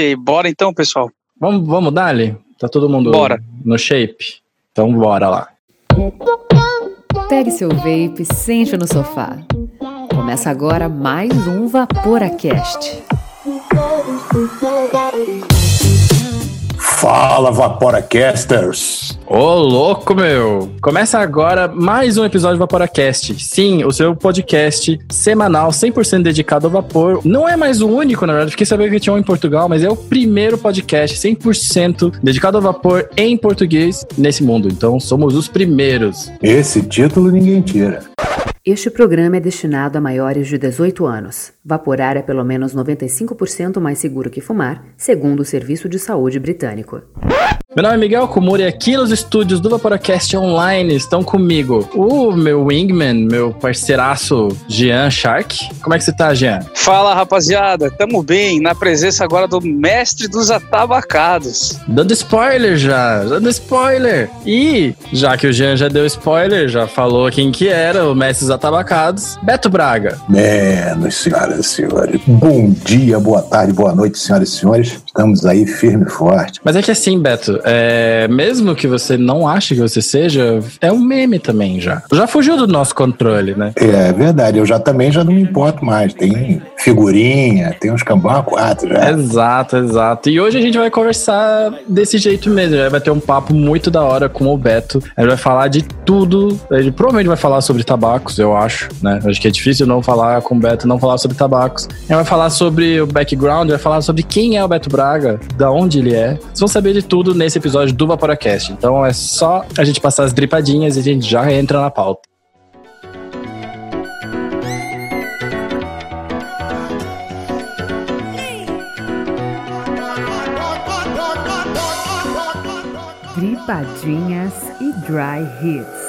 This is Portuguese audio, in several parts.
E bora então, pessoal. Vamos, vamos dali? Tá todo mundo Bora. no shape? Então bora lá. Pegue seu vape, sente no sofá. Começa agora mais um VaporaCast. Fala, Vaporacasters! Ô, louco, meu! Começa agora mais um episódio do Vaporacast. Sim, o seu podcast semanal 100% dedicado ao vapor. Não é mais o único, na verdade, fiquei sabendo que tinha um em Portugal, mas é o primeiro podcast 100% dedicado ao vapor em português nesse mundo. Então, somos os primeiros. Esse título ninguém tira. Este programa é destinado a maiores de 18 anos. Vaporar é pelo menos 95% mais seguro que fumar, segundo o Serviço de Saúde Britânico. Meu nome é Miguel Kumuri e aqui nos estúdios do Vaporacast Online estão comigo o meu wingman, meu parceiraço Jean Shark. Como é que você tá, Jean? Fala, rapaziada. Tamo bem, na presença agora do mestre dos atabacados. Dando spoiler já, dando spoiler. E, já que o Jean já deu spoiler, já falou quem que era, o mestre dos atabacados, Beto Braga. Menos, senhoras e senhores. Bom dia, boa tarde, boa noite, senhoras e senhores. Estamos aí firme e forte. Mas é que assim, Beto, é, mesmo que você não ache que você seja, é um meme também já. Já fugiu do nosso controle, né? É verdade, eu já também já não me importo mais. Tem figurinha, tem uns cambão a quatro já. Exato, exato. E hoje a gente vai conversar desse jeito mesmo. Vai ter um papo muito da hora com o Beto. Gente vai falar de tudo. Ele provavelmente vai falar sobre tabacos, eu acho, né? Acho que é difícil não falar com o Beto, não falar sobre tabacos. Gente vai falar sobre o background, vai falar sobre quem é o Beto Braga, da onde ele é. Vocês vão saber de tudo nesse episódio do Vaporacast. Então é só a gente passar as dripadinhas e a gente já entra na pauta. Dripadinhas e Dry Hits.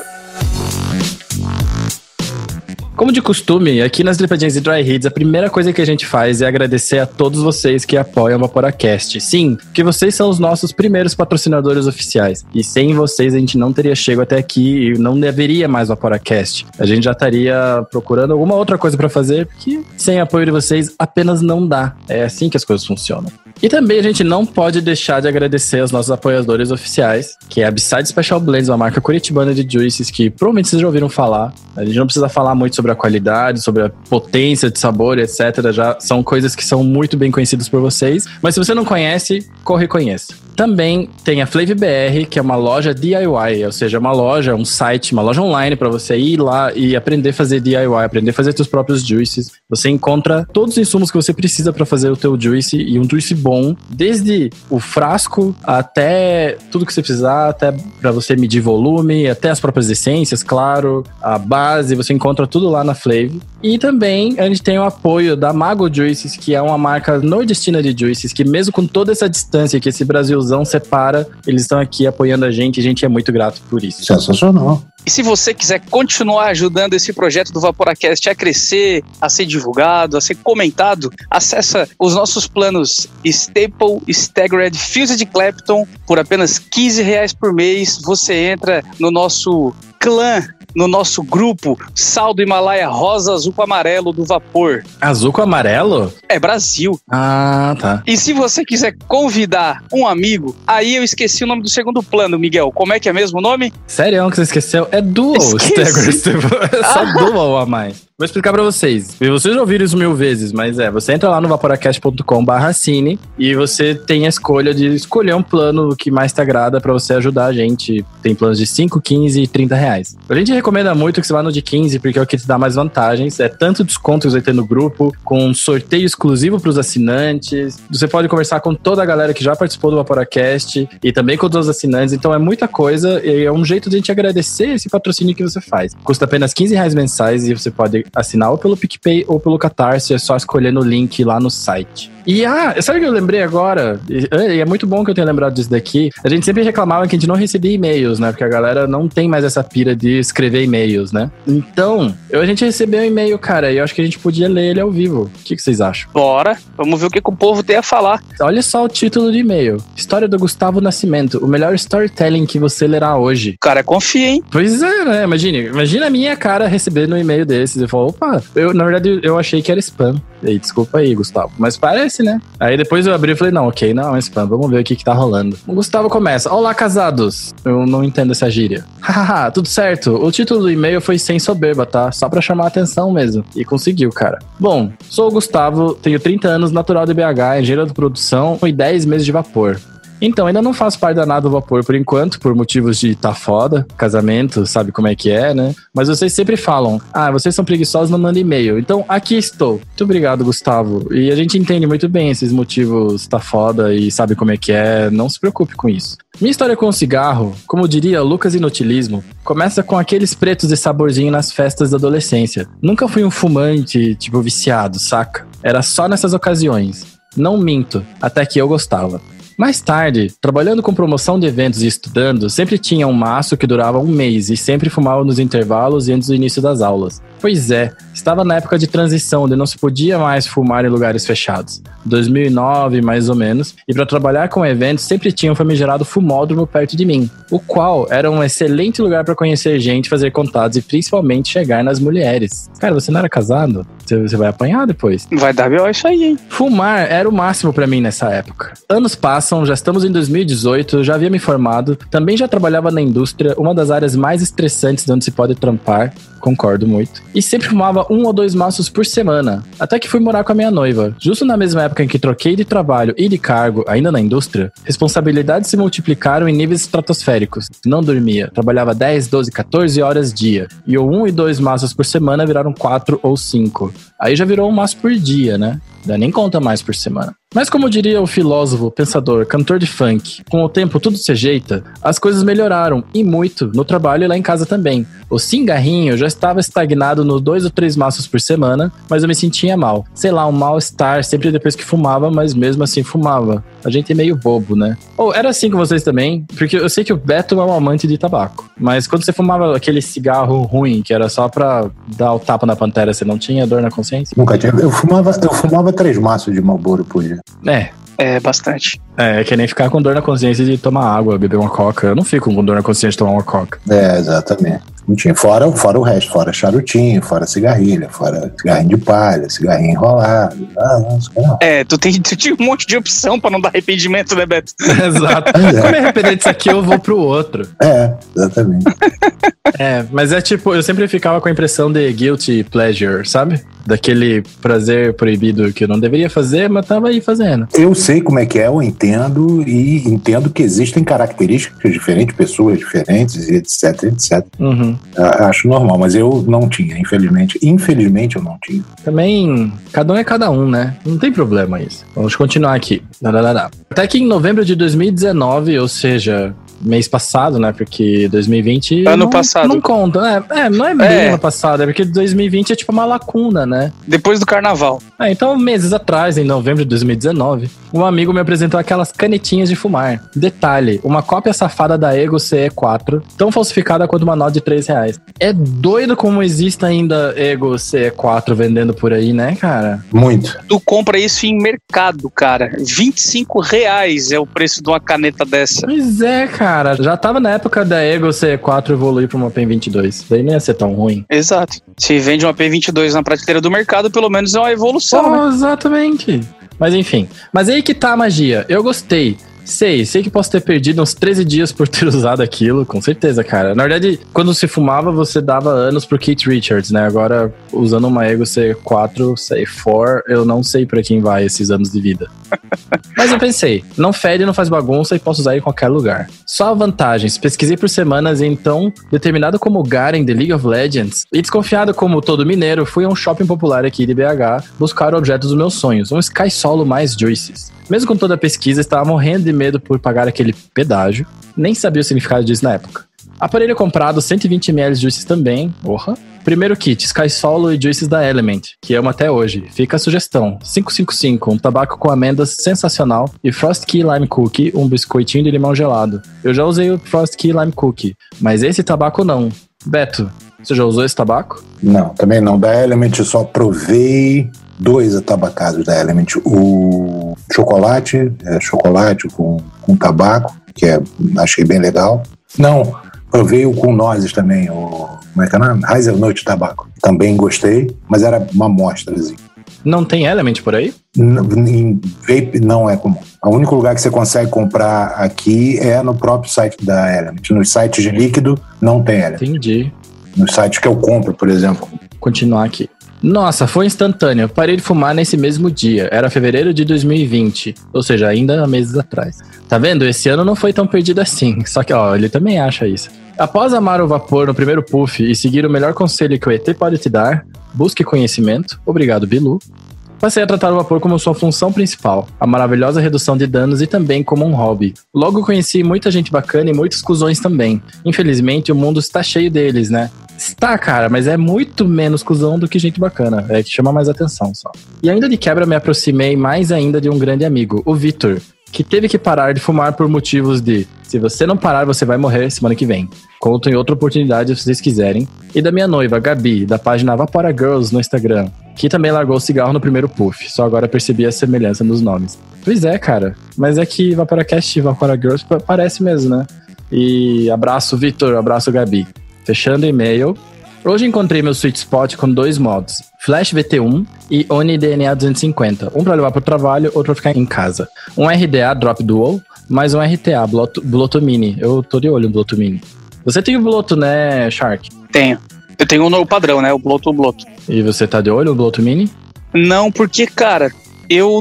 Como de costume, aqui nas Dripadinhas e Dry Hits, a primeira coisa que a gente faz é agradecer a todos vocês que apoiam o Vaporacast. Sim, porque vocês são os nossos primeiros patrocinadores oficiais. E sem vocês a gente não teria chego até aqui e não deveria mais o Vaporacast. A gente já estaria procurando alguma outra coisa para fazer, porque sem apoio de vocês apenas não dá. É assim que as coisas funcionam. E também a gente não pode deixar de agradecer aos nossos apoiadores oficiais, que é a Beside Special Blends, uma marca curitibana de juices que provavelmente vocês já ouviram falar. A gente não precisa falar muito sobre a qualidade, sobre a potência de sabor, etc. Já são coisas que são muito bem conhecidas por vocês. Mas se você não conhece, corre e conheça. Também tem a Flavor BR, que é uma loja DIY, ou seja, uma loja, um site, uma loja online para você ir lá e aprender a fazer DIY, aprender a fazer seus próprios juices. Você encontra todos os insumos que você precisa para fazer o teu juice e um juice bom, desde o frasco até tudo que você precisar, até para você medir volume, até as próprias essências, claro, a base, você encontra tudo lá na Flavor. E também a gente tem o apoio da Mago Juices, que é uma marca nordestina de juices, que mesmo com toda essa distância que esse Separa, eles estão aqui apoiando a gente e a gente é muito grato por isso. Sensacional. E se você quiser continuar ajudando esse projeto do Vaporacast a crescer, a ser divulgado, a ser comentado, acessa os nossos planos Staple, Staggered, Fused Clapton por apenas 15 reais por mês. Você entra no nosso clã, no nosso grupo Sal do Himalaia Rosa, Azul com Amarelo do Vapor. Azul com amarelo? É Brasil. Ah, tá. E se você quiser convidar um amigo, aí eu esqueci o nome do segundo plano, Miguel. Como é que é mesmo o nome? Sério que você esqueceu? É Esqueci. Stagger. É só Dual a mais. Vou explicar pra vocês. Vocês já ouviram isso mil vezes, mas é, você entra lá no vaporacast.com barra cine e você tem a escolha de escolher um plano que mais te agrada pra você ajudar a gente. Tem planos de 5, 15 e 30 reais. A gente recomenda muito que você vá no de 15, porque é o que te dá mais vantagens. É tanto desconto que você ter no grupo, com sorteio exclusivo pros assinantes. Você pode conversar com toda a galera que já participou do Vaporacast e também com todos os assinantes. Então é muita coisa e é um jeito de a gente agradecer esse patrocínio que você faz. Custa apenas 15 reais mensais e você pode assinar ou pelo PicPay ou pelo Catarse, é só escolher no link lá no site. E ah, sabe o que eu lembrei agora? E, e é muito bom que eu tenha lembrado disso daqui. A gente sempre reclamava que a gente não recebia e-mails, né? Porque a galera não tem mais essa pira de escrever e-mails, né? Então, eu, a gente recebeu um e-mail, cara, e eu acho que a gente podia ler ele ao vivo. O que, que vocês acham? Bora, vamos ver o que, que o povo tem a falar. Olha só o título do e-mail: História do Gustavo Nascimento, o melhor storytelling que você lerá hoje. Cara, confia, hein? Pois é, né? Imagine, imagina a minha cara recebendo um e-mail desses. Eu falo, opa, eu, na verdade, eu achei que era spam. E desculpa aí, Gustavo. Mas parece, né? Aí depois eu abri e falei, não, ok, não é spam, vamos ver o que que tá rolando. O Gustavo começa, olá casados. Eu não entendo essa gíria. Tudo certo. O título do e-mail foi sem soberba, tá? Só pra chamar a atenção mesmo. E conseguiu, cara. Bom, sou o Gustavo, tenho 30 anos, natural de BH, engenheiro de produção e 10 meses de vapor. Então, ainda não faço parte da nada do vapor por enquanto, por motivos de tá foda, casamento, sabe como é que é, né? Mas vocês sempre falam, ah, vocês são preguiçosos, não mandam e-mail. Então, aqui estou. Muito obrigado, Gustavo. E a gente entende muito bem esses motivos, tá foda e sabe como é que é, não se preocupe com isso. Minha história com o cigarro, como diria Lucas Inutilismo, começa com aqueles pretos de saborzinho nas festas da adolescência. Nunca fui um fumante, tipo, viciado, saca? Era só nessas ocasiões. Não minto, até que eu gostava. Mais tarde, trabalhando com promoção de eventos e estudando, sempre tinha um maço que durava um mês e sempre fumava nos intervalos e antes do início das aulas. Pois é, estava na época de transição, onde não se podia mais fumar em lugares fechados. 2009, mais ou menos, e para trabalhar com eventos sempre tinha um famigerado fumódromo perto de mim, o qual era um excelente lugar para conhecer gente, fazer contatos e principalmente chegar nas mulheres. Cara, você não era casado? Você vai apanhar depois. Vai dar B.O. isso aí, hein? Fumar era o máximo para mim nessa época. Anos passam, já estamos em 2018, eu já havia me formado, também já trabalhava na indústria, uma das áreas mais estressantes de onde se pode trampar, concordo muito. E sempre fumava um ou dois maços por semana, até que fui morar com a minha noiva. Justo na mesma época em que troquei de trabalho e de cargo, ainda na indústria, responsabilidades se multiplicaram em níveis estratosféricos. Não dormia, trabalhava 10, 12, 14 horas dia, e o um e dois maços por semana viraram quatro ou cinco. Aí já virou um maço por dia, né? Dá nem conta mais por semana. Mas como diria o filósofo, pensador, cantor de funk, com o tempo tudo se ajeita, as coisas melhoraram, e muito, no trabalho e lá em casa também. O cigarrinho já estava estagnado nos dois ou três maços por semana, mas eu me sentia mal. Sei lá, um mal-estar sempre depois que fumava, mas mesmo assim fumava. A gente é meio bobo, né? Ou era assim com vocês também, porque eu sei que o Beto é um amante de tabaco, mas quando você fumava aquele cigarro ruim, que era só pra dar o tapa na pantera, você não tinha dor na consciência? Nunca tinha. Eu fumava, eu fumava três maços de Marlboro por dia. É, É, bastante. É, é que nem ficar com dor na consciência de tomar água, beber uma coca. Eu não fico com dor na consciência de tomar uma coca. É, exatamente. Não tinha. Fora, fora o resto, fora charutinho, fora cigarrilha, fora cigarrinho de palha, cigarrinho enrolado. Ah, não, não. É, tu, tem, tu tinha um monte de opção pra não dar arrependimento, né, Beto? Exato. É. Eu me arrepender disso aqui, eu vou pro outro. É, exatamente. É, mas é tipo, eu sempre ficava com a impressão de guilty pleasure, sabe? Daquele prazer proibido que eu não deveria fazer, mas tava aí fazendo. Eu sei como é que é, eu entendo e entendo que existem características diferentes, pessoas diferentes, e etc, etc. Uhum. Acho normal, mas eu não tinha, infelizmente. Infelizmente eu não tinha. Também, cada um é cada um, né? Não tem problema isso. Vamos continuar aqui. Até que em novembro de 2019, ou seja, mês passado, né? Porque 2020. Ano não, passado. Não conta. É, é, não é bem É. ano passado, é porque 2020 é tipo uma lacuna, né? Depois do carnaval. Ah, então, meses atrás, em novembro de 2019, um amigo me apresentou aquelas canetinhas de fumar. Detalhe, uma cópia safada da Ego CE4, tão falsificada quanto uma nota de 3 reais. É doido como existe ainda Ego CE4 vendendo por aí, né, cara? Muito. Tu compra isso em mercado, cara. 25 reais é o preço de uma caneta dessa. Pois é, cara. Já tava na época da Ego CE4 evoluir pra uma PEN 22. Daí não ia ser tão ruim. Exato. Se vende uma P22 na prateleira do mercado, pelo menos é uma evolução, né? Oh, exatamente. Mas enfim. Mas aí que tá a magia. Eu gostei. Sei, sei que posso ter perdido uns 13 dias por ter usado aquilo, com certeza, cara. Na verdade, quando se fumava, você dava anos pro Keith Richards, né? Agora, usando uma Ego C4, C4, eu não sei pra quem vai esses anos de vida. Mas eu pensei, não fede, não faz bagunça e posso usar em qualquer lugar. Só vantagens. Pesquisei por semanas e então, determinado como Garen de League of Legends e desconfiado como todo mineiro, fui a um shopping popular aqui de BH buscar o objeto dos meus sonhos, um Sky Solo mais Juices. Mesmo com toda a pesquisa, estava morrendo de medo por pagar aquele pedágio. Nem sabia o significado disso na época. Aparelho comprado, 120ml de Juices também. Porra. Primeiro kit, Sky Solo e Juices da Element, que amo até hoje. Fica a sugestão. 555, um tabaco com amêndoas sensacional. E Frost Key Lime Cookie, um biscoitinho de limão gelado. Eu já usei o Frost Key Lime Cookie, mas esse tabaco não. Beto, você já usou esse tabaco? Não, também não. Da Element eu só provei dois atabacados da Element. O chocolate, é, chocolate com, com tabaco, que é, achei bem legal. Não, provei o com nozes também, o, como é que é o nome? Hazelnut tabaco. Também gostei, mas era uma amostra. Não tem Element por aí? Em vape não é comum. O único lugar que você consegue comprar aqui é no próprio site da Element. Nos sites de líquido não tem Element. Entendi. Nos sites que eu compro, por exemplo. Continuar aqui. Nossa, foi instantâneo. Parei de fumar nesse mesmo dia. Era fevereiro de 2020. Ou seja, ainda há meses atrás. Tá vendo? Esse ano não foi tão perdido assim. Só que, ó, ele também acha isso. Após amar o vapor no primeiro puff e seguir o melhor conselho que o ET pode te dar, busque conhecimento. Obrigado, Bilu. Passei a tratar o vapor como sua função principal, a maravilhosa redução de danos e também como um hobby. Logo conheci muita gente bacana e muitos cuzões também. Infelizmente, o mundo está cheio deles, né? Está, cara, mas é muito menos cuzão do que gente bacana. É que chama mais atenção só. E ainda de quebra me aproximei mais ainda de um grande amigo, o Vitor, que teve que parar de fumar por motivos de se você não parar, você vai morrer semana que vem. Conto em outra oportunidade se vocês quiserem. E da minha noiva, Gabi, da página Vapora Girls no Instagram, que também largou o cigarro no primeiro puff. Só agora percebi a semelhança nos nomes. Pois é, cara. Mas é que Vaporacast e Vapora Girls pa- parece mesmo, né? E abraço, Vitor. Abraço, Gabi. Fechando o e-mail. Hoje encontrei meu sweet spot com dois modos: Flash VT1 e Oni DNA 250. Um para levar para o trabalho, outro para ficar em casa. Um RDA Drop Dual, mais um RTA Bloto, Bloto Mini. Eu tô de olho no Bloto Mini. Você tem o Bloto, né, Shark? Tenho. Eu tenho um no padrão, né? O Bloto Bloto. E você tá de olho no Bloto Mini? Não, porque, cara, eu.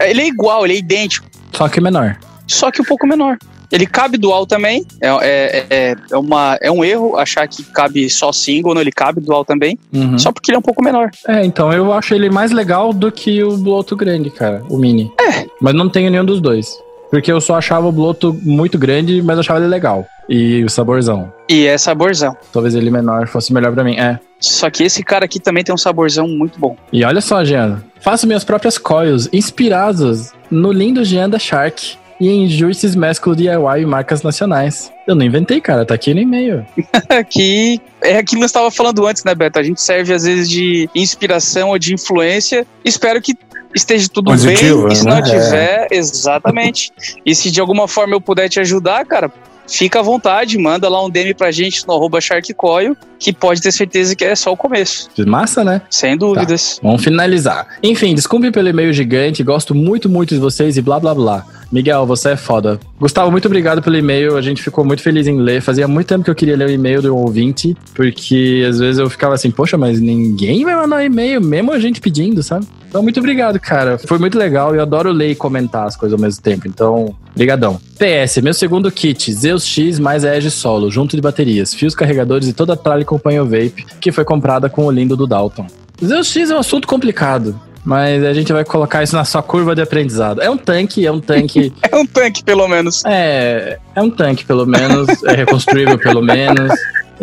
Ele é igual, ele é idêntico, Só que menor. só que um pouco menor. Ele cabe dual também. É, é, é, é, uma, é um erro achar que cabe só single, não, ele cabe dual também. Uhum. Só porque ele é um pouco menor. É, então eu acho ele mais legal do que o Bloto grande, cara, o Mini. É. Mas não tenho nenhum dos dois. Porque eu só achava o Bloto muito grande, mas achava ele legal. E o saborzão. E é saborzão. Talvez ele menor fosse melhor pra mim. É. Só que esse cara aqui também tem um saborzão muito bom. E olha só, Jean. Faço minhas próprias coils, inspirados no lindo Jean da Shark e em Juices Mesclo DIY e marcas nacionais. Eu não inventei, cara. Tá aqui no e-mail. que é aquilo que nós estava falando antes, né, Beto? A gente serve às vezes de inspiração ou de influência. Espero que esteja tudo Positivo, bem. E se não né? tiver, exatamente. E se de alguma forma eu puder te ajudar, cara, fica à vontade, manda lá um DM pra gente no arroba SharkCoil, que pode ter certeza que é só o começo. Massa, né? Sem dúvidas. Vamos finalizar. Enfim, desculpe pelo e-mail gigante, gosto muito, muito de vocês e blá blá blá. Miguel, você é foda. Gustavo, muito obrigado pelo e-mail, a gente ficou muito feliz em ler. Fazia muito tempo que eu queria ler o e-mail do ouvinte, porque às vezes eu ficava assim, poxa, mas ninguém vai mandar e-mail, mesmo a gente pedindo, sabe? Então, muito obrigado, cara. Foi muito legal. Eu adoro ler e comentar as coisas ao mesmo tempo. Então, brigadão. PS, meu segundo kit, Zeus X mais Edge Solo, junto de baterias, fios carregadores e toda a tralha acompanha o vape, que foi comprada com o lindo do Dalton. Zeus X é um assunto complicado. Mas a gente vai colocar isso na sua curva de aprendizado. É um tanque, é um tanque. É um tanque, pelo menos. é, é um tanque, pelo menos. É reconstruível, pelo menos.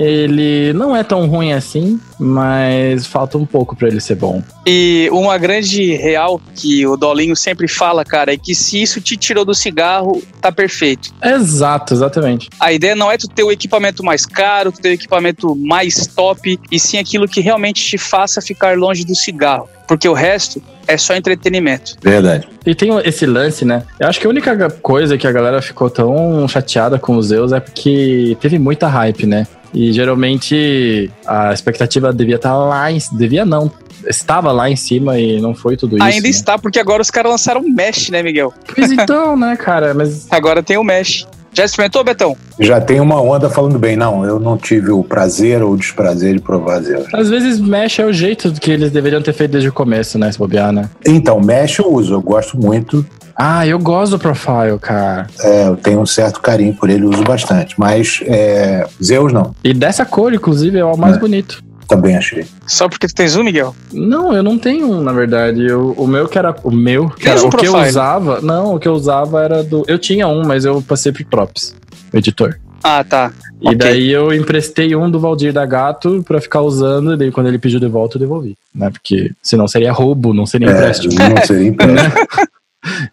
Ele não é tão ruim assim, mas falta um pouco pra ele ser bom. E uma grande real que o Dolinho sempre fala, cara, é que se isso te tirou do cigarro, tá perfeito. Exato, exatamente. A ideia não é tu ter o equipamento mais caro, tu ter o equipamento mais top, e sim aquilo que realmente te faça ficar longe do cigarro. Porque o resto é só entretenimento. Verdade. E tem esse lance, né? Eu acho que a única coisa que a galera ficou tão chateada com os Zeus é porque teve muita hype, né? E geralmente a expectativa devia estar lá em... Devia não. Estava lá em cima e não foi tudo isso. Ainda né? está, porque agora os caras lançaram um Mesh, né, Miguel? Pois então, né, cara? Mas Agora tem o Mesh. Já experimentou, Betão? Já tem uma onda falando bem. Não, eu não tive o prazer ou o desprazer de provar Zeus. às vezes mexe é o jeito que eles deveriam ter feito desde o começo, né? Se bobear, né? Então, mesh eu uso, eu gosto muito. Ah, eu gosto do profile, cara. É, eu tenho um certo carinho por ele, uso bastante. Mas é, Zeus não, E dessa cor, inclusive, é o mais É. bonito. Também achei. Só porque tu tens um, Miguel? Não, eu não tenho um, na verdade. Eu, o meu que era. O meu, que era, um o que eu usava. Não, o que eu usava era do. Eu tinha um, mas eu passei pro Props, o editor. Ah, tá. E Ok. daí eu emprestei um do Valdir da Gato pra ficar usando, e daí quando ele pediu de volta, eu devolvi. Né? Porque senão seria roubo, não seria É, empréstimo. não seria empréstimo.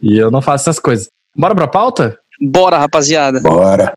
E eu não faço essas coisas. Bora pra pauta? Bora, rapaziada. Bora.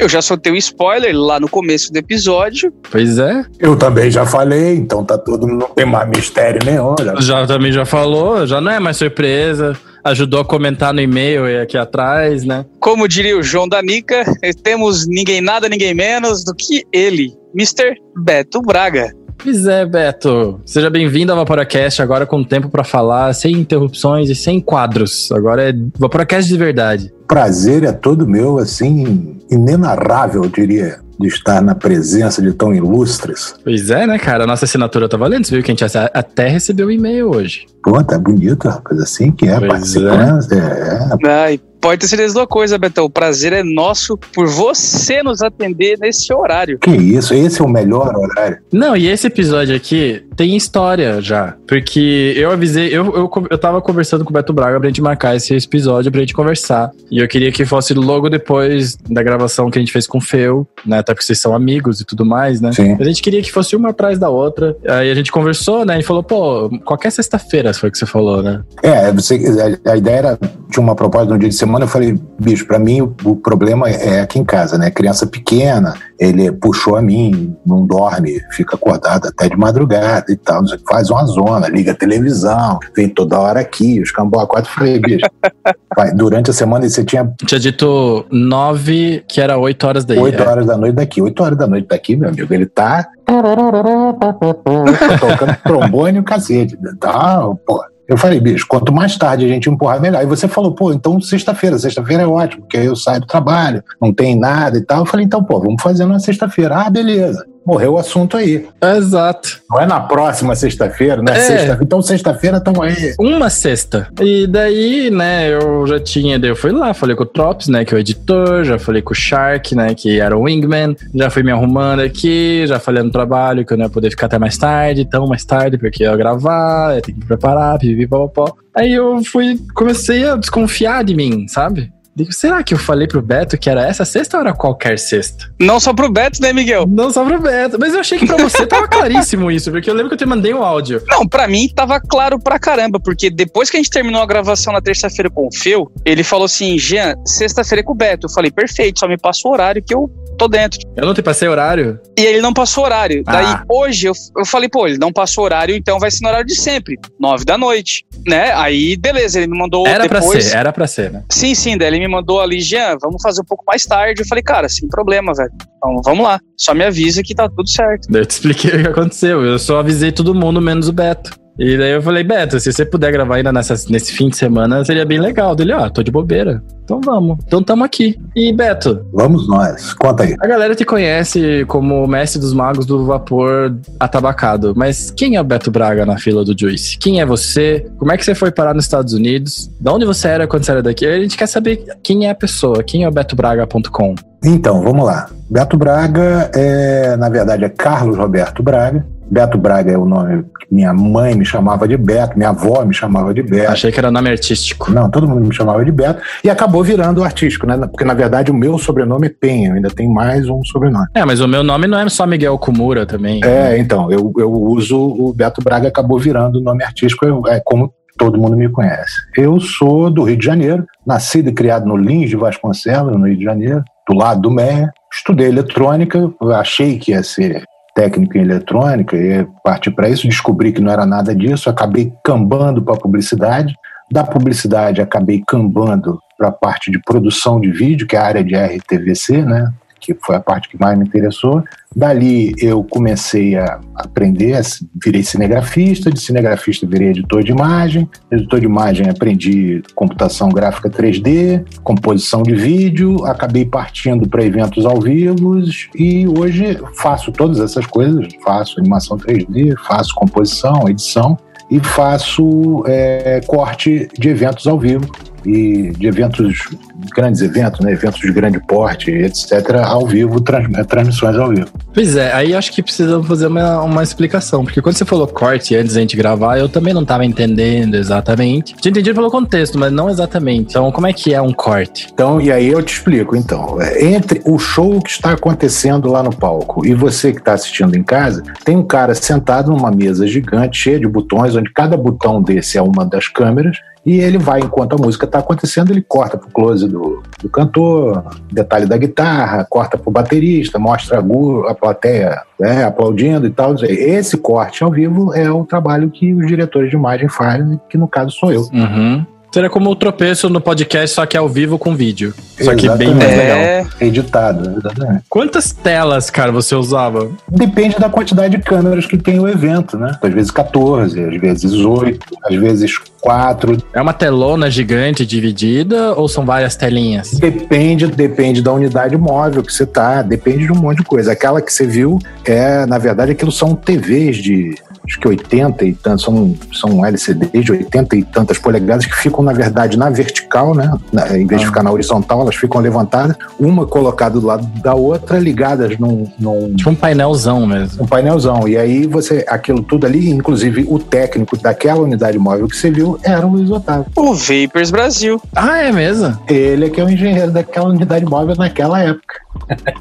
Eu já soltei o spoiler lá no começo do episódio. Pois é. Eu também já falei, então tá todo mundo, não tem mais mistério nenhum. Já. Já também já falou, já não é mais surpresa. Ajudou a comentar no e-mail e aqui atrás, né? Como diria o João Danica, temos ninguém nada, ninguém menos do que ele, Mr. Beto Braga. Pois é, Beto. Seja bem-vindo ao Vaporacast, agora com tempo para falar, sem interrupções e sem quadros. Agora é Vaporacast de verdade. Prazer é todo meu, assim, inenarrável, eu diria de estar na presença de tão ilustres. Pois é, né, cara? A nossa assinatura tá valendo. Você viu que a gente até recebeu um e-mail hoje. Pô, tá bonito, rapaz. Assim que é, pois participando. É. é. Ai, Pode ter certeza de uma coisa, Betão. O prazer é nosso por você nos atender nesse horário. Que isso, esse é o melhor horário. Não, e esse episódio aqui tem história já. Porque eu avisei, eu, eu, eu tava conversando com o Beto Braga pra gente marcar esse episódio pra gente conversar. E eu queria que fosse logo depois da gravação que a gente fez com o Feu, né? Até porque vocês são amigos e tudo mais, né? Sim. A gente queria que fosse uma atrás da outra. Aí a gente conversou, né? E falou, pô, qualquer sexta-feira foi o que você falou, né? É, você, a, a ideia era, tinha uma proposta no dia de semana, eu falei, bicho, para mim o, o, problema é aqui em casa, né? Criança pequena, ele puxou a mim, não dorme, fica acordado até de madrugada e tal, faz uma zona, liga a televisão, vem toda hora aqui, os cambó a quatro, falei, bicho, vai, durante a semana você tinha... Tinha dito nove, que era oito horas daí. Oito é. horas da noite daqui, oito horas da noite daqui, meu amigo, ele tá tocando trombone e o cacete, tá, pô. Eu falei, bicho, quanto mais tarde a gente empurrar, melhor. E você falou, pô, então sexta-feira, sexta-feira é ótimo, porque aí eu saio do trabalho, não tem nada e tal. Eu falei, então, pô, vamos fazer na sexta-feira. Ah, beleza morreu o assunto aí. Exato. Não é na próxima sexta-feira, né? É. Sexta, então sexta-feira estão aí. Uma sexta. E daí, né, eu já tinha, daí eu fui lá, falei com o Trops, né, que é o editor, já falei com o Shark, né, que era o Wingman, já fui me arrumando aqui, já falei no trabalho que eu não ia poder ficar até mais tarde, tão mais tarde, porque eu ia gravar, ia ter que me preparar, pipi, pó. Aí eu fui, comecei a desconfiar de mim, sabe? Digo, será que eu falei pro Beto que era essa sexta ou era qualquer sexta? Não só pro Beto, né, Miguel? Não só pro Beto. Mas eu achei que pra você tava claríssimo isso, porque eu lembro que eu te mandei um áudio. Não, pra mim tava claro pra caramba, porque depois que a gente terminou a gravação na terça-feira com o Feu, ele falou assim: Jean, sexta-feira é com o Beto. Eu falei, perfeito, só me passa o horário que eu tô dentro. Eu não te passei horário? E ele não passou horário. Ah. Daí hoje eu, eu falei, pô, ele não passou horário, então vai ser no horário de sempre, nove da noite, né? Aí, beleza, ele me mandou era depois. Era pra ser, era pra ser, né? Sim, sim, daí ele me mandou ali, Jean, vamos fazer um pouco mais tarde. Eu falei, cara, sem problema, velho. Então vamos lá. Só me avisa que tá tudo certo. Eu te expliquei o que aconteceu. Eu só avisei todo mundo, menos o Beto. E daí eu falei, Beto, se você puder gravar ainda nessa, nesse fim de semana, seria bem legal. Dele, ó, ah, tô de bobeira. Então vamos. Então tamo aqui. E Beto? Vamos nós. Conta aí. A galera te conhece como mestre dos magos do vapor atabacado. Mas quem é o Beto Braga na fila do Juice? Quem é você? Como é que você foi parar nos Estados Unidos? De onde você era quando você era daqui? A gente quer saber quem é a pessoa. Quem é o betobraga.com? Então, vamos lá. Beto Braga é, na verdade, é Carlos Roberto Braga. Beto Braga é o nome que minha mãe me chamava de Beto, minha avó me chamava de Beto. Achei que era nome artístico. Não, todo mundo me chamava de Beto. E acabou virando artístico, né? Porque, na verdade, o meu sobrenome é Penha, ainda tem mais um sobrenome. É, mas o meu nome não é só Miguel Kumura também. É, então, eu, eu uso o Beto Braga, acabou virando o nome artístico, é como todo mundo me conhece. Eu sou do Rio de Janeiro, nascido e criado no Lins de Vasconcelos, no Rio de Janeiro, do lado do Meia. Estudei eletrônica, achei que ia ser técnico em eletrônica e parti para isso, descobri que não era nada disso, acabei cambando para publicidade, da publicidade acabei cambando para a parte de produção de vídeo, que é a área de RTVC, né? Que foi a parte que mais me interessou. Dali eu comecei a aprender, virei cinegrafista, de cinegrafista virei editor de imagem, editor de imagem aprendi computação gráfica 3D, composição de vídeo, acabei partindo para eventos ao vivo e hoje faço todas essas coisas, faço animação 3D, faço composição, edição e faço é, corte de eventos ao vivo. E de eventos, grandes eventos, né, eventos de grande porte, etc., ao vivo, trans, é, transmissões ao vivo. Pois é, aí acho que precisamos fazer uma, uma explicação, porque quando você falou corte antes da gente gravar, eu também não estava entendendo exatamente. Tinha entendido pelo contexto, mas não exatamente. Então, como é que é um corte? Então, e aí eu te explico, então. É, entre o show que está acontecendo lá no palco e você que está assistindo em casa, tem um cara sentado numa mesa gigante, cheia de botões, onde cada botão desse é uma das câmeras, e ele vai, enquanto a música está acontecendo, ele corta pro close do, do cantor, detalhe da guitarra, corta pro baterista, mostra a, a plateia né, aplaudindo e tal. Esse corte ao vivo é o trabalho que os diretores de imagem fazem, que no caso sou eu. Uhum. Seria como o tropeço no podcast, só que ao vivo com vídeo. Só que bem mais Exatamente. legal. É, Editado, exatamente. Quantas telas, cara, você usava? Depende da quantidade de câmeras que tem o evento, né? Às vezes 14, às vezes 8, às vezes 4. É uma telona gigante dividida ou são várias telinhas? Depende, depende da unidade móvel que você tá, depende de um monte de coisa. Aquela que você viu é, na verdade, aquilo são TVs de acho que 80 e tantos, são, são LCDs de 80 e tantas polegadas que ficam, na verdade, na vertical, né? Na- em vez de ficar na horizontal, elas ficam levantadas, uma colocada do lado da outra, ligadas num, num, Tipo um painelzão mesmo. um painelzão. E aí você, aquilo tudo ali, inclusive o técnico daquela unidade móvel que você viu era o Luiz Otávio. o Vapers Brasil. Ah, é mesmo? Ele é que é o engenheiro daquela unidade móvel naquela época.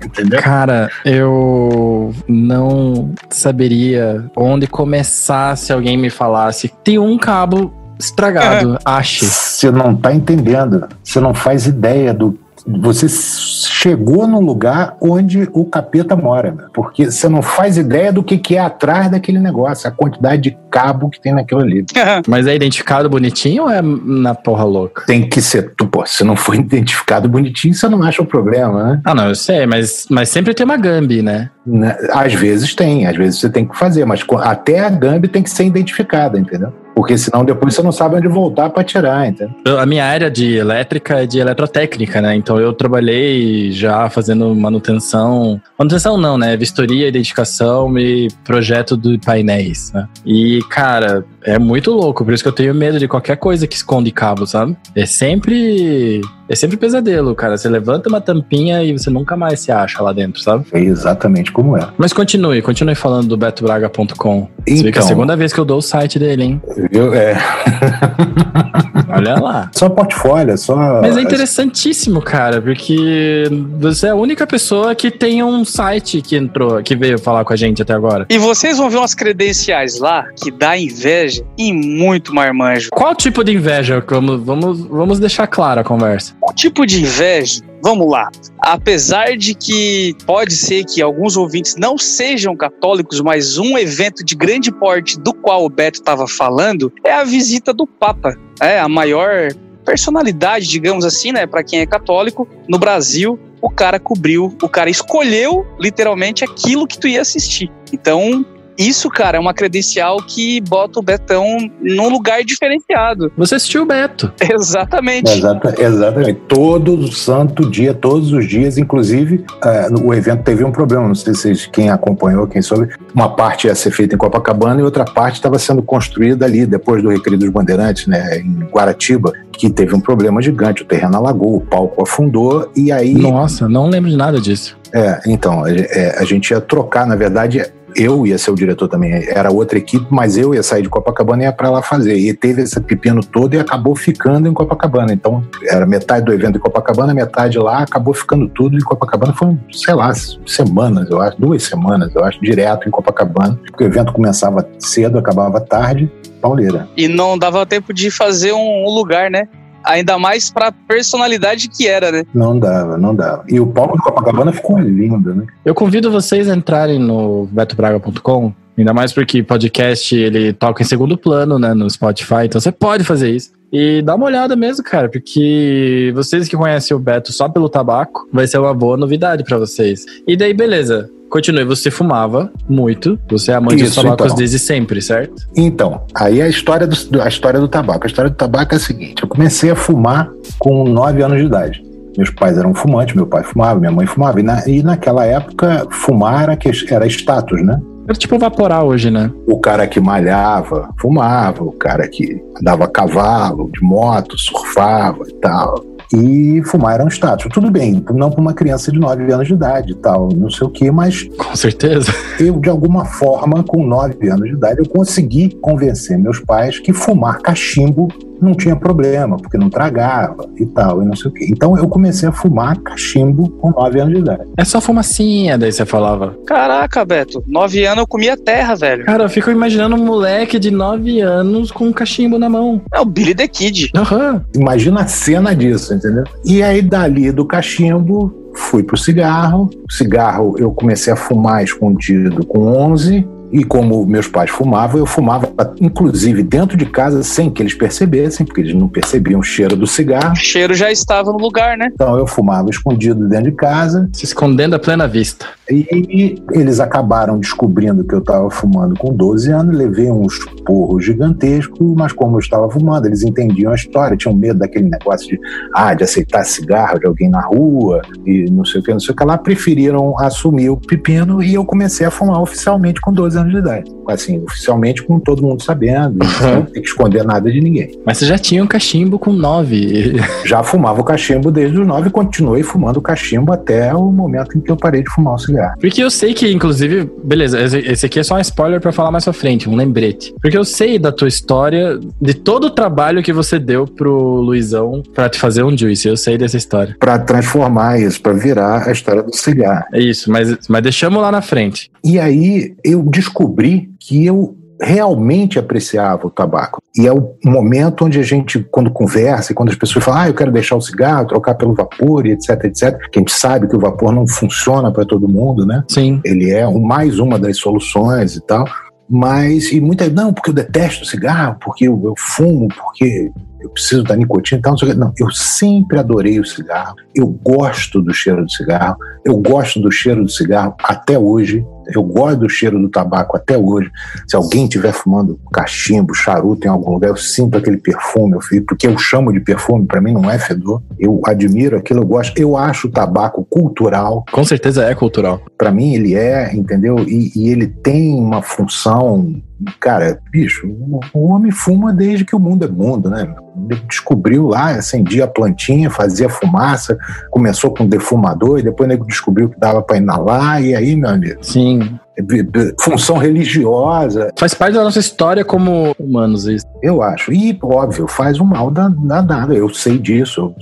Entendeu? Cara, eu não saberia onde começar se alguém me falasse. Tem um cabo estragado, ache. Você não tá entendendo. Você não faz ideia do. Você chegou num lugar onde o capeta mora, meu. porque você não faz ideia do que, que é atrás daquele negócio, a quantidade de cabo que tem naquilo ali. Mas é identificado bonitinho ou é na porra louca? Tem que ser. tu, Pô, se não for identificado bonitinho, você não acha o problema, né? Ah, não, eu sei, mas, mas sempre tem uma Gambi, né? Né? Às vezes tem, às vezes você tem que fazer, mas até a Gambi tem que ser identificada, entendeu? Porque senão depois você não sabe onde voltar para tirar, entendeu? Eu- a minha área de elétrica é de eletrotécnica, né? Então eu trabalhei já fazendo manutenção. Manutenção não, né? Vistoria, identificação e projeto de painéis, né? E, cara, é muito louco. Por isso que eu tenho medo de qualquer coisa que esconde cabo, sabe? É sempre. É sempre pesadelo, cara. Você levanta uma tampinha e você nunca mais se acha lá dentro, sabe? É exatamente como é. Mas continue, continue falando do betobraga.com. Você vê que é a Então. segunda vez que eu dou o site dele, hein? Viu? É. Olha lá. Só portfólio, só. Mas é interessantíssimo, cara, porque você é a única pessoa que tem um site que entrou, que veio falar com a gente até agora. E vocês vão ver umas credenciais lá que dá inveja e muito marmanjo. Qual tipo de inveja? Vamos, vamos, vamos deixar clara a conversa. O tipo de inveja, vamos lá. Apesar de que pode ser que alguns ouvintes não sejam católicos, mas um evento de grande porte do qual o Beto estava falando é a visita do Papa. É a maior personalidade, digamos assim, né, para quem é católico no Brasil. O cara cobriu, o cara escolheu literalmente aquilo que tu ia assistir. Então, isso, cara, é uma credencial que bota o Betão num lugar diferenciado. Você assistiu o Beto. Exatamente. Exata, exatamente. Todo santo dia, todos os dias, inclusive, eh, o evento teve um problema. Não sei se vocês- quem acompanhou, quem soube. Uma parte ia ser feita em Copacabana e outra parte estava sendo construída ali, depois do Recreio dos Bandeirantes, né, em Guaratiba, que teve um problema gigante. O terreno alagou, o palco afundou e aí. Nossa, não lembro de nada disso. É, então, a, é, a gente ia trocar, na verdade, eu ia ser o diretor também, era outra equipe, mas eu ia sair de Copacabana e ia para lá fazer. E teve esse pepino todo e acabou ficando em Copacabana. Então, era metade do evento em Copacabana, metade lá, acabou ficando tudo em Copacabana. Foi, sei lá, semanas, eu acho, duas semanas, eu acho, direto em Copacabana, porque o evento começava cedo, acabava tarde, pauleira. E não dava tempo de fazer um lugar, né? Ainda mais pra personalidade que era, né? Não dava, não dava. E o palco de Copacabana ficou lindo, né? Eu convido vocês a entrarem no betobraga.com, ainda mais porque podcast ele toca em segundo plano, né, no Spotify, então você pode fazer isso. E dá uma olhada mesmo, cara, porque vocês que conhecem o Beto só pelo tabaco, vai ser uma boa novidade pra vocês. E daí, beleza. Continue, você fumava muito, você é amante dos Isso, tabacos então. desde sempre, certo? Então, aí a história, do, a história do tabaco. A história do tabaco é a seguinte: eu comecei a fumar com 9 anos de idade. Meus pais eram fumantes, meu pai fumava, minha mãe fumava. E, na- e naquela época, fumar era, que- era status, né? Era tipo evaporar hoje, né? O cara que malhava, fumava. O cara que andava a cavalo, de moto, surfava e tal. E fumar era um status. Tudo bem, não para uma criança de 9 anos de idade e tal, não sei o quê, mas Com certeza. eu, de alguma forma, com 9 anos de idade, eu consegui convencer meus pais que fumar cachimbo não tinha problema, porque não tragava e tal, e não sei o quê. Então eu comecei a fumar cachimbo com 9 anos de idade. É só fumacinha, daí você falava. Caraca, Beto, nove anos eu comia terra, velho. Cara, eu fico imaginando um moleque de 9 anos com um cachimbo na mão. É o Billy the Kid. Aham. Imagina a cena disso, entendeu? E aí, dali do cachimbo, fui pro cigarro. Cigarro eu comecei a fumar escondido com 11. E como meus pais fumavam, eu fumava, inclusive dentro de casa, sem que eles percebessem, porque eles não percebiam o cheiro do cigarro. O cheiro já estava no lugar, né? Então eu fumava escondido dentro de casa. Se escondendo a plena vista. E eles acabaram descobrindo que eu estava fumando com 12 anos, levei uns porros gigantescos, mas como eu estava fumando, eles entendiam a história, tinham medo daquele negócio de, ah, de aceitar cigarro de alguém na rua e não sei o que, não sei o que lá, preferiram assumir o pepino e eu comecei a fumar oficialmente com 12 anos de idade. Assim, oficialmente com todo mundo sabendo, não tem que esconder nada de ninguém. Mas você já tinha um cachimbo com 9? Já fumava o cachimbo desde os 9 e continuei fumando cachimbo até o momento em que eu parei de fumar o cigarro. Porque eu sei que, inclusive, beleza, esse aqui é só um spoiler para falar mais pra frente, um lembrete. Porque eu sei da tua história, de todo o trabalho que você deu pro Luizão pra te fazer um juice. Eu sei dessa história. Para transformar isso, para virar a história do cigarro. É isso, mas, mas deixamos lá na frente. E aí eu descobri que eu realmente apreciava o tabaco. E é o momento onde a gente, quando conversa e quando as pessoas falam, ah, eu quero deixar o cigarro, trocar pelo vapor e etc, etc, que a gente sabe que o vapor não funciona para todo mundo, né? Sim. Ele é mais uma das soluções e tal. Mas, e muita, não, porque eu detesto cigarro, porque eu, eu fumo, porque eu preciso da nicotina e tal. Não, eu sempre adorei o cigarro. Eu gosto do cheiro do cigarro. Eu gosto do cheiro do cigarro até hoje. Eu gosto do cheiro do tabaco até hoje. Se alguém estiver fumando cachimbo, charuto em algum lugar, eu sinto aquele perfume, eu, porque eu chamo de perfume, para mim não é fedor. Eu admiro aquilo, eu gosto. Eu acho o tabaco cultural. Com certeza é cultural. Para mim ele é, entendeu? E, e ele tem uma função cara, bicho, o homem fuma desde que o mundo é mundo, né? Ele descobriu lá, acendia a plantinha, fazia fumaça, começou com defumador e depois ele descobriu que dava para inalar e aí, meu amigo. Sim. Função religiosa. Faz parte da nossa história como humanos, isso. Eu acho. E, óbvio, faz um mal danado. Eu sei disso, eu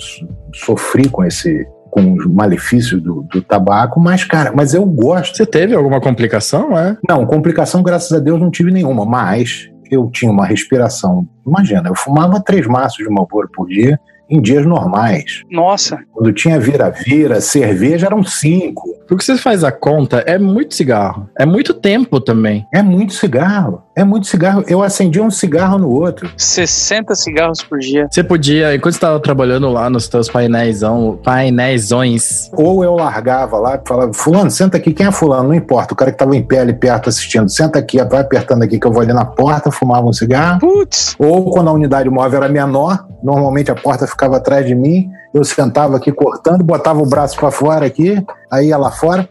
sofri com esse, com os malefícios do, do, tabaco, mas, cara, mas eu gosto. Você teve alguma complicação, é? Não, complicação, graças a Deus, não tive nenhuma, mas eu tinha uma respiração. Imagina, eu fumava três maços de Marlboro por dia em dias normais. Nossa! Quando tinha vira-vira, cerveja eram cinco. Porque você faz a conta, é muito cigarro. É muito tempo também. É muito cigarro. É muito cigarro. Eu acendia um cigarro no outro. 60 cigarros por dia. Você podia, enquanto estava trabalhando lá nos teus painéisão, painéisões. Ou eu largava lá e falava, fulano, senta aqui. Quem é fulano? Não importa. O cara que tava em pé ali perto assistindo. Senta aqui, vai apertando aqui que eu vou ali na porta, fumava um cigarro. Putz! Ou quando a unidade móvel era menor, normalmente a porta ficava atrás de mim, eu sentava aqui cortando, botava o braço para fora aqui, aí ia lá fora,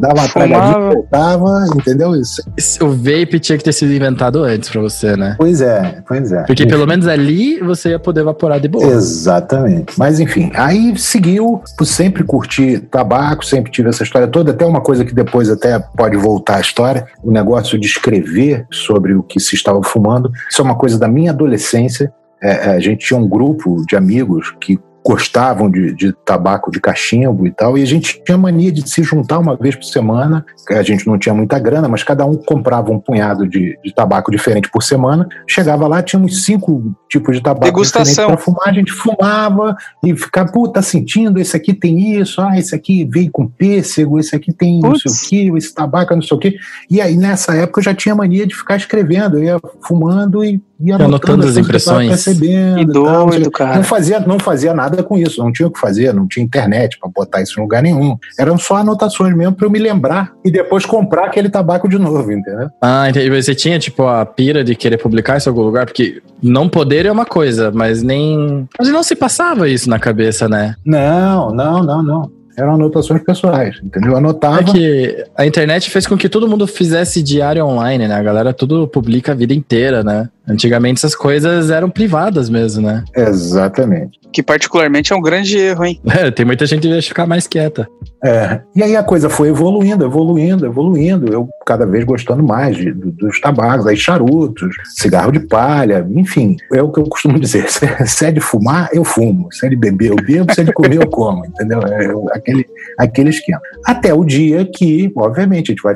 dava uma tragadinha, voltava, entendeu isso? O vape tinha que ter sido inventado antes para você, né? Pois é, pois é. Porque pelo menos ali você ia poder evaporar de boa. Exatamente. Mas enfim, aí seguiu, sempre curti tabaco, sempre tive essa história toda, até uma coisa que depois até pode voltar à história, o negócio de escrever sobre o que se estava fumando. Isso é uma coisa da minha adolescência. É, a gente tinha um grupo de amigos que gostavam de, de, tabaco de cachimbo e tal, e a gente tinha mania de se juntar uma vez por semana. A gente não tinha muita grana, mas cada um comprava um punhado de, de tabaco diferente por semana. Chegava lá, tinha uns cinco tipos de tabaco Degustação. para fumar. A gente fumava e ficava, pô, tá sentindo? Esse aqui tem isso, ah, esse aqui veio com pêssego, esse aqui tem Putz. não sei o que, esse tabaco é não sei o que. E aí nessa época eu já tinha mania de ficar escrevendo, eu ia fumando e ia anotando, anotando as impressões. Percebendo, que doido, cara. Não fazia, não fazia nada nada com isso, não tinha o que fazer, não tinha internet para botar isso em lugar nenhum. Eram só anotações mesmo para eu me lembrar e depois comprar aquele tabaco de novo, entendeu? Ah, entendi. Você tinha, tipo, a pira de querer publicar isso em algum lugar? Porque não poder é uma coisa, mas nem. Mas não se passava isso na cabeça, né? Não, não, não, não eram anotações pessoais, entendeu? Anotava. É que a internet fez com que todo mundo fizesse diário online, né? A galera tudo publica a vida inteira, né? Antigamente essas coisas eram privadas mesmo, né? Exatamente. Que particularmente é um grande erro, hein? É, tem muita gente que deixa ficar mais quieta. É. E aí a coisa foi evoluindo, evoluindo, evoluindo. Eu cada vez gostando mais de, dos tabacos, aí charutos, cigarro de palha, enfim. É o que eu costumo dizer. Se é de fumar, eu fumo. Se é de beber, eu bebo. Se é de comer, eu como. Entendeu? É aquele, aquele esquema. Até o dia que, obviamente, a gente vai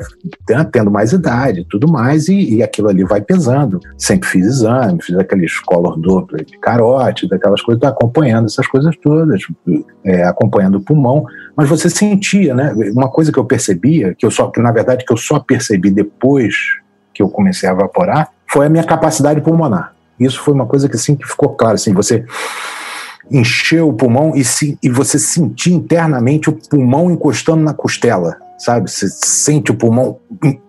tendo mais idade e tudo mais, e, e aquilo ali vai pesando. Sempre fiz exames, fiz aqueles color Doppler de carote, daquelas coisas, acompanhando essas coisas todas, é, acompanhando o pulmão, mas você sentia sentia, né? Uma coisa que eu percebia, que eu só, que na verdade que eu só percebi depois que eu comecei a evaporar, foi a minha capacidade pulmonar. Isso foi uma coisa que assim que ficou claro, assim, você encheu o pulmão e, se, e você sentir internamente o pulmão encostando na costela, sabe? Você sente o pulmão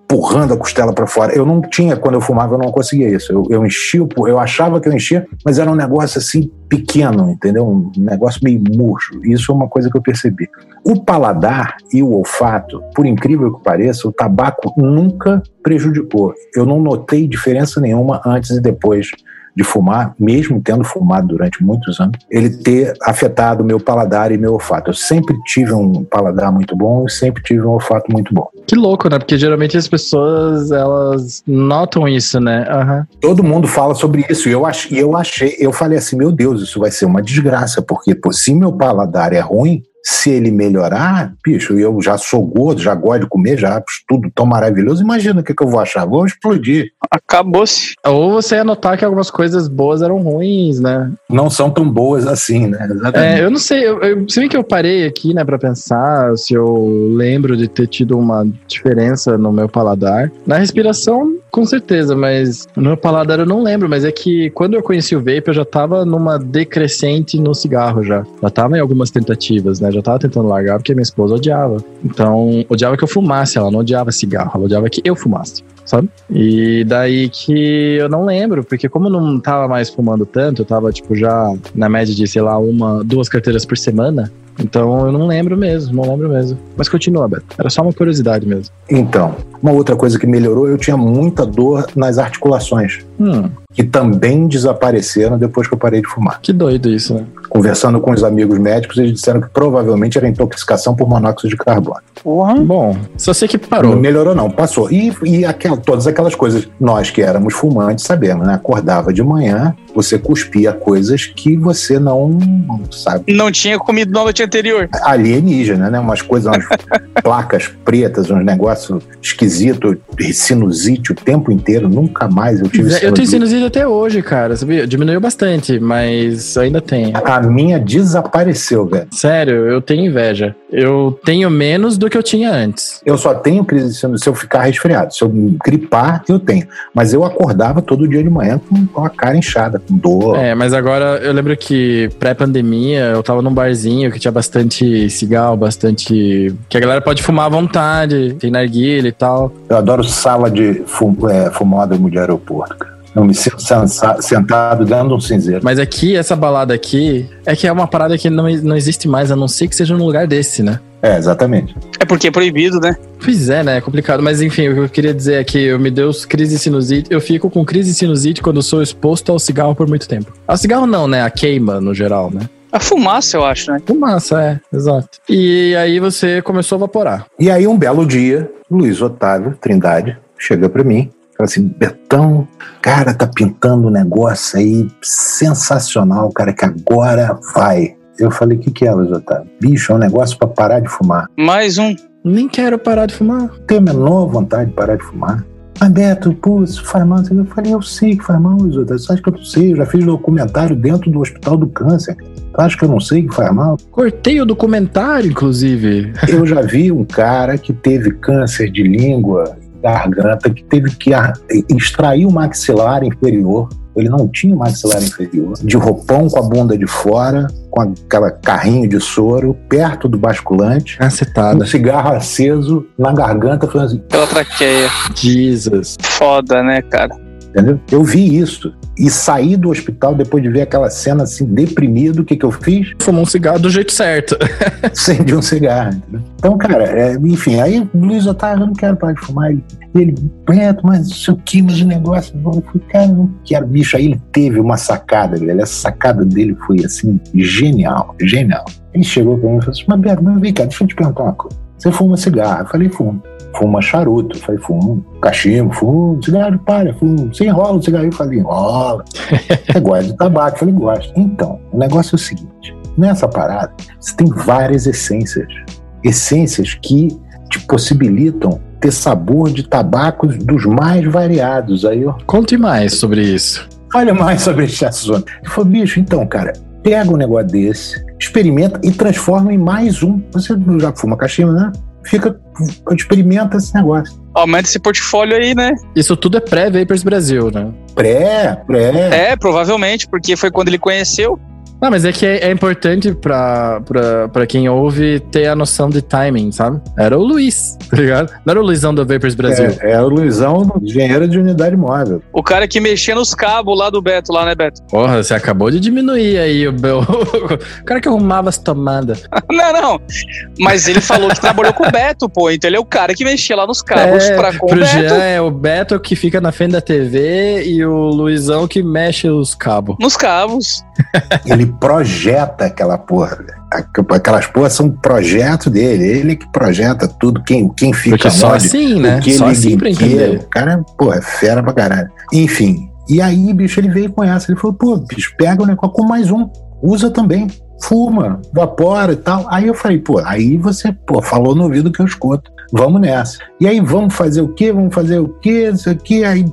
empurrando a costela para fora. Eu não tinha, quando eu fumava, eu não conseguia isso. Eu, eu enchia, eu achava que eu enchia, mas era um negócio assim pequeno, entendeu? Um negócio meio murcho. Isso é uma coisa que eu percebi. O paladar e o olfato, por incrível que pareça, o tabaco nunca prejudicou. Eu não notei diferença nenhuma antes e depois de fumar, mesmo tendo fumado durante muitos anos, ele ter afetado meu paladar e meu olfato. Eu sempre tive um paladar muito bom e sempre tive um olfato muito bom. Que louco, né? Porque geralmente as pessoas, elas notam isso, né? Uhum. Todo mundo fala sobre isso e eu, ach, eu achei, eu falei assim, meu Deus, isso vai ser uma desgraça, porque pô, se meu paladar é ruim, se ele melhorar, bicho, eu já sou gordo, já gosto de comer, já tudo tão maravilhoso. Imagina o que, que eu vou achar. Vou explodir. Acabou-se. Ou você ia notar que algumas coisas boas eram ruins, né? Não são tão boas assim, né? Exatamente. É, eu não sei. Eu, eu, se bem que eu parei aqui, né, pra pensar se eu lembro de ter tido uma diferença no meu paladar. Na respiração, com certeza, mas no meu paladar eu não lembro. Mas é que quando eu conheci o vape, eu já tava numa decrescente no cigarro já. Já tava em algumas tentativas, né? já tava tentando largar porque minha esposa odiava. Então, odiava que eu fumasse, ela não odiava cigarro, ela odiava que eu fumasse, sabe? E daí que eu não lembro, porque como eu não tava mais fumando tanto, eu tava, tipo, já na média de, sei lá, uma, duas carteiras por semana. Então eu não lembro mesmo, não lembro mesmo. Mas continua, Beto. Era só uma curiosidade mesmo. Então, uma outra coisa que melhorou, eu tinha muita dor nas articulações. Hum. Que também desapareceram depois que eu parei de fumar. Que doido isso, né? Conversando com os amigos médicos, eles disseram que provavelmente era intoxicação por monóxido de carbono. Uhum. Bom, só sei que parou. Não melhorou, não, passou. E, e aquel, todas aquelas coisas, nós que éramos fumantes sabemos, né? Acordava de manhã, você cuspia coisas que você não sabe. Não tinha comido na noite anterior. Alienígena, né? Umas coisas, umas placas pretas, uns negócios esquisitos, sinusite o tempo inteiro. Nunca mais eu tive sinusite. Eu tenho sinusite até hoje, cara, sabia? Diminuiu bastante, mas ainda tem. A minha desapareceu, velho. Sério, eu tenho inveja. Eu tenho menos do que eu tinha antes. Eu só tenho crise de sinusite se eu ficar resfriado. Se eu gripar, eu tenho. Mas eu acordava todo dia de manhã com a cara inchada, com dor. É, mas agora eu lembro que pré-pandemia eu tava num barzinho que tinha bastante cigarro, bastante. que a galera pode fumar à vontade, tem narguilha e tal. Eu adoro sala de fum, é, fumódromo de aeroporto, cara. Eu me sinto sentado dando um cinzeiro. Mas aqui, essa balada aqui, é que é uma parada que não, não existe mais, a não ser que seja num lugar desse, né? É, exatamente. É porque é proibido, né? Pois é, né? É complicado. Mas enfim, o que eu queria dizer é que eu me deu crise de sinusite. Eu fico com crise de sinusite quando sou exposto ao cigarro por muito tempo. Ao cigarro não, né? A queima, no geral, né? A fumaça, eu acho, né? Fumaça, é, exato. E aí você começou a evaporar. E aí, um belo dia, Luiz Otávio Trindade chega para mim Fala assim, Betão, cara, tá pintando um negócio aí sensacional, cara, que agora vai. Eu falei, o que, que é, Luiz Otávio? Bicho, é um negócio para parar de fumar. Mais um. Nem quero parar de fumar. Tenho a menor vontade de parar de fumar. Mas Beto, pô, isso faz mal. Eu falei, eu sei que faz mal, Luiz Otávio. Você acha que eu não sei? Eu já fiz documentário dentro do Hospital do Câncer. Tu acha que eu não sei que faz mal? Cortei o documentário, inclusive. Eu já vi um cara que teve câncer de língua garganta, que teve que extrair o maxilar inferior. Ele não tinha maxilar inferior, de roupão com a bunda de fora, com aquela carrinho de soro, perto do basculante. Cacetada. Um cigarro aceso na garganta, falando assim. Pela traqueia. Jesus. Foda, né, cara? Entendeu? Eu vi isso e saí do hospital depois de ver aquela cena assim, deprimido. O que, que eu fiz? Fumou um cigarro do jeito certo. Acendi um cigarro. Entendeu? Então, cara, é, enfim, aí o Luiz Otávio, eu não quero parar de fumar. Ele, ele Beto, mas isso aqui, mas o negócio. Eu falei, cara, não quero. Bicho, aí ele teve uma sacada, velho. Essa sacada dele foi assim, genial, genial. Ele chegou pra mim e falou assim: Mas Beto, mas vem cá, deixa eu te perguntar uma coisa. Você fuma cigarro? Eu falei, fumo fuma charuto. Eu falei, fumo cachimbo, fumo cigarro, para, fumo. Você enrola o cigarro? Eu falei, enrola. Você gosta de tabaco? Eu falei, gosto. Então, o negócio é o seguinte: nessa parada, você tem várias essências. Essências que te possibilitam ter sabor de tabacos dos mais variados. Aí eu. Conte mais sobre isso. Olha mais sobre esse assunto. Ele falou, bicho, então, cara, pega um negócio desse, experimenta e transforma em mais um. Você já fuma cachimbo, né? Fica, experimenta esse negócio. Aumenta esse portfólio aí, né? Isso tudo é pré-Vapers Brasil, né? Pré, pré. É, provavelmente, porque foi quando ele conheceu. Não, mas é que é, é importante pra, pra, pra quem ouve ter a noção de timing, sabe? Era o Luiz, tá ligado? Não era o Luizão do Vapers Brasil. É, é o Luizão, engenheiro de unidade móvel. O cara que mexia nos cabos lá do Beto, lá, né, Beto? Porra, você acabou de diminuir aí o, o cara que arrumava as tomadas. não, não. Mas ele falou que trabalhou com o Beto, pô. Então ele é o cara que mexia lá nos cabos é, pra com o pro Beto. Jean é o Beto que fica na frente da TV e o Luizão que mexe os cabos. Nos cabos. Ele projeta aquela porra. Aquelas porras são projeto dele. Ele que projeta tudo. Quem, quem fica Porque só onde, assim, né? que Só ele assim pra entender. O cara, pô, é fera pra caralho. Enfim. E aí, bicho, ele veio com essa. Ele falou, pô, bicho, pega o negócio com mais um. Usa também. Fuma, vapora e tal. Aí eu falei, pô, aí você, pô, falou no ouvido que eu escuto. Vamos nessa. E aí, vamos fazer o quê? Vamos fazer o quê? Isso aqui. Aí,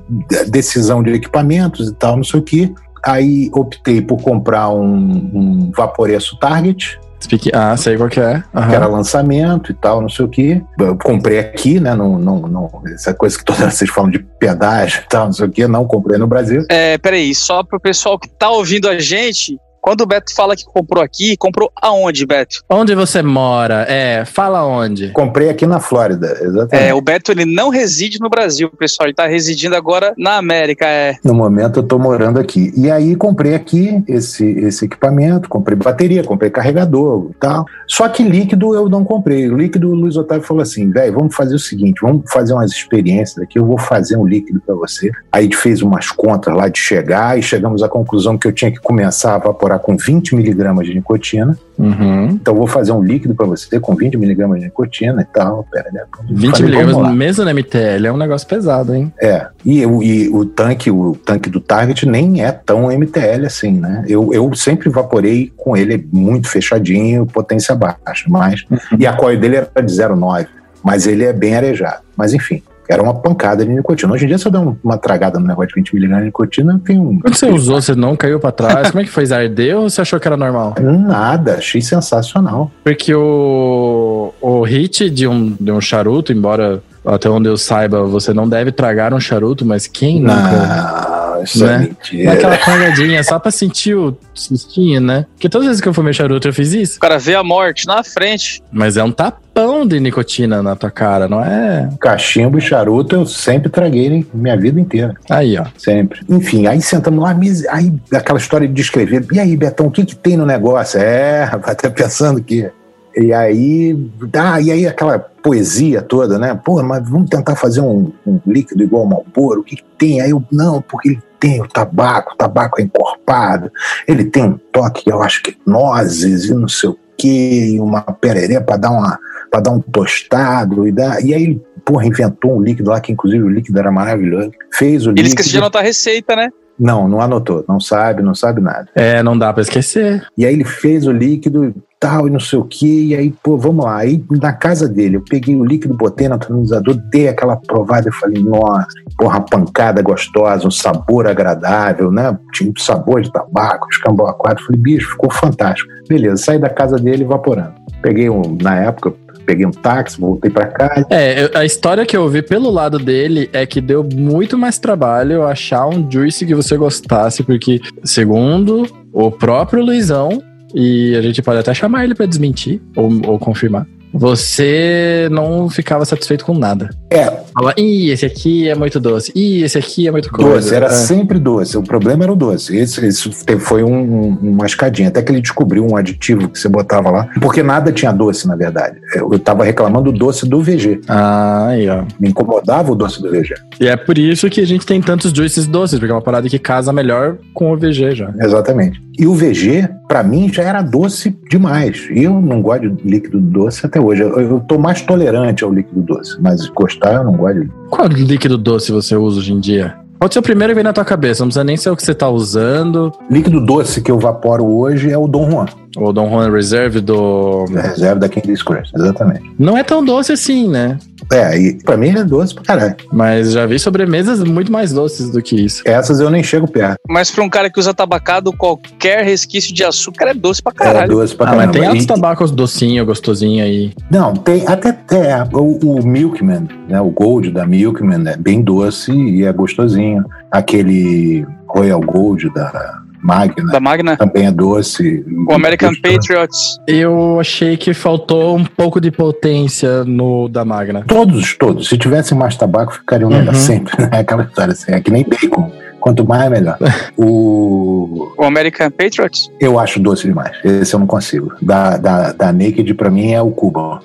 decisão de equipamentos e tal, não sei o quê. Aí optei por comprar um, um Vaporeço Target, Speak... Ah, sei qual que é. Aham. que era lançamento e tal, não sei o quê. Eu comprei aqui, né? Não, não, não, essa coisa que todas vocês falam de pedágio e tal, não sei o quê, não comprei no Brasil. É, peraí, só pro pessoal que tá ouvindo a gente, quando o Beto fala que comprou aqui, comprou aonde, Beto? Onde você mora? É, fala onde. Comprei aqui na Flórida, exatamente. É, o Beto ele não reside no Brasil, pessoal. Ele tá residindo agora na América. É. No momento eu tô morando aqui. E aí comprei aqui esse, esse equipamento, comprei bateria, comprei carregador e tal. Só que líquido eu não comprei. O líquido o Luiz Otávio falou assim: velho, vamos fazer o seguinte, vamos fazer umas experiências aqui, eu vou fazer um líquido para você. Aí a gente fez umas contas lá de chegar e chegamos à conclusão que eu tinha que começar a evaporar com 20 miligramas de nicotina. Uhum. Então eu vou fazer um líquido para você com 20 miligramas de nicotina e tal. Pera, né? 20 Falei, miligramas mesmo na MTL é um negócio pesado, hein? É, e, o- e o tanque, o tanque do Target nem é tão MTL assim, né? Eu, eu sempre vaporei com ele muito fechadinho, potência baixa, mas e a coil dele era de 0,9, mas ele é bem arejado. Mas enfim, era uma pancada de nicotina. Hoje em dia, se eu der um- uma tragada no negócio de 20 mg de nicotina, tem um. Quando você usou, você não caiu pra trás? Como é que foi? Ardeu ou você achou que era normal? Nada, achei sensacional. Porque o, o hit de um, de um charuto, embora até onde eu saiba, você não deve tragar um charuto, mas quem nunca? Isso Né? é mentira. Dá aquela pagadinha só pra sentir o sustinho, né? Porque todas as vezes que eu fumei charuto eu fiz isso. O cara vê a morte na frente. Mas é um tapão de nicotina na tua cara, não é? Cachimbo e charuto eu sempre traguei minha vida inteira. Aí, ó. Sempre. Enfim, aí sentamos lá, aí aquela história de descrever. E aí, Betão, o que que tem no negócio? É, vai até pensando que. E aí, ah, e aí aquela poesia toda, né? Pô, mas vamos tentar fazer um, um líquido igual ao Malboro, o que, que tem? Aí eu, não, porque ele tem o tabaco, o tabaco é encorpado, ele tem um toque, eu acho que nozes e não sei o quê, e uma pererê para dar uma para dar um tostado e dá, e aí ele, porra, inventou um líquido lá que inclusive o líquido era maravilhoso. Fez o Ele líquido. esqueceu de anotar a receita, né? Não, não anotou, não sabe, não sabe nada. É, não dá pra esquecer. E aí ele fez o líquido tal, e não sei o que, e aí, pô, vamos lá. Aí na casa dele, eu peguei o líquido, botei no atomizador, dei aquela provada e falei, nossa, porra, pancada gostosa, um sabor agradável, né? Tinha um sabor de tabaco, escambau a quatro. Falei, bicho, ficou fantástico. Beleza, saí da casa dele evaporando. Peguei um, na época, peguei um táxi, voltei pra casa. É, a história que eu ouvi pelo lado dele é que deu muito mais trabalho achar um juice que você gostasse, porque, segundo o próprio Luizão, e a gente pode até chamar ele pra desmentir ou, ou confirmar, você não ficava satisfeito com nada. É, Fala, ih, esse aqui é muito doce, ih, esse aqui é muito coisa. Doce, era É. sempre doce. O problema era o doce. Esse, esse foi um, um- uma escadinha. Até que ele descobriu um aditivo que você botava lá. Porque nada tinha doce, na verdade. Eu, eu tava reclamando do doce do VG. Ah, aí, ó. Me incomodava o doce do VG. E é por isso que a gente tem tantos juices doces, porque é uma parada que casa melhor com o VG já. Exatamente. E o VG, pra mim, já era doce demais. E eu não gosto de líquido doce até hoje. Eu, tô mais tolerante ao líquido doce. Mas gostar, eu não gosto de Qual líquido doce você usa hoje em dia? Pode ser o primeiro que vem na tua cabeça, não precisa nem ser o que você tá usando. Líquido doce que eu vaporo hoje é o Dom Juan. O Don Juan Reserve do. da reserva da King Disgrace. Exatamente. Não é tão doce assim, né? É, e pra mim é doce pra caralho. Mas já vi sobremesas muito mais doces do que isso. Essas eu nem chego perto. Mas pra um cara que usa tabacado, qualquer resquício de açúcar é doce pra É caralho. doce pra Ah, mas caramba. tem altos E- tabacos docinho, gostosinho aí. Não, tem até, até o, o Milkman, né? O Gold da Milkman é bem doce e é gostosinho. Aquele Royal Gold da Magna Da Magna. também é doce. O American. Patriots. Eu achei que faltou um pouco de potência no da Magna. Todos, todos. Se tivesse mais tabaco, ficariam melhor Uhum. sempre. É aquela história assim. É que nem bacon. Quanto mais, melhor. O... O American Patriots. Eu acho doce demais. Esse eu não consigo. Da, da, da Naked, pra mim, é o Cuban.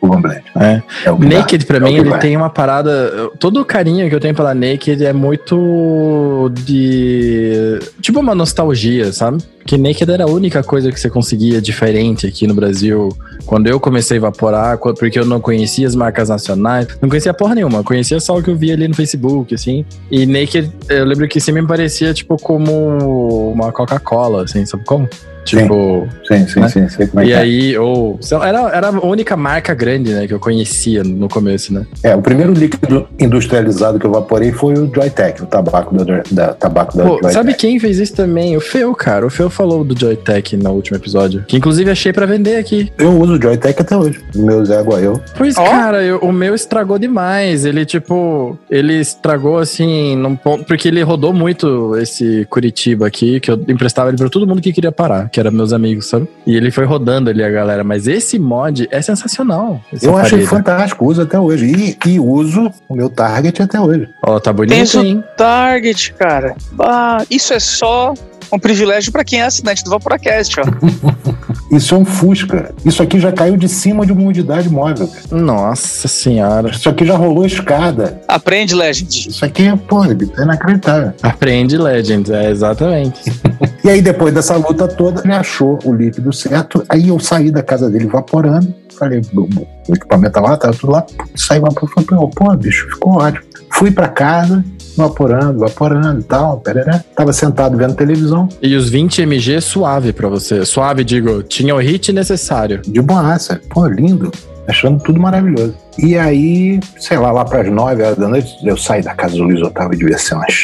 Cuban Blend. É. É o que dá. Naked, pra É o mim, que ele vai. tem uma parada. Todo o carinho que eu tenho pela Naked é muito de. Tipo uma nostalgia, sabe? Porque Naked era a única coisa que você conseguia diferente aqui no Brasil. Quando eu comecei a evaporar, qu- porque eu não conhecia as marcas nacionais, não conhecia porra nenhuma, conhecia só o que eu via ali no Facebook, assim. E Naked, eu lembro que sempre me parecia, tipo, como uma Coca-Cola, assim, sabe como? Tipo. Sim, sim, né? sim. Sei como é E que é. aí, ou. Era, era a única marca grande, né, que eu conhecia no começo, né? É, o primeiro líquido industrializado que eu vaporei foi o Joytech, o tabaco da, da, tabaco da Pô, Joytech. sabe quem fez isso também? O Feu, cara. O Feu falou do Joytech no último episódio. Que inclusive achei pra vender aqui. Eu uso o Joytech até hoje. O meu Zé eu. Pois, Ó. cara, eu- o meu estragou demais. Ele, tipo, ele estragou assim, num ponto. Porque ele rodou muito esse Curitiba aqui, que eu emprestava ele pra todo mundo que queria parar, que era meus amigos, sabe? E ele foi rodando ali a galera. Mas esse mod é sensacional. Eu achei parede. fantástico, uso até hoje. E, e uso o meu Target até hoje. Ó, tá bonito, hein? Target, cara. Ah, isso é só um privilégio pra quem é assinante do Vaporacast, ó. Isso é um Fusca. Isso aqui já caiu de cima de uma unidade móvel. cara. Nossa senhora. Isso aqui já rolou escada. Aprende, Legend. Isso aqui é, pô, é inacreditável. Aprende Legends, é exatamente. E aí, depois dessa luta toda, ele achou o líquido certo. Aí eu saí da casa dele evaporando. Falei, o o equipamento tá lá, tava tudo lá. Saí evaporando. Falei, pô, bicho, ficou ótimo. Fui pra casa, evaporando, evaporando e tal. Pereré. Tava sentado vendo televisão. E os 20 mg suave pra você. Suave, digo, tinha o hit necessário. de boaça. Pô, lindo. Achando tudo maravilhoso. E aí, sei lá, lá para as nove horas da noite, eu saí da casa do Luiz Otávio, devia ser umas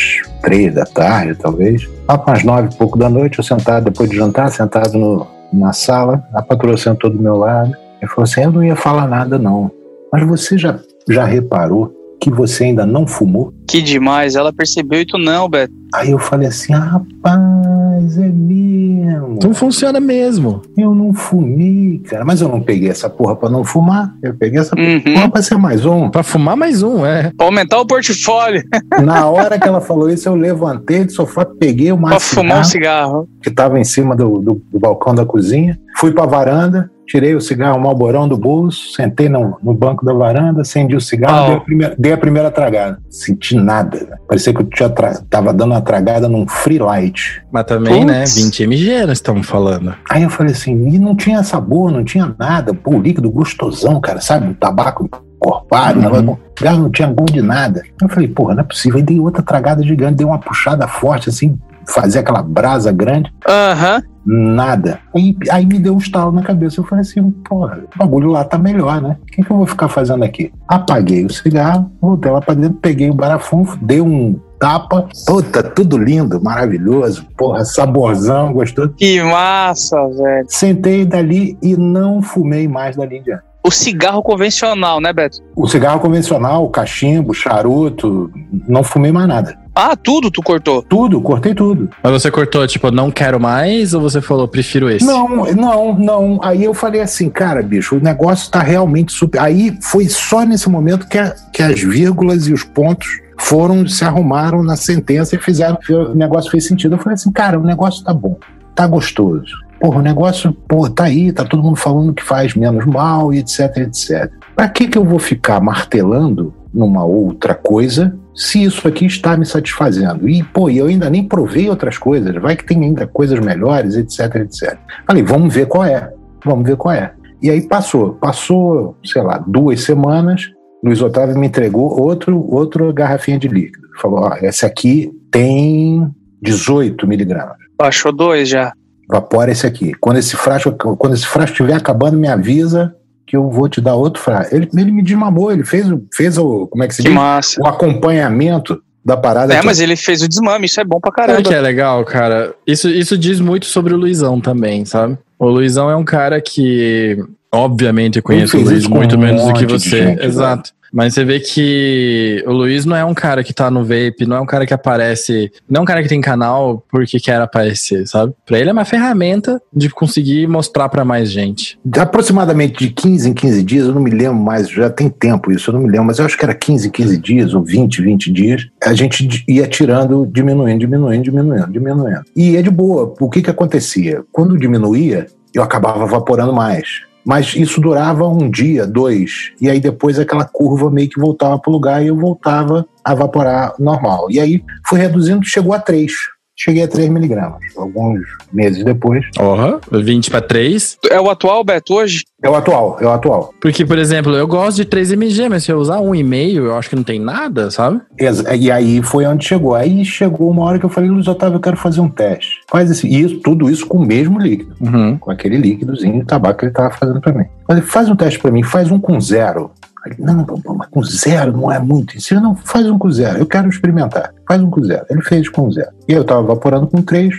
três da tarde, talvez. Lá para as nove e pouco da noite, eu sentado, depois de jantar, sentado no- na sala, a patroa sentou do meu lado. E falou assim: Eu não ia falar nada, não. Mas você já, já reparou que você ainda não fumou? Que demais. Ela percebeu e tu não, Beto. Aí eu falei assim: ah, Rapaz, é mesmo. Então funciona mesmo. Eu não fumei, cara. Mas eu não peguei essa porra pra não fumar. Eu peguei essa Uhum. porra pra ser mais um. Pra fumar mais um, é. Pra aumentar o portfólio. Na hora que ela falou isso, eu levantei do sofá, peguei o Pra maço fumar um cigarro. que estava em cima do, do- do balcão da cozinha, fui pra varanda, tirei o cigarro malborão do bolso, sentei no, no banco da varanda, acendi o cigarro, Oh. dei, a primeira, dei a primeira tragada. Senti nada. né? Parecia que eu tinha tra- tava dando uma tragada num free light. Mas também, né? Putz. 20 mg nós estamos falando. Aí eu falei assim, e não tinha sabor, não tinha nada. Pô, o líquido gostosão, cara, sabe? Um tabaco encorpado, Uhum. O cigarro não tinha gosto de nada. Eu falei, porra, não é possível. Aí dei outra tragada gigante, dei uma puxada forte, assim, fazer aquela brasa grande. Aham. Nada. Aí, aí me deu um estalo na cabeça. Eu falei assim, porra, o bagulho lá tá melhor, né? O que, que eu vou ficar fazendo aqui? Apaguei o cigarro, voltei lá pra dentro, peguei o barafunfo, dei um tapa. Puta, tudo lindo, maravilhoso. Porra, saborzão, gostoso. Que massa, velho. Sentei dali e não fumei mais dali em diante. O cigarro convencional, né, Beto? O cigarro convencional, o cachimbo, charuto, não fumei mais nada. Ah, tudo tu cortou. Tudo, cortei tudo. Mas você cortou, tipo, não quero mais ou você falou, prefiro esse? Não, não, não. Aí eu falei assim, cara, bicho, o negócio tá realmente super. Aí foi só nesse momento que, a- que as vírgulas e os pontos foram, se arrumaram na sentença e fizeram, o negócio fez sentido. Eu falei assim, cara, o negócio tá bom, tá gostoso. Porra, o negócio, pô, tá aí, tá todo mundo falando que faz menos mal e etc, etc. Pra que que eu vou ficar martelando numa outra coisa se isso aqui está me satisfazendo? E, pô, e eu ainda nem provei outras coisas, vai que tem ainda coisas melhores, etc, etc. Falei, vamos ver qual é, vamos ver qual é. E aí passou, passou, sei lá, duas semanas, Luiz Otávio me entregou outro, outra garrafinha de líquido. Falou, ó, essa aqui tem 18 miligramas. Baixou dois já. Vapora esse aqui. Quando esse frasco, quando esse frasco estiver acabando, me avisa que eu vou te dar outro frasco. Ele, ele me desmamou, ele fez, o- fez o, como é que se Que diz? massa. O acompanhamento da parada. É, mas ele fez o desmame, isso é bom pra caramba. o que é legal, cara? Isso, isso diz muito sobre o Luizão também, sabe? O Luizão é um cara que, obviamente, eu conheço o Luiz muito um menos do que você. gente, né? Mas você vê que o Luiz não é um cara que tá no vape, não é um cara que aparece, não é um cara que tem canal porque quer aparecer, sabe? Pra ele é uma ferramenta de conseguir mostrar pra mais gente. Aproximadamente de 15 em 15 dias, eu não me lembro mais, já tem tempo isso, eu não me lembro, mas eu acho que era 15 em 15 dias, ou 20, 20 dias, a gente ia tirando, diminuindo, diminuindo, diminuindo, diminuindo. E ia de boa. O que que acontecia? Quando diminuía, eu acabava evaporando mais. Mas isso durava um dia, dois, e aí depois aquela curva meio que voltava para o lugar e eu voltava a evaporar normal. E aí foi reduzindo, chegou a 3. Cheguei a 3 miligramas. Alguns meses depois. Porra, 20 pra 3. É o atual, Beto, hoje? É o atual, é o atual. Porque, por exemplo, eu gosto de 3 mg, mas se eu usar 1,5, eu acho que não tem nada, sabe? Exa- E aí foi onde chegou. Aí chegou uma hora que eu falei, Luiz Otávio, eu quero fazer um teste. Faz esse, isso, tudo isso com o mesmo líquido, Uhum. com aquele líquidozinho de tabaco que ele estava fazendo para mim. Falei, faz um teste para mim, faz um com zero. Não, mas com zero não é muito. Se não, faz um com zero. Eu quero experimentar. Faz um com zero. Ele fez com zero. E eu estava evaporando com três,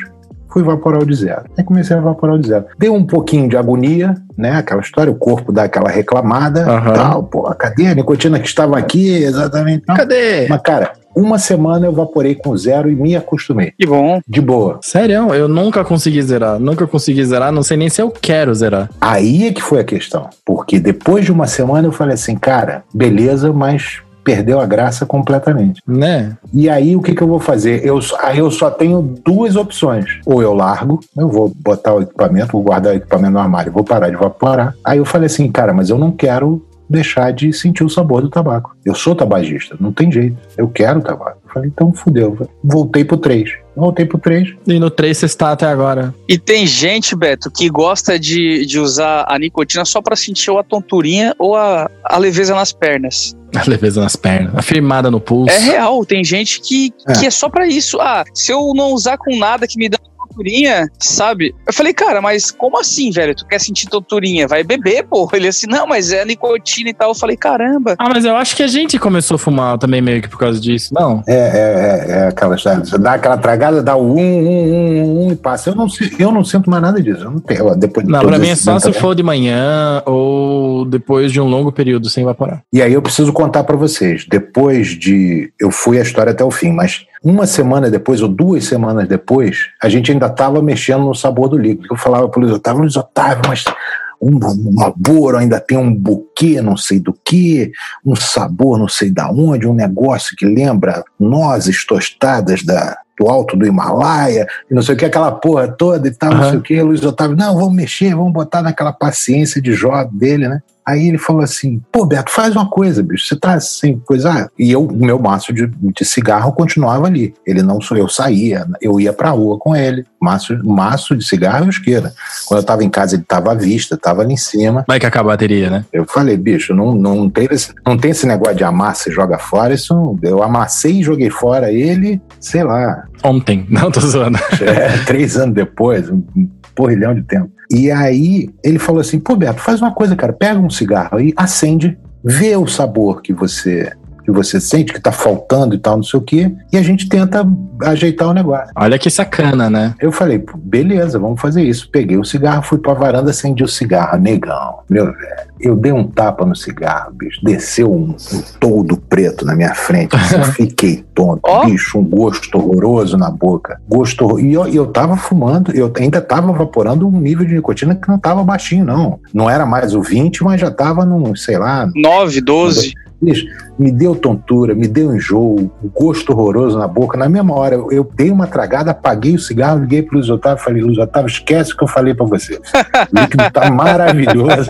fui evaporar o de zero. Aí comecei a evaporar o de zero. Deu um pouquinho de agonia, né? Aquela história, o corpo dá aquela reclamada, Aham. tal, pô, cadê a nicotina que estava aqui? Exatamente. Não. Cadê? Mas, cara, uma semana eu evaporei com zero e me acostumei. Que bom. De boa. Sério, eu nunca consegui zerar. Nunca consegui zerar, não sei nem se eu quero zerar. Aí é que foi a questão. Porque depois de uma semana eu falei assim, cara, beleza, mas perdeu a graça completamente. Né? E aí o que, que eu vou fazer? Eu, aí eu só tenho duas opções. Ou eu largo, eu vou botar o equipamento, vou guardar o equipamento no armário, vou parar de evaporar. Aí eu falei assim, cara, mas eu não quero deixar de sentir o sabor do tabaco. Eu sou tabagista, não tem jeito. Eu quero tabaco. Eu falei, então fudeu. Voltei pro 3. Voltei pro 3. E no 3 você está até agora. E tem gente, Beto, que gosta de, de usar a nicotina só pra sentir ou a tonturinha ou a, a leveza nas pernas. A leveza nas pernas. A firmada no pulso. É real, tem gente que É. que é só pra isso. Ah, se eu não usar com nada que me dá tonturinha, sabe? Eu falei, cara, mas como assim, velho? Tu quer sentir tonturinha? Vai beber, pô. Ele assim, não, mas é nicotina e tal. Eu falei, caramba. Ah, mas eu acho que a gente começou a fumar também meio que por causa disso. Não. É, é, é, é aquela história. Você dá aquela tragada, dá o um, um, um, um e passa. Eu não, eu não sinto mais nada disso. Eu não tenho. Depois de Não, pra mim é só se for de manhã ou depois de um longo período sem evaporar. E aí eu preciso contar pra vocês. Depois de. Eu fui a história até o fim, mas uma semana depois, ou duas semanas depois, a gente ainda estava mexendo no sabor do líquido. Eu falava pro Luiz Otávio, Luiz Otávio, mas um, um ainda tem um buquê, não sei do que, um sabor não sei da onde, um negócio que lembra nozes tostadas da, do alto do Himalaia, e não sei o que, aquela porra toda e tal, não Aham. sei o que. Luiz Otávio, não, vamos mexer, vamos botar naquela paciência de jovem dele, né? Aí ele falou assim: pô, Beto, faz uma coisa, bicho, você tá sem coisa. E eu, o meu maço de, de cigarro continuava ali. Ele não sou eu saía, eu ia pra rua com ele. Maço, maço de cigarro e isqueira. Quando eu tava em casa, ele tava à vista, tava ali em cima. Vai que acaba a bateria, né? Eu falei, bicho, não, não, tem, esse, não tem esse negócio de amassa e joga fora. Isso eu amassei e joguei fora ele, sei lá, Ontem. Não, tô zoando. é, três anos depois, um porrilhão de tempo. E aí ele falou assim: pô, Beto, faz uma coisa, cara, pega um cigarro aí, acende, vê o sabor que você que você sente que tá faltando e tal, não sei o quê, e a gente tenta ajeitar o negócio. Olha que sacana, né? Eu falei, beleza, vamos fazer isso. Peguei o cigarro, fui pra varanda, acendi o cigarro, negão. Meu velho, eu dei um tapa no cigarro, bicho. Desceu um, um toldo preto na minha frente. assim, eu fiquei tonto. Ó. Bicho, um gosto horroroso na boca. Gosto horror... E eu, eu tava fumando, eu ainda tava evaporando um nível de nicotina que não tava baixinho, não. Não era mais o 20, mas já tava num, sei lá, 9, 12. Bicho, me deu tontura, me deu enjoo, um gosto horroroso na boca. Na mesma hora, eu, eu dei uma tragada, apaguei o cigarro, liguei pro Luiz Otávio e falei, Luiz Otávio, esquece o que eu falei pra você. O líquido tá maravilhoso,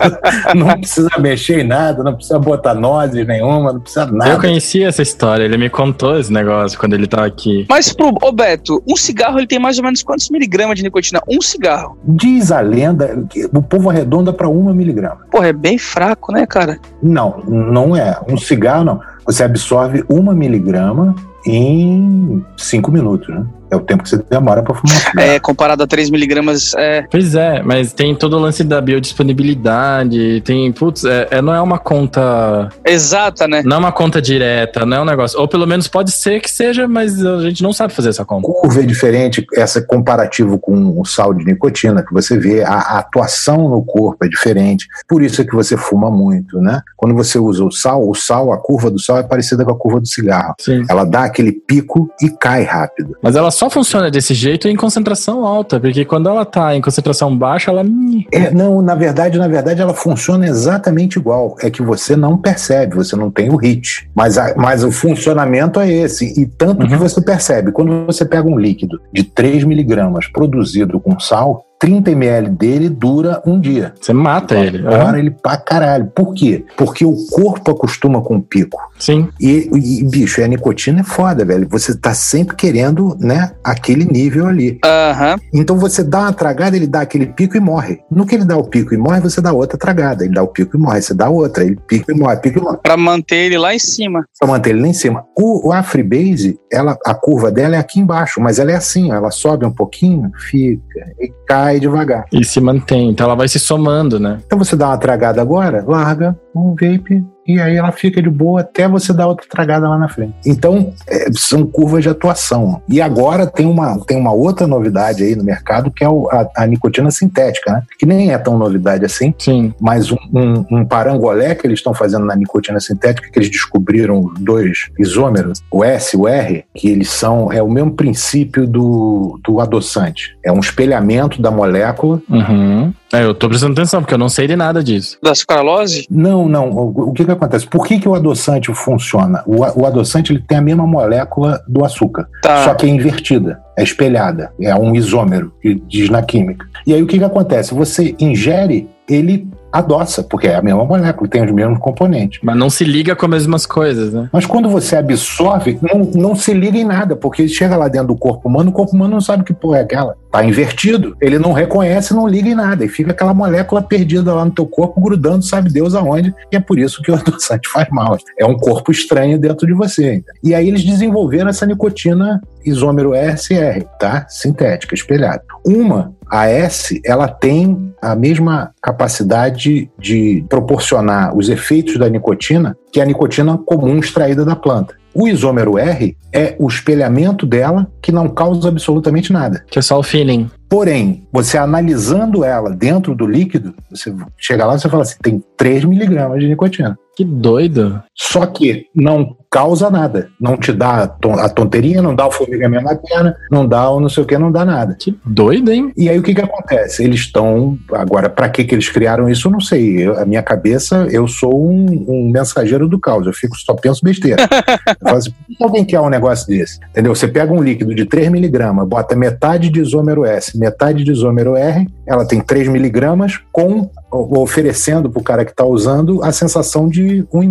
não precisa mexer em nada, não precisa botar nozes nenhuma, não precisa Eu nada. conhecia essa história, ele me contou esse negócio quando ele tava aqui. Mas pro ô Beto, um cigarro ele tem mais ou menos quantos miligramas de nicotina? Um cigarro. Diz a lenda que o povo arredonda pra uma miligrama. Porra, é bem fraco, né, cara? Não, não é. Um cigarro, não. Você absorve uma miligrama em cinco minutos, né? É o tempo que você demora para fumar. É, comparado a 3 miligramas, é... Pois é, mas tem todo o lance da biodisponibilidade, tem, putz, é, é, não é uma conta... Exata, né? Não é uma conta direta, não é um negócio... Ou pelo menos pode ser que seja, mas a gente não sabe fazer essa conta. Curva é diferente, essa comparativo com o sal de nicotina, que você vê, a, a atuação no corpo é diferente, por isso é que você fuma muito, né? Quando você usa o sal, o sal, a curva do sal é parecida com a curva do cigarro. Sim. Ela dá aquele pico e cai rápido. Mas ela só funciona desse jeito em concentração alta, porque quando ela tá em concentração baixa, ela. É, não, na verdade, na verdade, ela funciona exatamente igual. É que você não percebe, você não tem o hit. Mas, a, mas o funcionamento é esse. E tanto uhum. que você percebe, quando você pega um líquido de 3 miligramas produzido com sal, 30 ml dele dura um dia. Você mata então, ele. Agora uhum. ele pra caralho. Por quê? Porque o corpo acostuma com o pico. Sim. E, e, bicho, a nicotina é foda, velho. Você tá sempre querendo, né, aquele nível ali. Uhum. Então você dá uma tragada, ele dá aquele pico e morre. No que ele dá o pico e morre, você dá outra tragada. Ele dá o pico e morre. Você dá outra. Ele pica e morre, pica e morre. Pra manter ele lá em cima. Pra manter ele lá em cima. O, o a Freebase, ela, a curva dela é aqui embaixo, mas ela é assim, ela sobe um pouquinho, fica, e cai devagar. E se mantém. Então ela vai se somando, né? Então você dá uma tragada agora, larga um vape e aí ela fica de boa até você dar outra tragada lá na frente. Então, é, são curvas de atuação. E agora tem uma, tem uma outra novidade aí no mercado, que é o, a, a, nicotina sintética, né? Que nem é tão novidade assim. Sim. Mas um, um, um parangolé que eles estão fazendo na nicotina sintética, que eles descobriram dois isômeros, o S e o R, que eles são, é o mesmo princípio do, do adoçante. É um espelhamento da molécula. Uhum. É, eu tô prestando atenção, porque eu não sei de nada disso. Da sucralose? Não, não. O, o que que acontece? Por que, que o adoçante funciona? O, o adoçante ele tem a mesma molécula do açúcar, tá. só que é invertida, é espelhada, é um isômero, que diz na química. E aí o que que acontece? Você ingere, ele adoça, porque é a mesma molécula, tem os mesmos componentes. Mas não se liga com as mesmas coisas, né? Mas quando você absorve, não, não se liga em nada, porque chega lá dentro do corpo humano, o corpo humano não sabe que porra é aquela. Tá invertido. Ele não reconhece, não liga em nada. E fica aquela molécula perdida lá no teu corpo, grudando, sabe Deus aonde. E é por isso que o adoçante faz mal. É um corpo estranho dentro de você. E aí eles desenvolveram essa nicotina isômero SR, tá? Sintética, espelhada. Uma a S ela tem a mesma capacidade de proporcionar os efeitos da nicotina que a nicotina comum extraída da planta. O isômero R é o espelhamento dela que não causa absolutamente nada. Que é só o feeling. Porém, você analisando ela dentro do líquido, você chega lá e você fala assim, tem 3 miligramas de nicotina. Que doido. Só que não causa nada. Não te dá a tonteirinha, não dá o formigamento na perna, não dá o não sei o que, não dá nada. Que doido, hein? E aí o que que acontece? Eles estão. Agora, para que que eles criaram isso, eu não sei. Eu, a minha cabeça, eu sou um, um, mensageiro do caos. Eu fico só penso besteira. eu falo assim, por que alguém quer um negócio desse? Entendeu? Você pega um líquido de 3 miligramas, bota metade de isômero S, metade de isômero R, ela tem 3 miligramas com oferecendo para o cara que está usando a sensação de um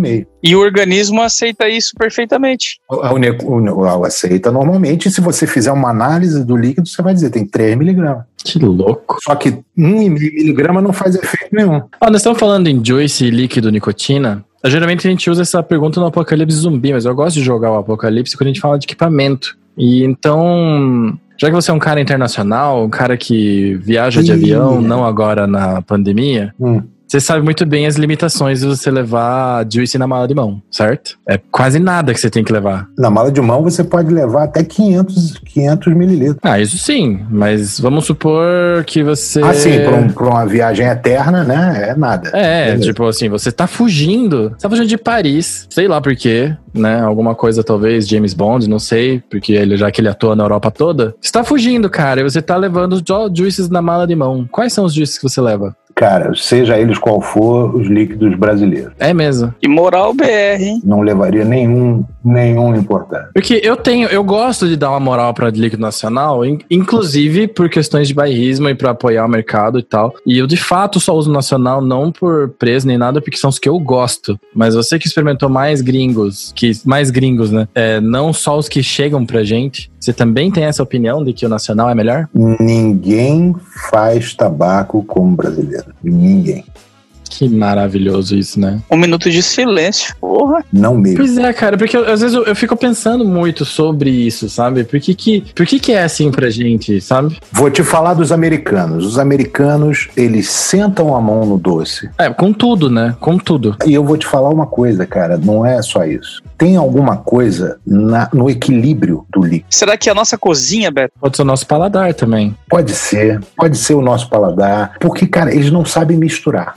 e. E o organismo aceita isso perfeitamente. O, o, o, aceita normalmente. E se você fizer uma análise do líquido, você vai dizer tem 3 miligramas. Que louco. Só que 1,5 miligrama não faz efeito nenhum. Ah, nós estamos falando em Joyce líquido nicotina. Geralmente a gente usa essa pergunta no Apocalipse Zumbi, mas eu gosto de jogar o Apocalipse quando a gente fala de equipamento. E então, já que você é um cara internacional, um cara que viaja de avião, não agora na pandemia, hum. Você sabe muito bem as limitações de você levar juice na mala de mão, certo? É quase nada que você tem que levar. Na mala de mão você pode levar até 500, 500 mililitros. Ah, isso sim, mas vamos supor que você... Ah, sim, pra, um, pra uma viagem eterna, né? É nada. É, Beleza. tipo assim, você tá fugindo. Você tá fugindo de Paris, sei lá por quê, né? Alguma coisa talvez, James Bond, não sei, porque ele, já que ele atua na Europa toda. Você tá fugindo, cara, e você tá levando juices na mala de mão. Quais são os juices que você leva? Cara, seja eles qual for, os líquidos brasileiros. É mesmo. E moral BR, hein? Não levaria nenhum, nenhum importante. Porque eu tenho, eu gosto de dar uma moral para líquido nacional, inclusive por questões de bairrismo e para apoiar o mercado e tal. E eu de fato só uso nacional não por preço nem nada, porque são os que eu gosto. Mas você que experimentou mais gringos, que mais gringos, né? É, não só os que chegam pra gente. Você também tem essa opinião de que o nacional é melhor? Ninguém faz tabaco como brasileiro. Ninguém. Que maravilhoso isso, né? Um minuto de silêncio, porra. Não mesmo. Pois é, cara, porque eu- às vezes eu, eu fico pensando muito sobre isso, sabe? Por que que, por que que é assim pra gente, sabe? Vou te falar dos americanos. Os americanos, eles sentam a mão no doce. É, com tudo, né? Com tudo. E eu vou te falar uma coisa, cara, não é só isso. Tem alguma coisa na- no equilíbrio do líquido. Será que é a nossa cozinha, Beto? Pode ser o nosso paladar também. Pode ser, pode ser o nosso paladar, porque, cara, eles não sabem misturar.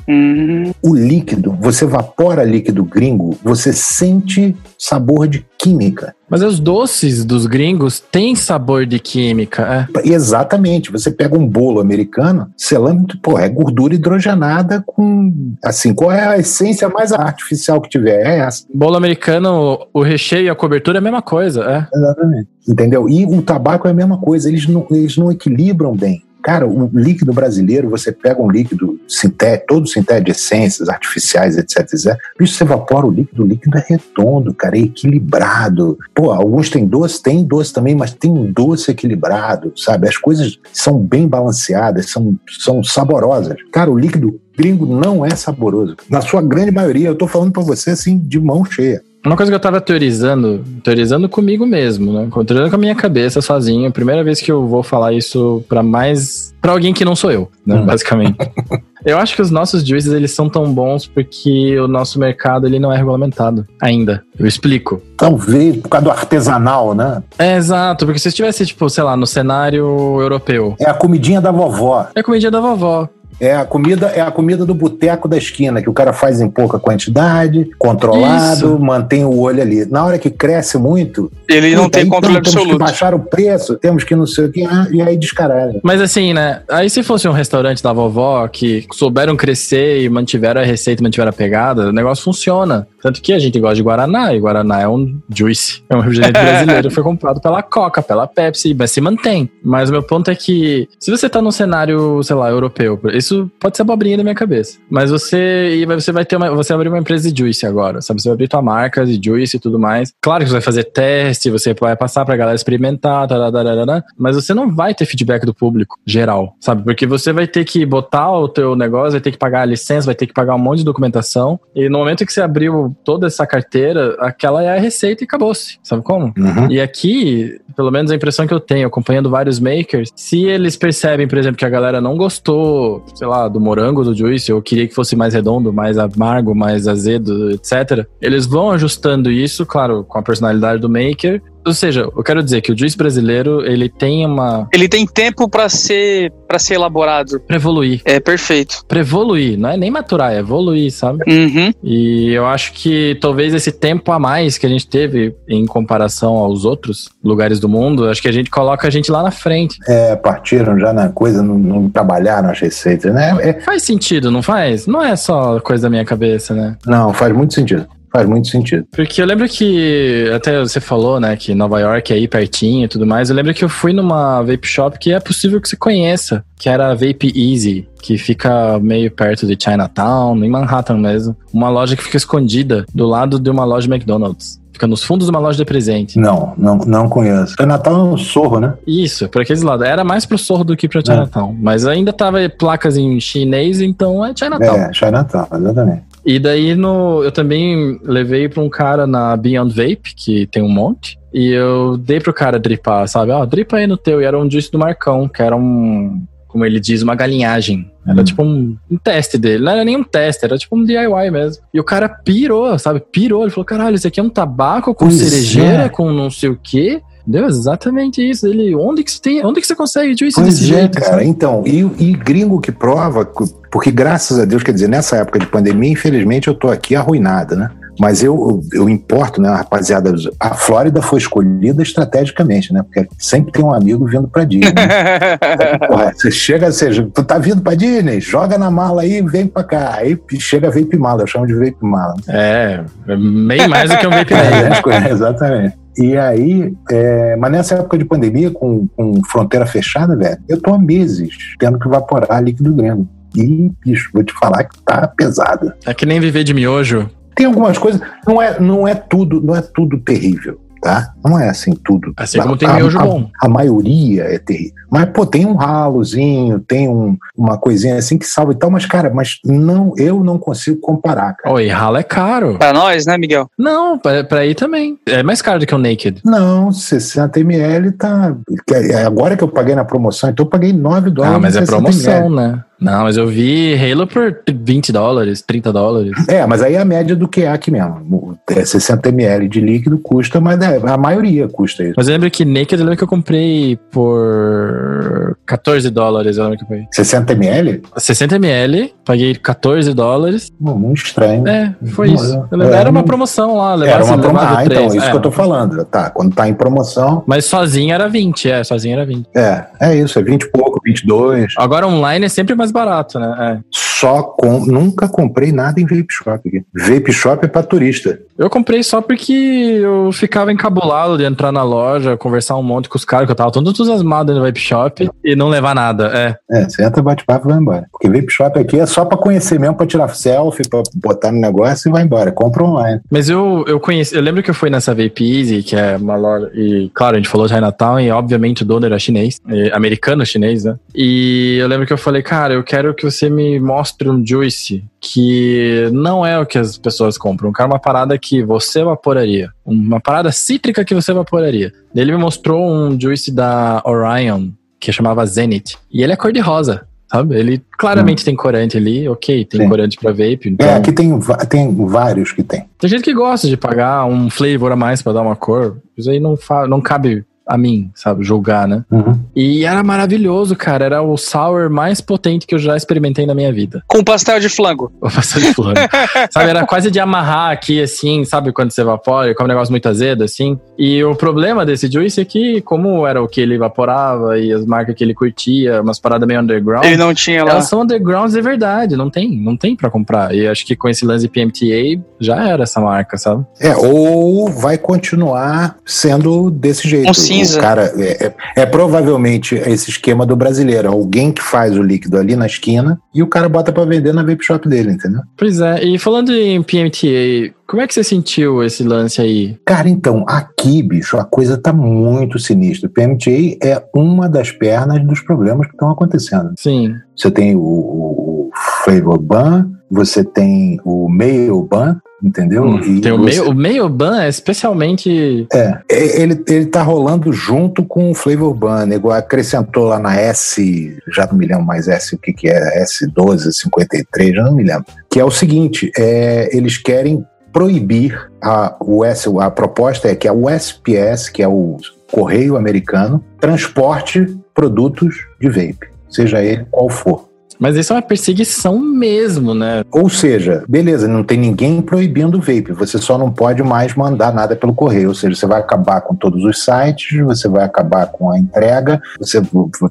O líquido, você evapora líquido gringo, você sente sabor de química. Mas os doces dos gringos têm sabor de química, é. Exatamente. Você pega um bolo americano, selame, pô, é gordura hidrogenada com. Assim, qual é a essência mais artificial que tiver? É essa. Bolo americano, o recheio e a cobertura é a mesma coisa, é. Exatamente. Entendeu? E o tabaco é a mesma coisa, eles não, eles não equilibram bem. Cara, o líquido brasileiro, você pega um líquido sintético, todo sintético de essências artificiais, etc, etc. Bicho, você evapora o líquido, o líquido é redondo, cara, é equilibrado. Pô, alguns têm doce, tem doce também, mas tem um doce equilibrado, sabe? As coisas são bem balanceadas, são, são saborosas. Cara, o líquido gringo não é saboroso. Na sua grande maioria, eu tô falando pra você assim, de mão cheia. Uma coisa que eu tava teorizando, teorizando comigo mesmo, né? Teorizando com a minha cabeça sozinho. Primeira vez que eu vou falar isso pra mais. pra alguém que não sou eu, né? Hum. Basicamente. eu acho que os nossos juízes, eles são tão bons porque o nosso mercado, ele não é regulamentado ainda. Eu explico. Talvez por causa do artesanal, né? É, exato. Porque se estivesse, tipo, sei lá, no cenário europeu. É a comidinha da vovó. É comida da vovó. É a comida, é a comida do boteco da esquina, que o cara faz em pouca quantidade, controlado, Isso. mantém o olho ali. Na hora que cresce muito, ele não tem então controle temos que absoluto. baixar o preço, temos que não sei o que, ah, e aí descaralho. Mas assim, né? Aí se fosse um restaurante da vovó que souberam crescer e mantiveram a receita, mantiveram a pegada, o negócio funciona. Tanto que a gente gosta de Guaraná, e Guaraná é um juice. É um refrigerante brasileiro, foi comprado pela Coca, pela Pepsi, mas se mantém. Mas o meu ponto é que, se você tá num cenário, sei lá, europeu, isso pode ser abobrinha da minha cabeça. Mas você, e você vai ter uma, você vai abrir uma empresa de juice agora, sabe? Você vai abrir tua marca de juice e tudo mais. Claro que você vai fazer teste, você vai passar pra galera experimentar, tarararara, mas você não vai ter feedback do público geral, sabe? Porque você vai ter que botar o teu negócio, vai ter que pagar a licença, vai ter que pagar um monte de documentação, e no momento que você abriu toda essa carteira, aquela é a receita e acabou-se, sabe como? Uhum. E aqui, pelo menos a impressão que eu tenho, acompanhando vários makers, se eles percebem, por exemplo, que a galera não gostou, sei lá, do morango do juice, ou queria que fosse mais redondo, mais amargo, mais azedo, etc., eles vão ajustando isso, claro, com a personalidade do maker. Ou seja, eu quero dizer que o juice brasileiro, ele tem uma... Ele tem tempo pra ser para ser elaborado. pra evoluir. É perfeito. Pra evoluir, não é nem maturar, é evoluir, sabe? Uhum. E eu acho que talvez esse tempo a mais que a gente teve em comparação aos outros lugares do mundo, acho que a gente coloca a gente lá na frente. É, partiram já na coisa, não, não trabalharam as receitas, né? É- Faz sentido, não faz? Não é só coisa da minha cabeça, né? não, faz muito sentido. Faz muito sentido. Porque eu lembro que, até você falou, né, que Nova York é aí pertinho e tudo mais. Eu lembro que eu fui numa vape shop que é possível que você conheça, que era a Vape Easy, que fica meio perto de Chinatown, em Manhattan mesmo. Uma loja que fica escondida do lado de uma loja McDonald's. Fica nos fundos de uma loja de presente. Não, não, não conheço. O Natal é um sorro, né? Isso, por aqueles lados. Era mais pro Sorro do que pra Chinatown. Mas ainda tava placas em chinês, então é Chinatown. É, Chinatown, exatamente. E daí no, eu também levei pra um cara na Beyond Vape, que tem um monte. E eu dei pro cara dripar, sabe? Ó, dripa aí no teu. E era um juice do Marcão, que era um, como ele diz, uma galinhagem. Era Hum. tipo um, um teste dele. Não era nem um teste, era tipo um DIY mesmo. E o cara pirou, sabe? Pirou. Ele falou: caralho, isso aqui é um tabaco com Pois cerejeira, é. com não sei o quê. Deu exatamente isso. Ele, onde que você tem, onde que você consegue juice Pois desse é, jeito? cara. sabe? Então, e, e gringo que prova, porque graças a Deus, quer dizer, nessa época de pandemia, infelizmente eu tô aqui arruinado, né? Mas eu, eu importo, né, rapaziada? A Flórida foi escolhida estrategicamente, né? Porque sempre tem um amigo vindo pra Disney. Porra, você chega, você, tu tá vindo pra Disney? Joga na mala aí e vem pra cá. Aí chega vape mala, eu chamo de vape mala. É, é meio mais do que um vape idêntico, é, exatamente. E aí, é, mas nessa época de pandemia, com, com fronteira fechada, velho, eu tô há meses tendo que evaporar líquido grego. E, bicho, vou te falar que tá pesada. É que nem viver de miojo. Tem algumas coisas, não é, não é tudo, não é tudo terrível. Tá? Não é assim tudo. Assim como A- tem a- miojo a- bom. A maioria é terrível. Mas, pô, tem um ralozinho, tem um- uma coisinha assim que salva e tal, mas, cara, mas não, eu não consigo comparar, cara. Oi, ralo é caro. Pra nós, né, Miguel? Não, pra, pra ir também. É mais caro do que o Naked. Não, 60 ml tá. que é- Agora que eu paguei na promoção, então eu paguei 9 dólares. Ah, mas é 60 promoção, ml. né? Não, mas eu vi Halo por 20 dólares, 30 dólares. É, mas aí é a média do que é aqui mesmo. É 60 ml de líquido custa, mas é, a maioria custa isso. Mas eu lembro que Naked, eu lembro que eu comprei por 14 dólares, eu lembro que eu paguei. 60 ml? 60 ml, paguei 14 dólares. Hum, Muito estranho. É, foi Não, isso. é- Eu lembro- é, era uma promoção lá, Era uma promoção. Ah, então, isso é. que eu tô falando. Tá, quando tá em promoção, Mas sozinho era 20, é, sozinho era 20. é, é isso, é 20 e pouco, 22. Agora online é sempre mais barato, né? É. Só com. Nunca comprei nada em vape shop aqui. Vape shop é pra turista. Eu comprei só porque eu ficava encabulado de entrar na loja, conversar um monte com os caras, que eu tava todo entusiasmado no vape shop e não levar nada. É. É, você entra, bate papo e vai embora. Porque vape shop aqui é só pra conhecer mesmo, pra tirar selfie, pra botar no negócio e vai embora. Compra online. Mas eu, eu conheci, eu lembro que eu fui nessa Vape Easy, que é uma loja, e claro, a gente falou de Chinatown, e obviamente o dono era chinês, e americano chinês, né? E eu lembro que eu falei, cara, eu quero que você me mostre um juice que não é o que as pessoas compram. Quero uma parada que você evaporaria. Uma parada cítrica que você evaporaria. Ele me mostrou um juice da Orion, que chamava Zenith. E ele é cor de rosa. Sabe? Ele claramente tem corante ali, ok, tem Sim. corante pra vape. Então... É, aqui tem, tem vários que tem. Tem gente que gosta de pagar um flavor a mais pra dar uma cor. Isso aí não, não cabe a mim, sabe, julgar, né? Uhum. E era maravilhoso, cara. Era o sour mais potente que eu já experimentei na minha vida. Com pastel de flango. O pastel de flor. sabe, era quase de amarrar aqui, assim, sabe, quando você evapora, como um negócio muito azedo, assim. E o problema desse juice é que, como era o que ele evaporava e as marcas que ele curtia, umas paradas meio underground. Ele não tinha lá. Elas são undergrounds de verdade, não tem, não tem para comprar. E acho que com esse lance de PMTA já era essa marca, sabe? É, ou vai continuar sendo desse jeito. Um cinza. O cara, é, é- é provavelmente esse esquema do brasileiro. Alguém que faz o líquido ali na esquina e o cara bota pra vender na vape shop dele, entendeu? Pois é, e falando em PMTA, como é que você sentiu esse lance aí? Cara, então, aqui, bicho, a coisa tá muito sinistra. O PMTA é uma das pernas dos problemas que estão acontecendo. Sim. Você tem o, o, o Flavor Ban, você tem o Mail Ban, entendeu? Hum, E tem o, você- meio, o meio ban é especialmente. É, é, ele, ele tá rolando junto com o Flavor Ban, igual acrescentou lá na S, já não me lembro mais S, o que que é, S12, 53, já não me lembro. Que é o seguinte, é, eles querem proibir a, o S, a proposta é que a USPS, que é o Correio Americano, transporte produtos de vape, seja ele qual for. Mas isso é uma perseguição mesmo, né? Ou seja, beleza, não tem ninguém proibindo o vape, você só não pode mais mandar nada pelo correio. Ou seja, você vai acabar com todos os sites, você vai acabar com a entrega, você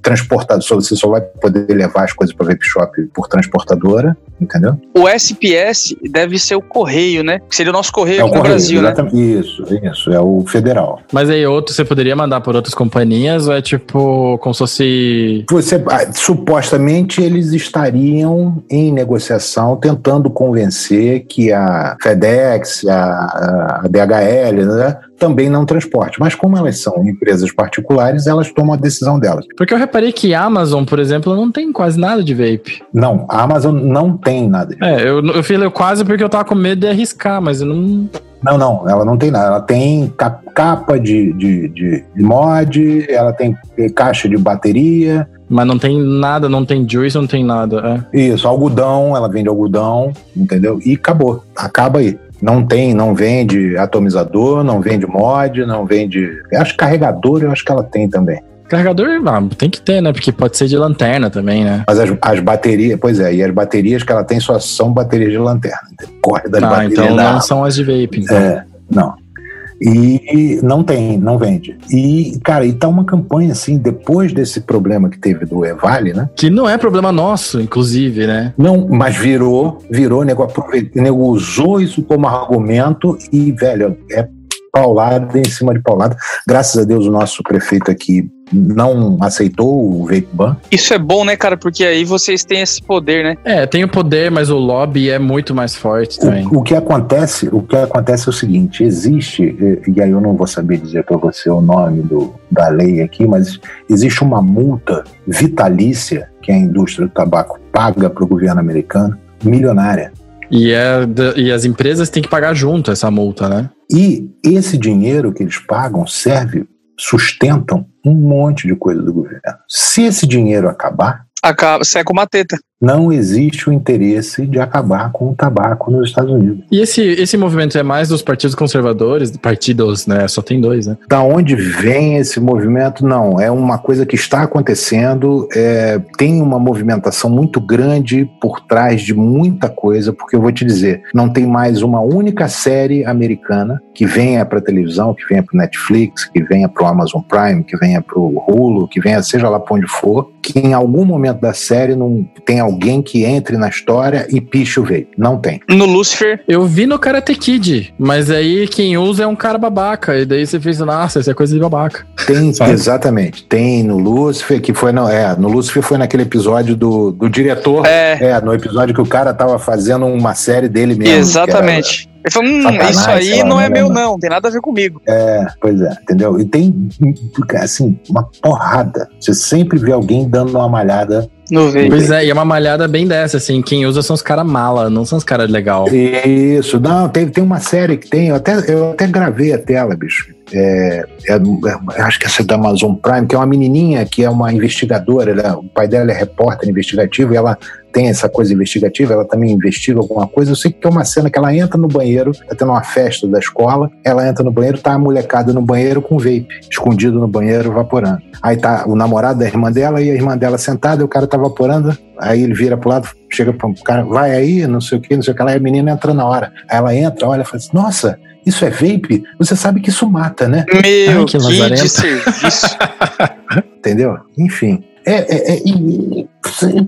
transportador, você só vai poder levar as coisas para vape shop por transportadora, entendeu? O SPS deve ser o correio, né? Que seria o nosso correio é o aqui no correio, Brasil, né? exatamente. Isso, isso, é o federal. Mas aí outro você poderia mandar por outras companhias ou é tipo como se fosse. Você, ah, supostamente eles estariam em negociação tentando convencer que a FedEx, a, a DHL, né, também não transporte. Mas como elas são empresas particulares, elas tomam a decisão delas. Porque eu reparei que a Amazon, por exemplo, não tem quase nada de vape. Não, a Amazon não tem nada. É, eu, eu falei quase porque eu tava com medo de arriscar, mas eu não. Não, não, ela não tem nada. Ela tem ca- capa de, de, de mod, ela tem caixa de bateria, Mas não tem nada, não tem juice, não tem nada. É. Isso, algodão, ela vende algodão, entendeu? E acabou. Acaba aí. Não tem, não vende atomizador, não vende mod, não vende. Eu acho que carregador, eu acho que ela tem também. Carregador, ah, tem que ter, né? Porque pode ser de lanterna também, né? Mas as, as baterias, pois é, e as baterias que ela tem só são baterias de lanterna. Corre das Ah, baterias então não são as de vape. Então. É, não. E não tem, não vende. E, cara, e tá uma campanha assim, depois desse problema que teve do Evale, né? Que não é problema nosso, inclusive, né? Não, mas virou, virou, nego, aproveitou, nego usou isso como argumento e, velho, é paulada em cima de paulada. Graças a Deus, o nosso prefeito aqui não aceitou o vape ban. Isso é bom, né, cara? Porque aí vocês têm esse poder, né? É, tem o poder, mas o lobby é muito mais forte também. O, o que acontece, o que acontece é o seguinte: existe, e aí eu não vou saber dizer para você o nome do, da lei aqui, mas existe uma multa vitalícia que a indústria do tabaco paga para o governo americano, milionária. E, é, e as empresas têm que pagar junto essa multa, né? E esse dinheiro que eles pagam serve, sustentam um monte de coisa do governo. Se esse dinheiro acabar, Acaba, seca uma teta não existe o interesse de acabar com o tabaco nos Estados Unidos. E esse, esse movimento é mais dos partidos conservadores, partidos, né? Só tem dois, né? Da onde vem esse movimento? Não, é uma coisa que está acontecendo, é, tem uma movimentação muito grande por trás de muita coisa, porque eu vou te dizer, não tem mais uma única série americana que venha para televisão, que venha para Netflix, que venha para o Amazon Prime, que venha para o Hulu, que venha seja lá para onde for, que em algum momento da série não tenha alguém que entre na história e piche o vape. Não tem. No Lucifer. Eu vi no Karate Kid, mas aí quem usa é um cara babaca. E daí você fez, nossa, isso é coisa de babaca. Tem, exatamente. Tem no Lucifer, que foi. No, é, no Lucifer foi naquele episódio do, do diretor. É. é. no episódio que o cara tava fazendo uma série dele mesmo. Exatamente. Ele falou, hum, isso aí não é meu, não, tem nada a ver comigo. É, pois é, entendeu? E tem, assim, uma porrada. Você sempre vê alguém dando uma malhada no. Pois é, e é uma malhada bem dessa, assim. Quem usa são os caras mala, não são os caras legal. Isso, não, tem, tem uma série que tem, eu até, eu até gravei a tela, bicho. É, é, é, acho que essa é da Amazon Prime, que é uma menininha que é uma investigadora, ela, o pai dela é repórter investigativo e ela tem essa coisa investigativa, ela também investiga alguma coisa. Eu sei que é uma cena que ela entra no banheiro, tá tendo uma festa da escola, ela entra no banheiro, tá a molecada no banheiro com vape, escondido no banheiro, vaporando. Aí tá o namorado da irmã dela e a irmã dela sentada, e o cara tá vaporando, aí ele vira pro lado, chega pro cara, vai aí, não sei o que, não sei o que lá, e a menina entra na hora. Aí ela entra, olha e fala assim, nossa, isso é vape? Você sabe que isso mata, né? Meu, Ai, que, que de serviço. Entendeu? Enfim. É, é, é, e,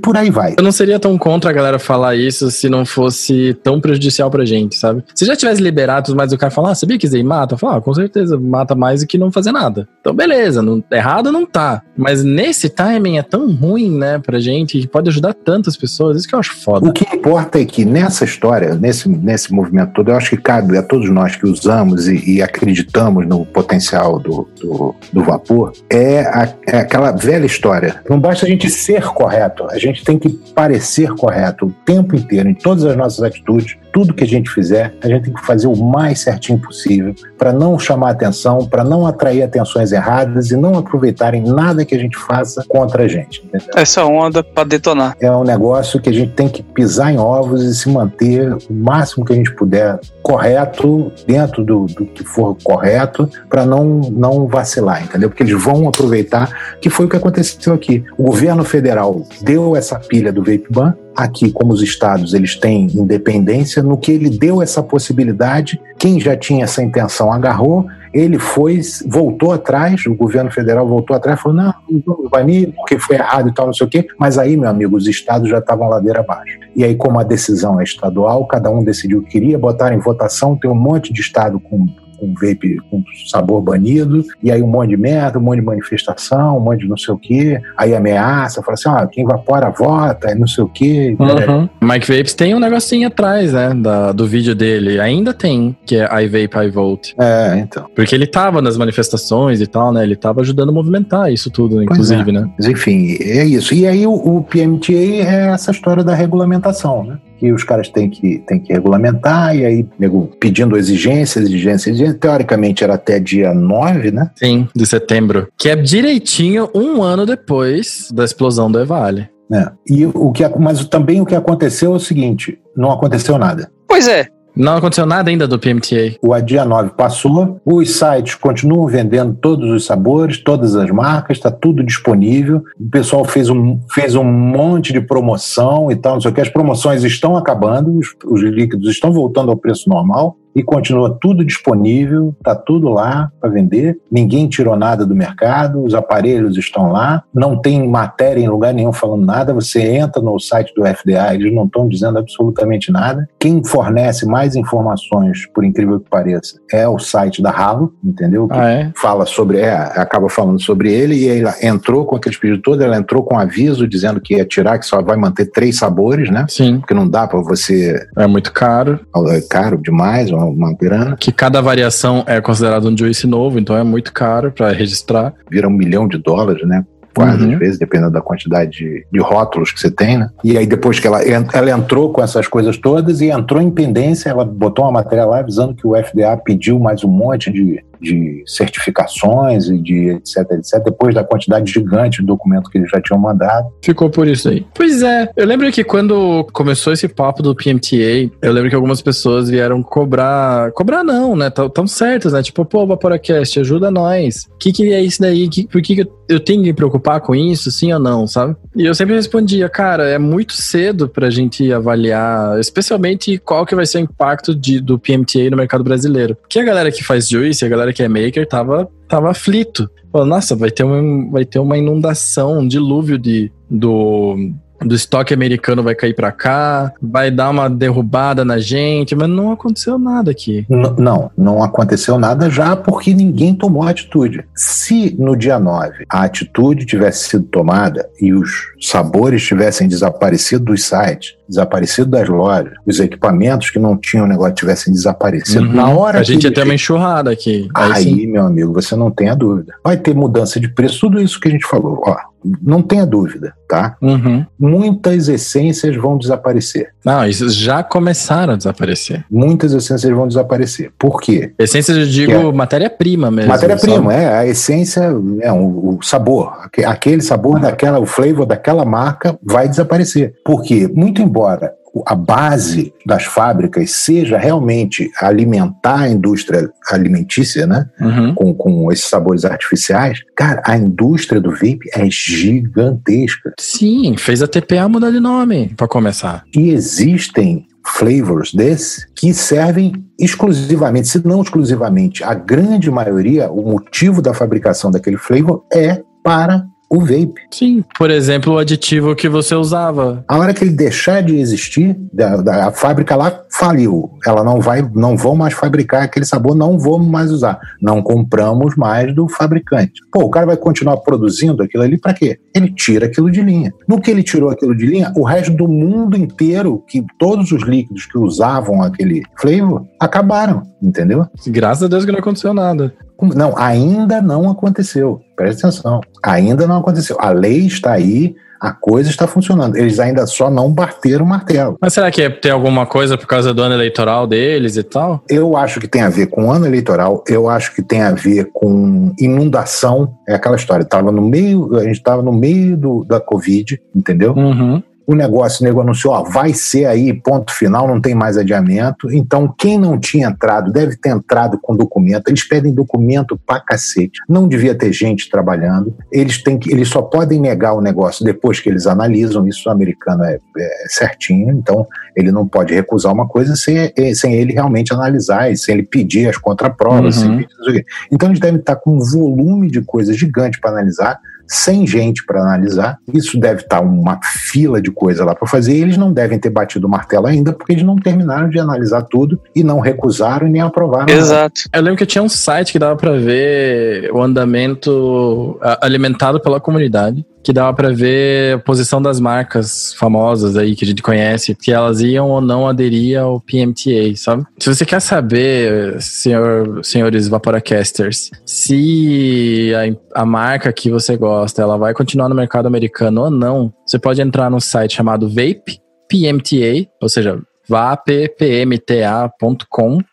por aí vai. Eu não seria tão contra a galera falar isso se não fosse tão prejudicial pra gente, sabe? Se já tivesse liberado, mas o cara falar, ah, sabia que isso aí mata? Eu falo, ah, com certeza, mata mais do que não fazer nada. Então, beleza, não, errado não tá. Mas nesse timing é tão ruim, né, pra gente, que pode ajudar tantas pessoas, isso que eu acho foda. O que importa é que nessa história, nesse, nesse movimento todo, eu acho que cabe a todos nós que usamos e, e acreditamos no potencial do, do, do vapor, é, a, é aquela velha história. Não basta a gente ser correto a gente tem que parecer correto o tempo inteiro, em todas as nossas atitudes, tudo que a gente fizer, a gente tem que fazer o mais certinho possível para não chamar atenção, para não atrair atenções erradas e não aproveitarem nada que a gente faça contra a gente. Entendeu? Essa onda para detonar. É um negócio que a gente tem que pisar em ovos e se manter o máximo que a gente puder correto, dentro do, do que for correto, para não, não vacilar, entendeu? Porque eles vão aproveitar, que foi o que aconteceu aqui. O governo federal deu essa pilha do vape ban, aqui como os estados eles têm independência, no que ele deu essa possibilidade, quem já tinha essa intenção agarrou, ele foi, voltou atrás, o governo federal voltou atrás, falou, não, não vamos banir, porque foi errado e tal, não sei o quê, mas aí, meu amigo, os estados já estavam ladeira abaixo. E aí, como a decisão é estadual, cada um decidiu que queria, botar em votação, tem um monte de estado com com vape com sabor banido, e aí um monte de merda, um monte de manifestação, um monte de não sei o quê, aí ameaça, fala assim, ó, quem evapora vota, e não sei o quê. Uhum. Mike Vapes tem um negocinho atrás, né, da, do vídeo dele, ainda tem, que é I Vape, I Vote. É, então. Porque ele tava nas manifestações e tal, né, ele tava ajudando a movimentar isso tudo, inclusive, é. né. Mas enfim, é isso. E aí o, o PMTA é essa história da regulamentação, né que os caras têm que, têm que regulamentar, e aí nego, pedindo exigências, exigências, exigências. Teoricamente era até dia 9, né? Sim, de setembro. Que é direitinho um ano depois da explosão do Evale. É. E o que, mas também o que aconteceu é o seguinte: não aconteceu nada. Pois é, não aconteceu nada ainda do PMTA. O dia 9 passou, os sites continuam vendendo todos os sabores, todas as marcas, está tudo disponível. O pessoal fez um, fez um monte de promoção e tal, não sei o que. As promoções estão acabando, os, os líquidos estão voltando ao preço normal. E continua tudo disponível, tá tudo lá para vender. Ninguém tirou nada do mercado, os aparelhos estão lá, não tem matéria em lugar nenhum falando nada. Você entra no site do FDA, eles não estão dizendo absolutamente nada. Quem fornece mais informações, por incrível que pareça, é o site da Halo, entendeu? Que Ah, é? fala sobre, é, acaba falando sobre ele e ela entrou com aqueles pedidos todos, ela entrou com aviso dizendo que ia tirar, que só vai manter três sabores, né? Sim. Porque não dá para você, É muito caro. é caro demais, uma, uma grana, Que cada variação é considerado um juice novo, então é muito caro para registrar. vira um milhão de dólares, né? Quase, Uhum. às vezes, dependendo da quantidade de, de rótulos que você tem, né? E aí, depois que ela, ela entrou com essas coisas todas e entrou em pendência, ela botou uma matéria lá avisando que o FDA pediu mais um monte de, de certificações e de etc, etc, depois da quantidade gigante de documento que eles já tinham mandado. Ficou por isso aí. Pois é, eu lembro que quando começou esse papo do PMTA, eu lembro que algumas pessoas vieram cobrar. Cobrar não, né? Tão, tão certas, né? Tipo, pô, Vaporacast, ajuda nós. O que, que é isso daí? Que, por que, que eu- eu tenho que me preocupar com isso, sim ou não, sabe? E eu sempre respondia, cara, é muito cedo pra gente avaliar, especialmente qual que vai ser o impacto de, do PMTA no mercado brasileiro. Porque a galera que faz juice, a galera que é maker, tava, tava aflito. Falou, nossa, vai ter, uma, vai ter uma inundação, um dilúvio de, do, do estoque americano vai cair pra cá, vai dar uma derrubada na gente, mas não aconteceu nada aqui. N- não, não aconteceu nada já porque ninguém tomou atitude. Se no dia 9 a atitude tivesse sido tomada e os sabores tivessem desaparecido dos sites, desaparecido das lojas, os equipamentos que não tinham negócio tivessem desaparecido, Uhum. na hora a gente ia ter uma enxurrada aqui. Aí, Aí, meu amigo, você não tenha dúvida. Vai ter mudança de preço, tudo isso que a gente falou. Ó, não tenha dúvida, tá? Uhum. Muitas essências vão desaparecer. Não, isso já começaram a desaparecer. Muitas essências vão desaparecer. Por quê? Essência, eu digo, é- matéria-prima mesmo. Matéria-prima, é. A essência, é um- o sabor. Aque- Aquele sabor daquela, o flavor daquela marca vai desaparecer. Por quê? Muito embora a base das fábricas seja realmente alimentar a indústria alimentícia, né? Uhum. Com, com esses sabores artificiais, cara, a indústria do vape é gigantesca. Sim, fez a TPA mudar de nome, pra começar. E existem flavors desse que servem exclusivamente, se não exclusivamente, a grande maioria, o motivo da fabricação daquele flavor é para o vape. Sim. Por exemplo, o aditivo que você usava. A hora que ele deixar de existir, da, da- a fábrica lá faliu. Ela não vai, não vão mais fabricar aquele sabor, não vamos mais usar. Não compramos mais do fabricante. Pô, o cara vai continuar produzindo aquilo ali para quê? Ele tira aquilo de linha. No que ele tirou aquilo de linha, o resto do mundo inteiro, que todos os líquidos que usavam aquele flavor, acabaram, entendeu? Graças a Deus que não aconteceu nada. Não, ainda não aconteceu. Presta atenção. Ainda não aconteceu. A lei está aí, a coisa está funcionando. Eles ainda só não bateram o martelo. Mas será que tem alguma coisa por causa do ano eleitoral deles e tal? Eu acho que tem a ver com ano eleitoral, eu acho que tem a ver com inundação. É aquela história, tava no meio, a gente estava no meio do, da Covid, entendeu? Uhum. O negócio, o nego anunciou, ó, vai ser aí, ponto final, não tem mais adiamento. Então, quem não tinha entrado, deve ter entrado com documento. Eles pedem documento pra cacete. Não devia ter gente trabalhando. Eles têm que, eles só podem negar o negócio depois que eles analisam. Isso o americano é, é certinho. Então, ele não pode recusar uma coisa sem, eh, sem ele realmente analisar e sem ele pedir as contraprovas. Uhum. sem pedir. Então, eles devem estar com um volume de coisa gigante para analisar sem gente para analisar. Isso deve estar uma fila de coisa lá para fazer. E eles não devem ter batido o martelo ainda, porque eles não terminaram de analisar tudo e não recusaram e nem aprovaram. nada. Exato. Eu lembro que tinha um site que dava pra ver o andamento alimentado pela comunidade, que dava pra ver a posição das marcas famosas aí que a gente conhece, que elas iam ou não aderir ao PMTA, sabe? Se você quer saber, senhor, senhores Vaporacasters, se a, a marca que você gosta, ela vai continuar no mercado americano ou não, você pode entrar no site chamado Vape PMTA, ou seja, vappmta.com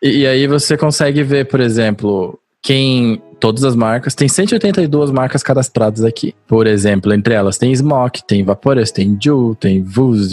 e, e aí você consegue ver, por exemplo, quem todas as marcas, tem 182 marcas cadastradas aqui. Por exemplo, entre elas tem Smoke, tem Vaporous, tem Ju, tem Vuz,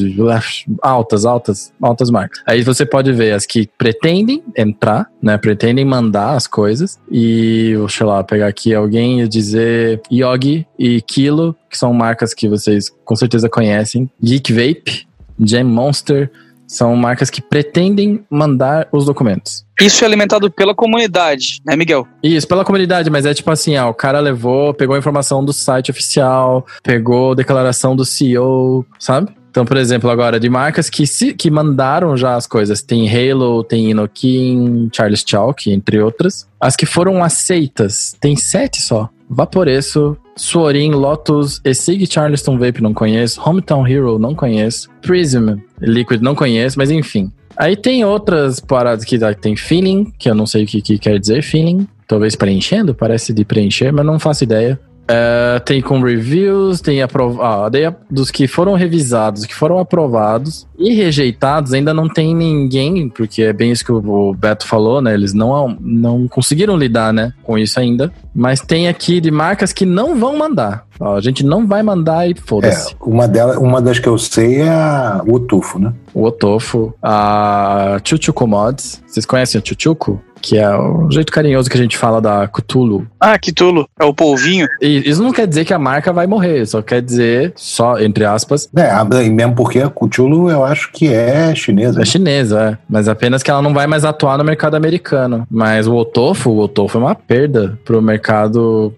altas, altas, altas marcas. Aí você pode ver as que pretendem entrar, né, pretendem mandar as coisas e, eu lá, pegar aqui alguém e dizer Yogi e Kilo, que são marcas que vocês com certeza conhecem, Geek Vape, Jam Monster, São marcas que pretendem mandar os documentos. Isso é alimentado pela comunidade, né, Miguel? Isso, pela comunidade, mas é tipo assim, ó, o cara levou, pegou a informação do site oficial, pegou a declaração do CEO, sabe? Então, por exemplo, agora, de marcas que, se, que mandaram já as coisas. Tem Halo, tem Inokin, Charles Chalk, entre outras. As que foram aceitas, tem sete só. Vaporesso, Suorin, Lotus, Essig Charleston Vape não conheço, Hometown Hero não conheço, Prism Liquid não conheço, mas enfim. Aí tem outras paradas que tem Feeling, que eu não sei o que, que quer dizer Feeling. Talvez preenchendo, parece de preencher, mas não faço ideia. Uh, tem com reviews, tem aprovado. Ah, dos que foram revisados, que foram aprovados e rejeitados, ainda não tem ninguém, porque é bem isso que o Beto falou, né? Eles não, não conseguiram lidar, né, com isso ainda. Mas tem aqui de marcas que não vão mandar. Ó, a gente não vai mandar e foda-se. É, uma, delas, uma das que eu sei é o Otufo, né? O Otofo, a Chuchuco Mods. Vocês conhecem a Chuchuco? Que é o jeito carinhoso que a gente fala da Cthulhu. Ah, Cthulhu, é o polvinho. E isso não quer dizer que a marca vai morrer, só quer dizer, só entre aspas. É, mesmo porque a Cthulhu eu acho que é chinesa. É chinesa, é. Mas apenas que ela não vai mais atuar no mercado americano. Mas o Otofo, o Otofo é uma perda pro mercado.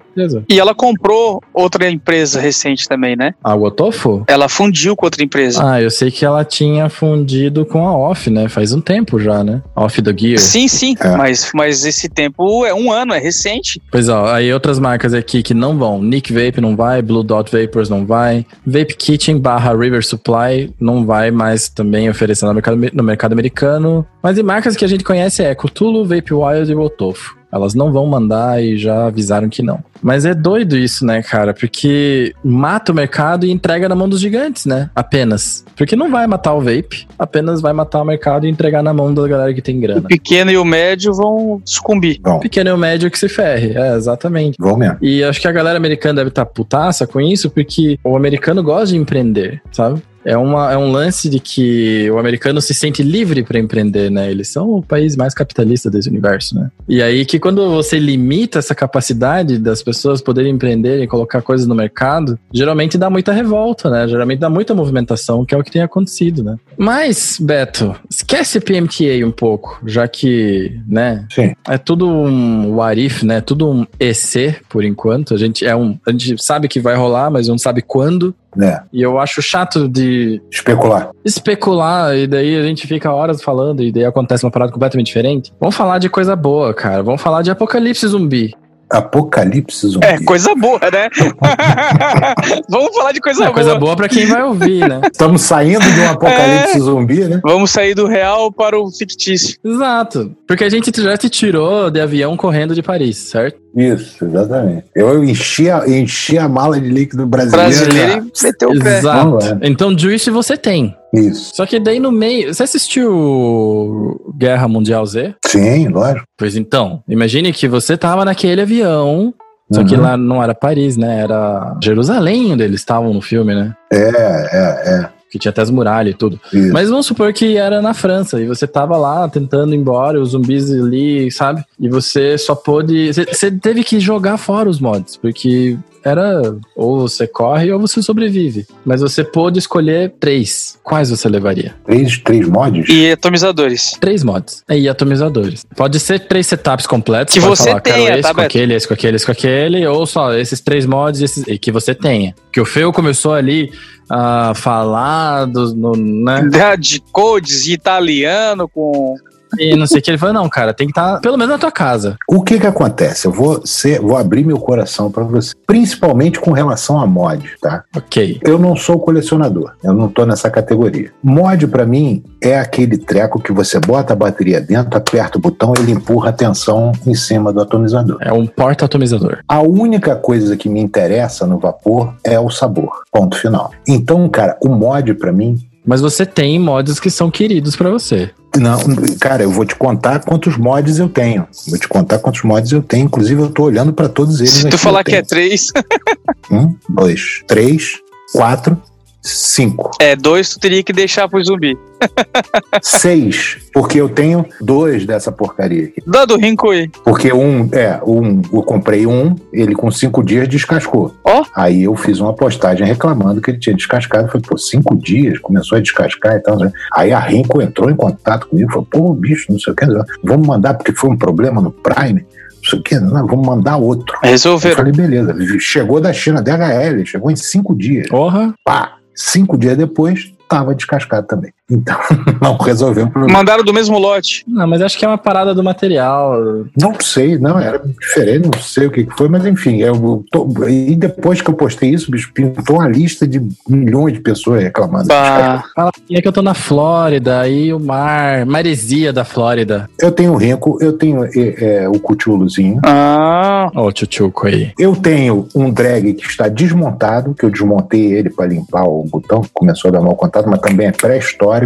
E ela comprou outra empresa recente também, né? A Otofo? Ela fundiu com outra empresa. Ah, eu sei que ela tinha fundido com a Off, né? Faz um tempo já, né? Off do Gear. Sim, sim. É. Mas, mas esse tempo é um ano, é recente. Pois ó, aí outras marcas aqui que não vão. Nick Vape não vai, Blue Dot Vapors não vai, Vape Kitchen barra River Supply não vai mais também oferecendo no mercado, no mercado americano. Mas em marcas que a gente conhece é Cthulhu, Vape Wild e Otofo. Elas não vão mandar e já avisaram que não. Mas é doido isso, né, cara? Porque mata o mercado e entrega na mão dos gigantes, né? Apenas. Porque não vai matar o vape, apenas vai matar o mercado e entregar na mão da galera que tem grana. O pequeno e o médio vão sucumbir. O pequeno e o médio que se ferre, é, exatamente. Vão mesmo. E acho que a galera americana deve estar tá putaça com isso, porque o americano gosta de empreender, sabe? É, uma, é um lance de que o americano se sente livre para empreender, né? Eles são o país mais capitalista desse universo, né? E aí que quando você limita essa capacidade das pessoas poderem empreender e colocar coisas no mercado, geralmente dá muita revolta, né? Geralmente dá muita movimentação, que é o que tem acontecido, né? Mas, Beto, esquece PMTA um pouco, já que, né? Sim. É tudo um what if, né? Tudo um EC, por enquanto. A gente é um, a gente sabe que vai rolar, mas não sabe quando. É. E eu acho chato de. Especular. Especular, e daí a gente fica horas falando, e daí acontece uma parada completamente diferente. Vamos falar de coisa boa, cara. Vamos falar de apocalipse zumbi. Apocalipse zumbi. É, coisa boa, né? Vamos falar de coisa é, boa. Coisa boa pra quem vai ouvir, né? Estamos saindo de um apocalipse é, zumbi, né? Vamos sair do real para o fictício. Exato. Porque a gente já te tirou de avião correndo de Paris, certo? Isso, exatamente. Eu enchi a, enchi a mala de líquido brasileiro. Brasileiro e meteu o pé. Exato. Então, juice você tem. Isso. Só que daí no meio. Você assistiu Guerra Mundial Z? Sim, lógico. Pois então, imagine que você tava naquele avião. Só uhum. que lá não era Paris, né? Era Jerusalém onde eles estavam no filme, né? É, é, é que tinha até as muralhas e tudo. Isso. Mas vamos supor que era na França e você tava lá tentando ir embora, os zumbis ali, sabe? E você só pôde. Você teve que jogar fora os mods, porque era ou você corre ou você sobrevive. Mas você pôde escolher três. Quais você levaria? Três, três mods? E atomizadores. Três mods. E atomizadores. Pode ser três setups completos. Que você falar, tenha, esse, tá, com aquele, esse com aquele, esse com aquele, ou só esses três mods esses, que você tenha. Que o Feu começou ali a falar dos, no, né? De codes italiano com e não sei o que. Ele falou, não, cara, tem que estar tá, pelo menos na tua casa. O que que acontece? Eu vou, ser, vou abrir meu coração para você. Principalmente com relação a mod, tá? Ok. Eu não sou colecionador. Eu não tô nessa categoria. Mod, para mim, é aquele treco que você bota a bateria dentro, aperta o botão ele empurra a tensão em cima do atomizador. É um porta-atomizador. A única coisa que me interessa no vapor é o sabor. Ponto final. Então, cara, o mod, para mim, mas você tem mods que são queridos para você. Não, cara, eu vou te contar quantos mods eu tenho. Vou te contar quantos mods eu tenho. Inclusive, eu tô olhando para todos eles. Se tu falar que é três. um, dois, três, quatro, Cinco. É, dois tu teria que deixar pro zumbi. Seis, porque eu tenho dois dessa porcaria aqui. Dá do Rincoi. Porque um, é, um, eu comprei um, ele com cinco dias descascou. Ó. Aí eu fiz uma postagem reclamando que ele tinha descascado. Falei, pô, cinco dias, começou a descascar e tal. Aí a Rinco entrou em contato comigo, falou, pô, bicho, não sei o que, vamos mandar porque foi um problema no Prime. Não sei o que, não, vamos mandar outro. Eu Resolveram. falei, beleza. Chegou da China, DHL, chegou em cinco dias. Porra. Pá, cinco dias depois, tava descascado também. Então, não resolveu o problema. Mandaram do mesmo lote. Não, mas acho que é uma parada do material. Não sei, não, era diferente, não sei o que que foi, mas enfim, eu tô- e depois que eu postei isso, bicho, pintou uma lista de milhões de pessoas reclamando. Bah. Fala é que eu tô na Flórida, aí o mar, maresia da Flórida. Eu tenho o Renko, eu tenho é, é, o Cthulhuzinho, Ah, Ó, o tchutchuco aí. eu tenho um drag que está desmontado, que eu desmontei ele para limpar o botão, começou a dar mau contato, mas também é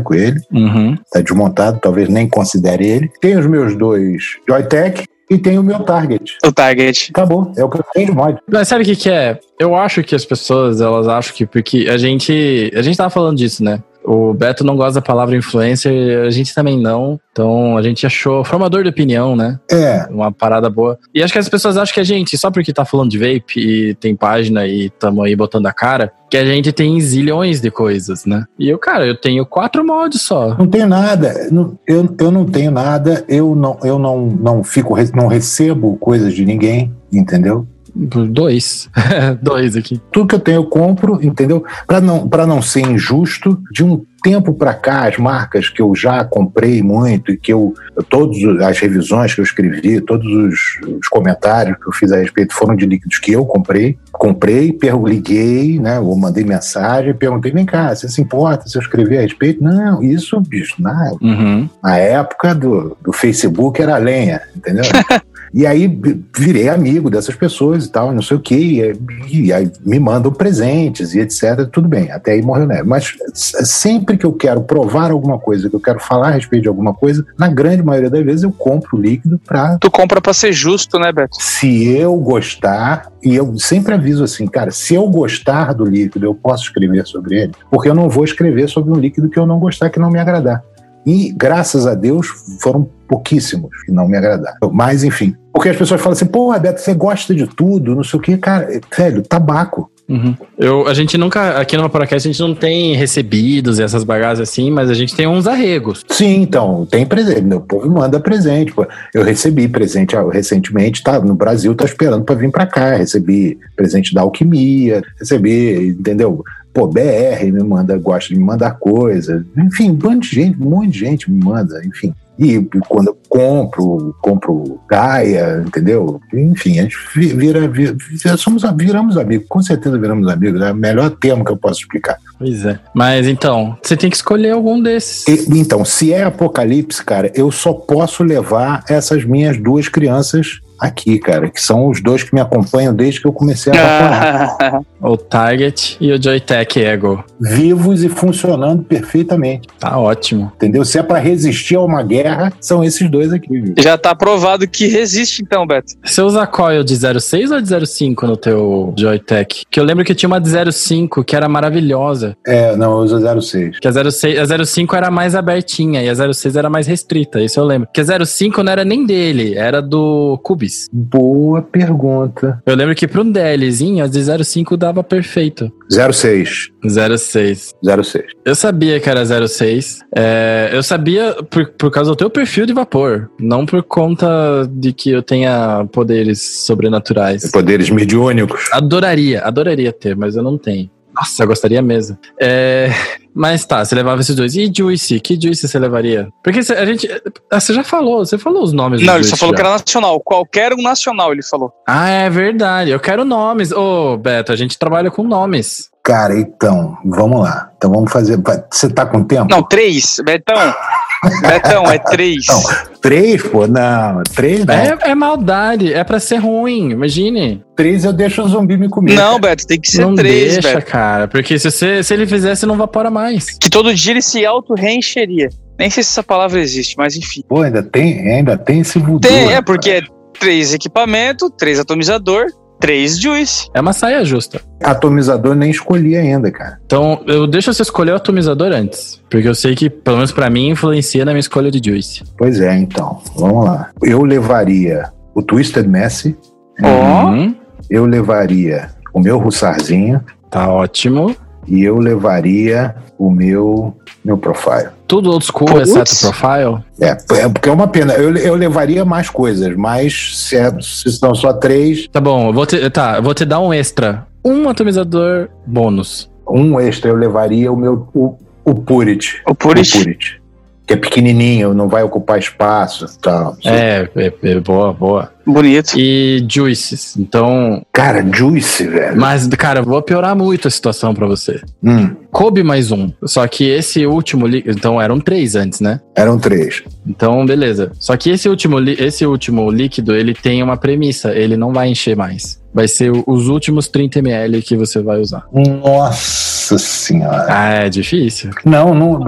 pré-histórico ele, Uhum. está desmontado, talvez nem considere ele. Tenho os meus dois Joytech e tenho o meu Target. o Target. Acabou, é o que eu tenho de mod. Mas sabe o que que é? Eu acho que as pessoas, elas acham que porque a gente, a gente tava falando disso, né? O Beto não gosta da palavra influencer, a gente também não. Então a gente achou formador de opinião, né? É, Uma parada boa. E acho que as pessoas acham que a gente, só porque tá falando de vape e tem página e tamo aí botando a cara, que a gente tem zilhões de coisas, né? E eu, cara, eu tenho quatro mods só. Não tenho nada. Eu, eu não tenho nada. Eu não, eu não, não fico, não recebo coisas de ninguém, entendeu? Dois. Dois aqui. Tudo que eu tenho eu compro, entendeu? Para não, para não ser injusto, de um tempo para cá, as marcas que eu já comprei muito e que eu todas as revisões que eu escrevi, todos os, os comentários que eu fiz a respeito foram de líquidos que eu comprei. Comprei, liguei, né? Eu mandei mensagem, perguntei, vem cá, você se importa se eu escrever a respeito? Não, isso, bicho, nada. Uhum. Na época do, do Facebook era lenha, entendeu? e aí vi- virei amigo dessas pessoas e tal, não sei o quê, e, e aí me mandam presentes e etc. Tudo bem, até aí morreu neve. Mas sempre que eu quero provar alguma coisa, que eu quero falar a respeito de alguma coisa, na grande maioria das vezes eu compro líquido para Tu compra pra ser justo, né, Beto? se eu gostar, e eu sempre aviso assim, cara, se eu gostar do líquido, eu posso escrever sobre ele, porque eu não vou escrever sobre um líquido que eu não gostar, que não me agradar. E graças a Deus foram pouquíssimos que não me agradaram. Mas enfim, porque as pessoas falam assim, pô, Beto, você gosta de tudo, não sei o que, cara, velho, tabaco. Uhum. Eu, a gente nunca, aqui no Vaporacast, a gente não tem recebidos e essas bagagens assim, mas a gente tem uns arregos. Sim, então, tem presente. Meu povo manda presente. Pô. Eu recebi presente ah, recentemente, tá no Brasil, tá esperando para vir para cá. Recebi presente da alquimia, recebi, entendeu? Pô, BR me manda, gosta de me mandar coisa. Enfim, um monte de gente, um monte de gente me manda, enfim. E quando eu compro, compro Gaia, entendeu? Enfim, a gente vi- vira, vira, vira- somos, viramos amigos, com certeza viramos amigos, é o melhor termo que eu posso explicar. Pois é. Mas então, você tem que escolher algum desses. E- então, se é apocalipse, cara, eu só posso levar essas minhas duas crianças aqui, cara, que são os dois que me acompanham desde que eu comecei a vaporar. O Target e o Joytech Ego. Vivos e funcionando perfeitamente, Tá ótimo. entendeu? Se é pra resistir a uma guerra, são esses dois aqui. viu? Já tá provado que resiste, então, Beto. Você usa coil de 06 ou de 05 no teu Joytech? Que eu lembro que tinha uma de 05 que era maravilhosa. É, não, eu uso 06. Que a 06, a 05 era mais abertinha e a 06 era mais restrita, isso eu lembro. Que a 05 não era nem dele, era do Cubis. Boa pergunta. Eu lembro que pra um DLzinho, a de 05 dava perfeito. 06. 06. 06. Eu sabia que era 06. É, eu sabia por, por causa do teu perfil de vapor. Não por conta de que eu tenha poderes sobrenaturais. Poderes mediúnicos. Adoraria, adoraria ter, mas eu não tenho. Nossa, eu gostaria mesmo. É, mas tá, você levava esses dois. E Juicy? Que Juicy você levaria? Porque cê- a gente. ah, Você já falou, você falou os nomes Não, ele só falou já. que era nacional. Qualquer um nacional, ele falou. Ah, é verdade. Eu quero nomes. Ô, Beto, a gente trabalha com nomes. Cara, então, vamos lá. Então vamos fazer. Você tá com tempo? Não, três. Betão. Betão, é três. Não. Três, pô? Não, três não. É, é maldade, é pra ser ruim, imagine. Três eu deixo o zumbi me comer. Não, cara. Beto, tem que ser não três, deixa, Beto. cara. Porque se, você, se ele fizesse, não vapora mais. Que todo dia ele se auto-reencheria. Nem sei se essa palavra existe, mas enfim. Pô, ainda tem, ainda tem esse voodoo. Tem, é rapaz. porque é três equipamento, três atomizador, Três Juice. É uma saia justa. Atomizador nem escolhi ainda, cara. Então, eu deixo você escolher o atomizador antes. Porque eu sei que, pelo menos pra mim, influencia na minha escolha de Juice. Pois é, então. Vamos lá. Eu levaria o Twisted Messi. Ó. Uhum. Eu levaria o meu Russarzinho. Tá ótimo. E eu levaria o meu, meu Profile. Tudo old school, Putz. exceto profile. É, é porque é uma pena. Eu, eu levaria mais coisas, mas se, é- se são só três, Tá bom, eu vou te, tá, eu vou te dar um extra. Um atomizador bônus. um extra eu levaria o meu o, o Purit. O Purit. O Purit. Que é pequenininho, não vai ocupar espaço e tal. É, é, é, boa, boa. Bonito. E juices. Então, Cara, Juice, velho. mas, cara, eu vou piorar muito a situação pra você. Hum, Coube mais um. Só que esse último. li- Então, eram três antes, né? eram três. Então, beleza. Só que esse último, li- esse último líquido, ele tem uma premissa. Ele não vai encher mais. Vai ser os últimos 30 ml que você vai usar. Nossa senhora. Ah, é difícil. Não, não,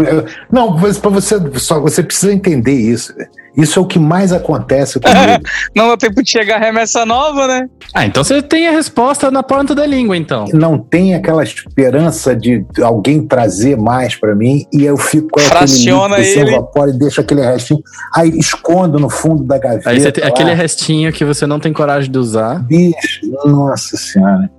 não, para você, só você precisa entender isso. velho. Isso é o que mais acontece comigo. Não dá tempo de chegar a remessa nova, né? Ah, então você tem a resposta na ponta da língua, então. não tem aquela esperança de alguém trazer mais pra mim e eu fico com Fraciona aquele líquido, ele. sem vapor e deixo aquele restinho, aí escondo no fundo da gaveta. Aí você tem lá. aquele restinho que você não tem coragem de usar. Bicho, nossa senhora.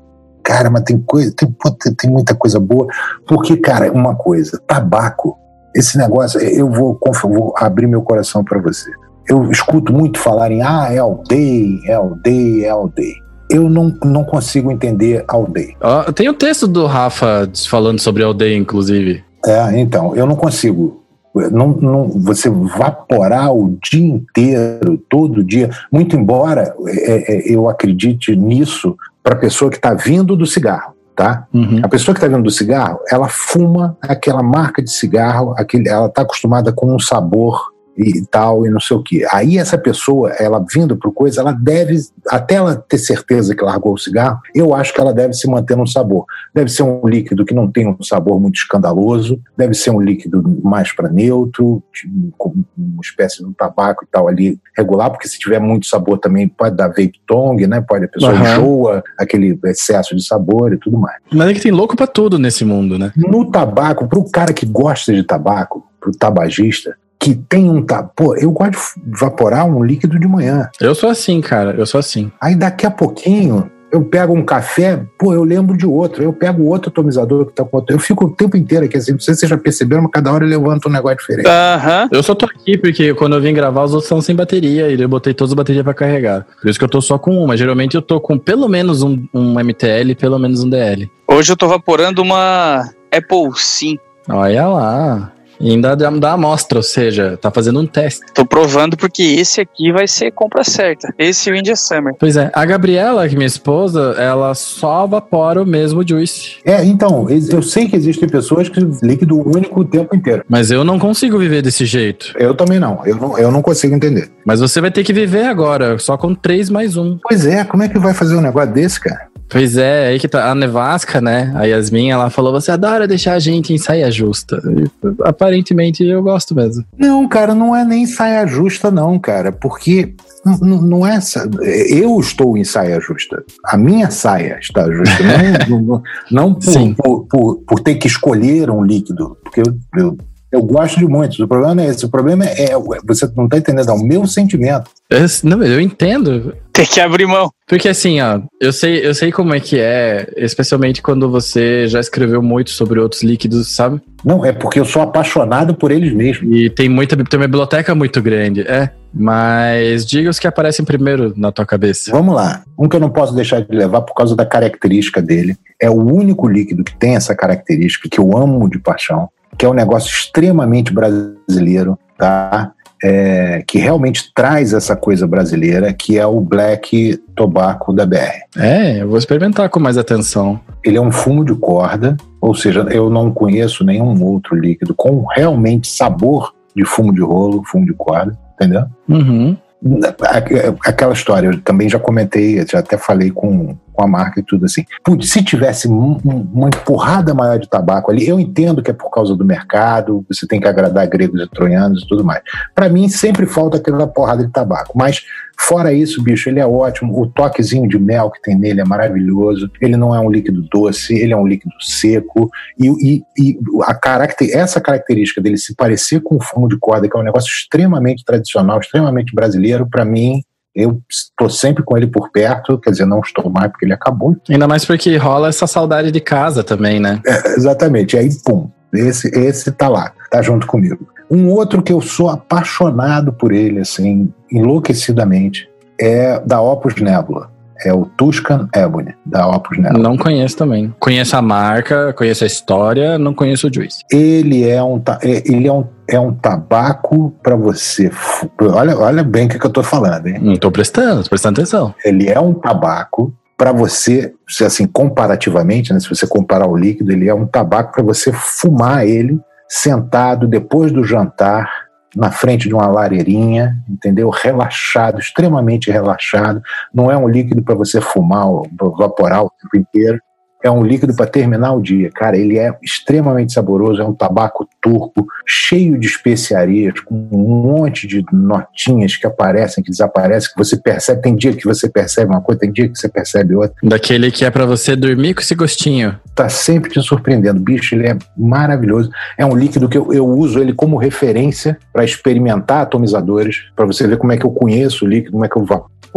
Cara, mas tem coisa, tem, tem muita coisa boa. Porque, cara, uma coisa, tabaco, esse negócio, eu vou, vou abrir meu coração pra você. Eu escuto muito falar em ah, é aldeia, é aldeia, é aldeia. Eu não, não consigo entender aldeia. Ó, tem o texto do Rafa falando sobre aldeia, inclusive. É, então, eu não consigo. Não, não, você vaporar o dia inteiro, todo dia, muito embora é, é, eu acredite nisso para a pessoa que está vindo do cigarro, tá? Uhum. A pessoa que está vindo do cigarro, ela fuma aquela marca de cigarro, aquele, ela está acostumada com um sabor e tal, e não sei o que. Aí essa pessoa, ela vindo para coisa, ela deve, até ela ter certeza que largou o cigarro, eu acho que ela deve se manter no sabor. Deve ser um líquido que não tem um sabor muito escandaloso, deve ser um líquido mais para neutro, tipo, com uma espécie de um tabaco e tal ali regular, porque se tiver muito sabor também pode dar vape tongue, né? Pode a pessoa Aham. enjoa aquele excesso de sabor e tudo mais. Mas é que tem louco pra tudo nesse mundo, né? No tabaco, pro cara que gosta de tabaco, pro tabagista, que tem um tabaco. Pô, eu gosto de vaporar um líquido de manhã. Eu sou assim, cara. Eu sou assim. Aí daqui a pouquinho eu pego um café, pô, eu lembro de outro. Eu pego outro atomizador que tá com outro. Eu fico o tempo inteiro aqui assim. Não sei se vocês já perceberam, mas cada hora eu levanto um negócio diferente. Aham. Eu só tô aqui porque quando eu vim gravar, os outros estão sem bateria e eu botei todas as baterias pra carregar. Por isso que eu tô só com uma. Geralmente eu tô com pelo menos um, um MTL e pelo menos um DL. Hoje eu tô vaporando uma Apple Sim. Olha lá. E ainda dá, dá amostra, ou seja, tá fazendo um teste. Tô provando porque esse aqui vai ser compra certa. Esse e o India Summer. Pois é, a Gabriela, que é minha esposa, ela só vapora o mesmo juice. É, então, eu sei que existem pessoas que líquido único o tempo inteiro. Mas eu não consigo viver desse jeito. Eu também não. Eu não, eu não consigo entender. Mas você vai ter que viver agora, só com três mais um. Pois é, como é que vai fazer um negócio desse, cara? Pois é, aí que tá. A Nevasca, né? A Yasmin, ela falou: você adora deixar a gente em saia justa. E, aparentemente eu gosto mesmo. Não, cara, não é nem saia justa, não, cara, porque não é. Eu estou em saia justa. A minha saia está justa. Não, não, não por, por, por, por ter que escolher um líquido, porque eu, eu, eu gosto de muitos. O problema é esse. O problema é. Você não está entendendo, é o meu sentimento. Eu, não, eu entendo. Tem que abrir mão. Porque assim, ó, eu sei, eu sei como é que é, especialmente quando você já escreveu muito sobre outros líquidos, sabe? Não, é porque eu sou apaixonado por eles mesmos. E tem muita, tem uma biblioteca muito grande, é. Mas diga os que aparecem primeiro na tua cabeça. Vamos lá. Um que eu não posso deixar de levar por causa da característica dele. É o único líquido que tem essa característica, que eu amo de paixão, que é um negócio extremamente brasileiro, tá? É, que realmente traz essa coisa brasileira, que é o Black Tobacco da BR. É, eu vou experimentar com mais atenção. Ele é um fumo de corda, ou seja, eu não conheço nenhum outro líquido com realmente sabor de fumo de rolo, fumo de corda, entendeu? Uhum. Aquela história, eu também já comentei, já até falei com, com a marca e tudo assim. Putz, se tivesse um, um, uma empurrada maior de tabaco ali, eu entendo que é por causa do mercado, você tem que agradar gregos e troianos e tudo mais. Para mim, sempre falta aquela porrada de tabaco, mas Fora isso, bicho, ele é ótimo. O toquezinho de mel que tem nele é maravilhoso. Ele não é um líquido doce, ele é um líquido seco. E, e, e a caracter, essa característica dele se parecer com o fumo de corda, que é um negócio extremamente tradicional, extremamente brasileiro, para mim, eu estou sempre com ele por perto, quer dizer, não estou mais porque ele acabou. Ainda mais porque rola essa saudade de casa também, né? É, exatamente. Aí, pum, esse, esse tá lá, tá junto comigo. Um outro que eu sou apaixonado por ele, assim, enlouquecidamente, é da Opus Nebula. É o Tuscan Ebony, da Opus Nebula. Não conheço também. Conheço a marca, conheço a história, não conheço o Juice. Ele é um, é, ele é um, é um tabaco para você. Olha, olha bem o que, que eu tô falando, hein? Não tô prestando, tô prestando atenção. Ele é um tabaco para você, assim, comparativamente, né, se você comparar o líquido, ele é um tabaco para você fumar ele sentado depois do jantar, na frente de uma lareirinha, entendeu? Relaxado, extremamente relaxado. Não é um líquido para você fumar, evaporar o tempo inteiro é um líquido para terminar o dia. Cara, ele é extremamente saboroso, é um tabaco turco, cheio de especiarias, com um monte de notinhas que aparecem, que desaparecem, que você percebe. Tem dia que você percebe uma coisa, tem dia que você percebe outra. Daquele que é para você dormir com esse gostinho. Tá sempre te surpreendendo. Bicho, ele é maravilhoso. É um líquido que eu, eu uso ele como referência para experimentar atomizadores, para você ver como é que eu conheço o líquido, como é que eu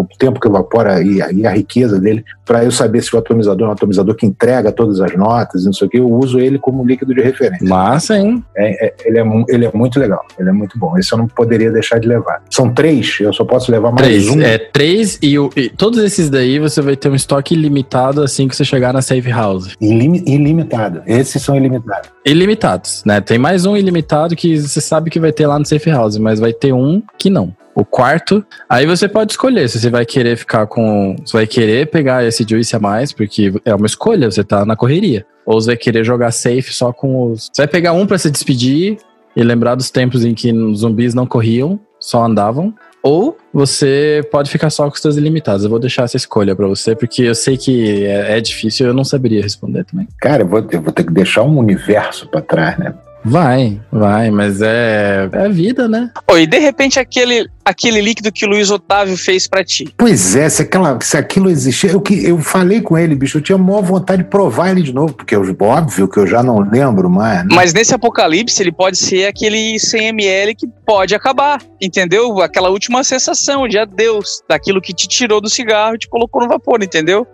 o tempo que evapora e a, e a riqueza dele, para eu saber se o atomizador é um atomizador que entrega todas as notas, não sei o que, eu uso ele como líquido de referência. Massa, hein? É, é, ele, é, ele é muito legal, ele é muito bom. Esse eu não poderia deixar de levar. São três, eu só posso levar mais três, um. É, três e, o, e, todos esses daí você vai ter um estoque ilimitado assim que você chegar na Safe House. Ilim, ilimitado. Esses são ilimitados. Ilimitados, né? Tem mais um ilimitado que você sabe que vai ter lá no Safe House, mas vai ter um que não o quarto. Aí você pode escolher se você vai querer ficar com. Você vai querer pegar esse juice a mais, porque é uma escolha, você tá na correria. Ou você vai querer jogar safe só com os. Você vai pegar um para se despedir e lembrar dos tempos em que os zumbis não corriam, só andavam. Ou você pode ficar só com os seus ilimitados. Eu vou deixar essa escolha para você, porque eu sei que é, é difícil eu não saberia responder também. Cara, eu vou, eu vou ter que deixar um universo para trás, né? Vai, vai, mas é, é vida, né? Oh, e de repente aquele, aquele líquido que o Luiz Otávio fez para ti. Pois é, se, aquela, se aquilo existia, eu, que, eu falei com ele, bicho, eu tinha maior vontade de provar ele de novo, porque eu, óbvio que eu já não lembro mais. Né? Mas nesse apocalipse ele pode ser aquele 100ml que pode acabar, entendeu? Aquela última sensação de adeus, daquilo que te tirou do cigarro e te colocou no vapor, entendeu?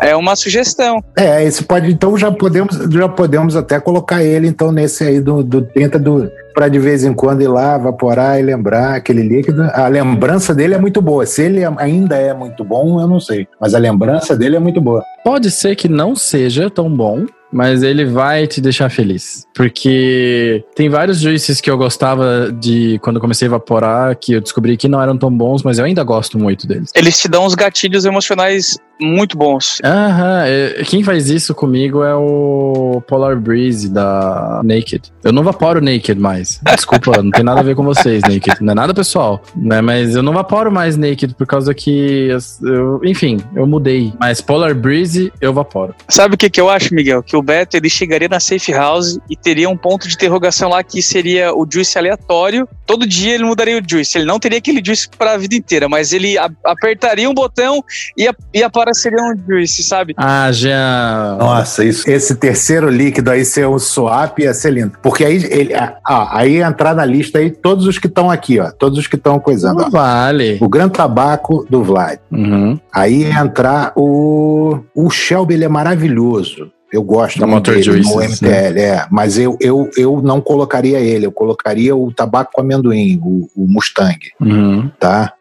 É, é uma sugestão. É, esse pode, então já podemos, já podemos até colocar ele então nesse aí do, do 30 do para de vez em quando ir lá, evaporar e lembrar aquele líquido. A lembrança dele é muito boa. Se ele ainda é muito bom, eu não sei. Mas a lembrança dele é muito boa. Pode ser que não seja tão bom, mas ele vai te deixar feliz. Porque tem vários juices que eu gostava de quando comecei a evaporar, que eu descobri que não eram tão bons, mas eu ainda gosto muito deles. Eles te dão uns gatilhos emocionais muito bons. Aham, é, quem faz isso comigo é o Polar Breeze da Naked. Eu não vaporo Naked mais. Desculpa, não tem nada a ver com vocês, Naked. Não é nada pessoal, né? Mas eu não vaporo mais Naked por causa que, eu, enfim, eu mudei. Mas Polar Breeze eu vaporo. Sabe o que, que eu acho, Miguel? Que o Beto ele chegaria na Safe House e teria um ponto de interrogação lá que seria o juice aleatório. Todo dia ele mudaria o juice. Ele não teria aquele juice para a vida inteira, mas ele apertaria um botão e ia, ia seria um juice, sabe? Ah, já. Nossa, isso, esse terceiro líquido aí ser um swap ia ser lindo. Porque aí ele. Ah, aí entrar na lista aí todos os que estão aqui, ó. Todos os que estão coisando. Não vale. O Gran Tabaco do Vlad. Uhum. Aí entrar o. O Shelby, ele é maravilhoso. Eu gosto da Motor dele, no MTL, né? é. Mas eu, eu, eu não colocaria ele, eu colocaria o tabaco com amendoim, o, o Mustang. Uhum. Tá?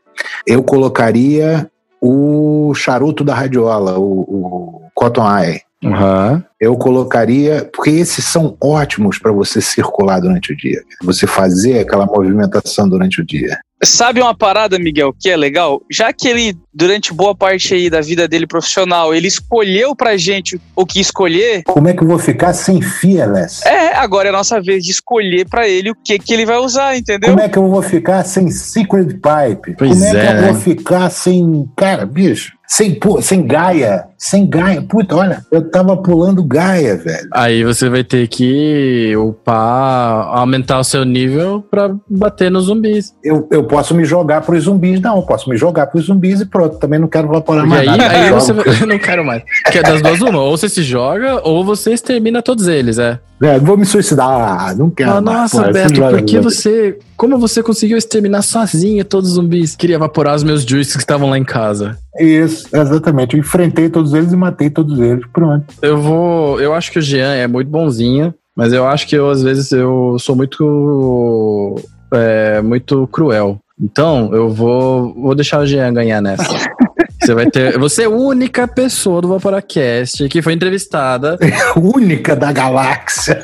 Eu colocaria o charuto da radiola, o, o Cotton Eye. Uhum. eu colocaria, porque esses são ótimos para você circular durante o dia. Você fazer aquela movimentação durante o dia. Sabe uma parada, Miguel, que é legal? Já que ele, durante boa parte aí da vida dele profissional, ele escolheu pra gente o que escolher. Como é que eu vou ficar sem Fearless? É, agora é a nossa vez de escolher pra ele o que que ele vai usar, entendeu? Como é que eu vou ficar sem Secret Pipe? Pois Como é, que é, eu vou né? ficar sem. Cara, bicho, sem, pô, sem Gaia. Sem Gaia. Puta, olha, eu tava pulando Gaia, velho. Aí você vai ter que upar, aumentar o seu nível pra bater nos zumbis. Eu, eu posso me jogar pros zumbis, não. Eu posso me jogar pros zumbis e pronto. Também não quero evaporar E mais aí, nada. aí Eu você vai- não quero mais. Que é das duas uma. Ou você se joga, ou você extermina todos eles, é. É, vou me suicidar. Não quero. Ah, mais. nossa, Pô, Beto, por que jogos- você. Como você conseguiu exterminar sozinho todos os zumbis? Queria evaporar os meus juices que estavam lá em casa. Isso, exatamente. Eu enfrentei todos eles e matei todos eles. Pronto. Eu vou. Eu acho que o Jean é muito bonzinho, mas eu acho que eu, às vezes, eu sou muito. é, muito cruel. Então, eu vou, vou deixar o Jean ganhar nessa. Você vai ter. Você é a única pessoa do Vaporacast que foi entrevistada. Única da galáxia.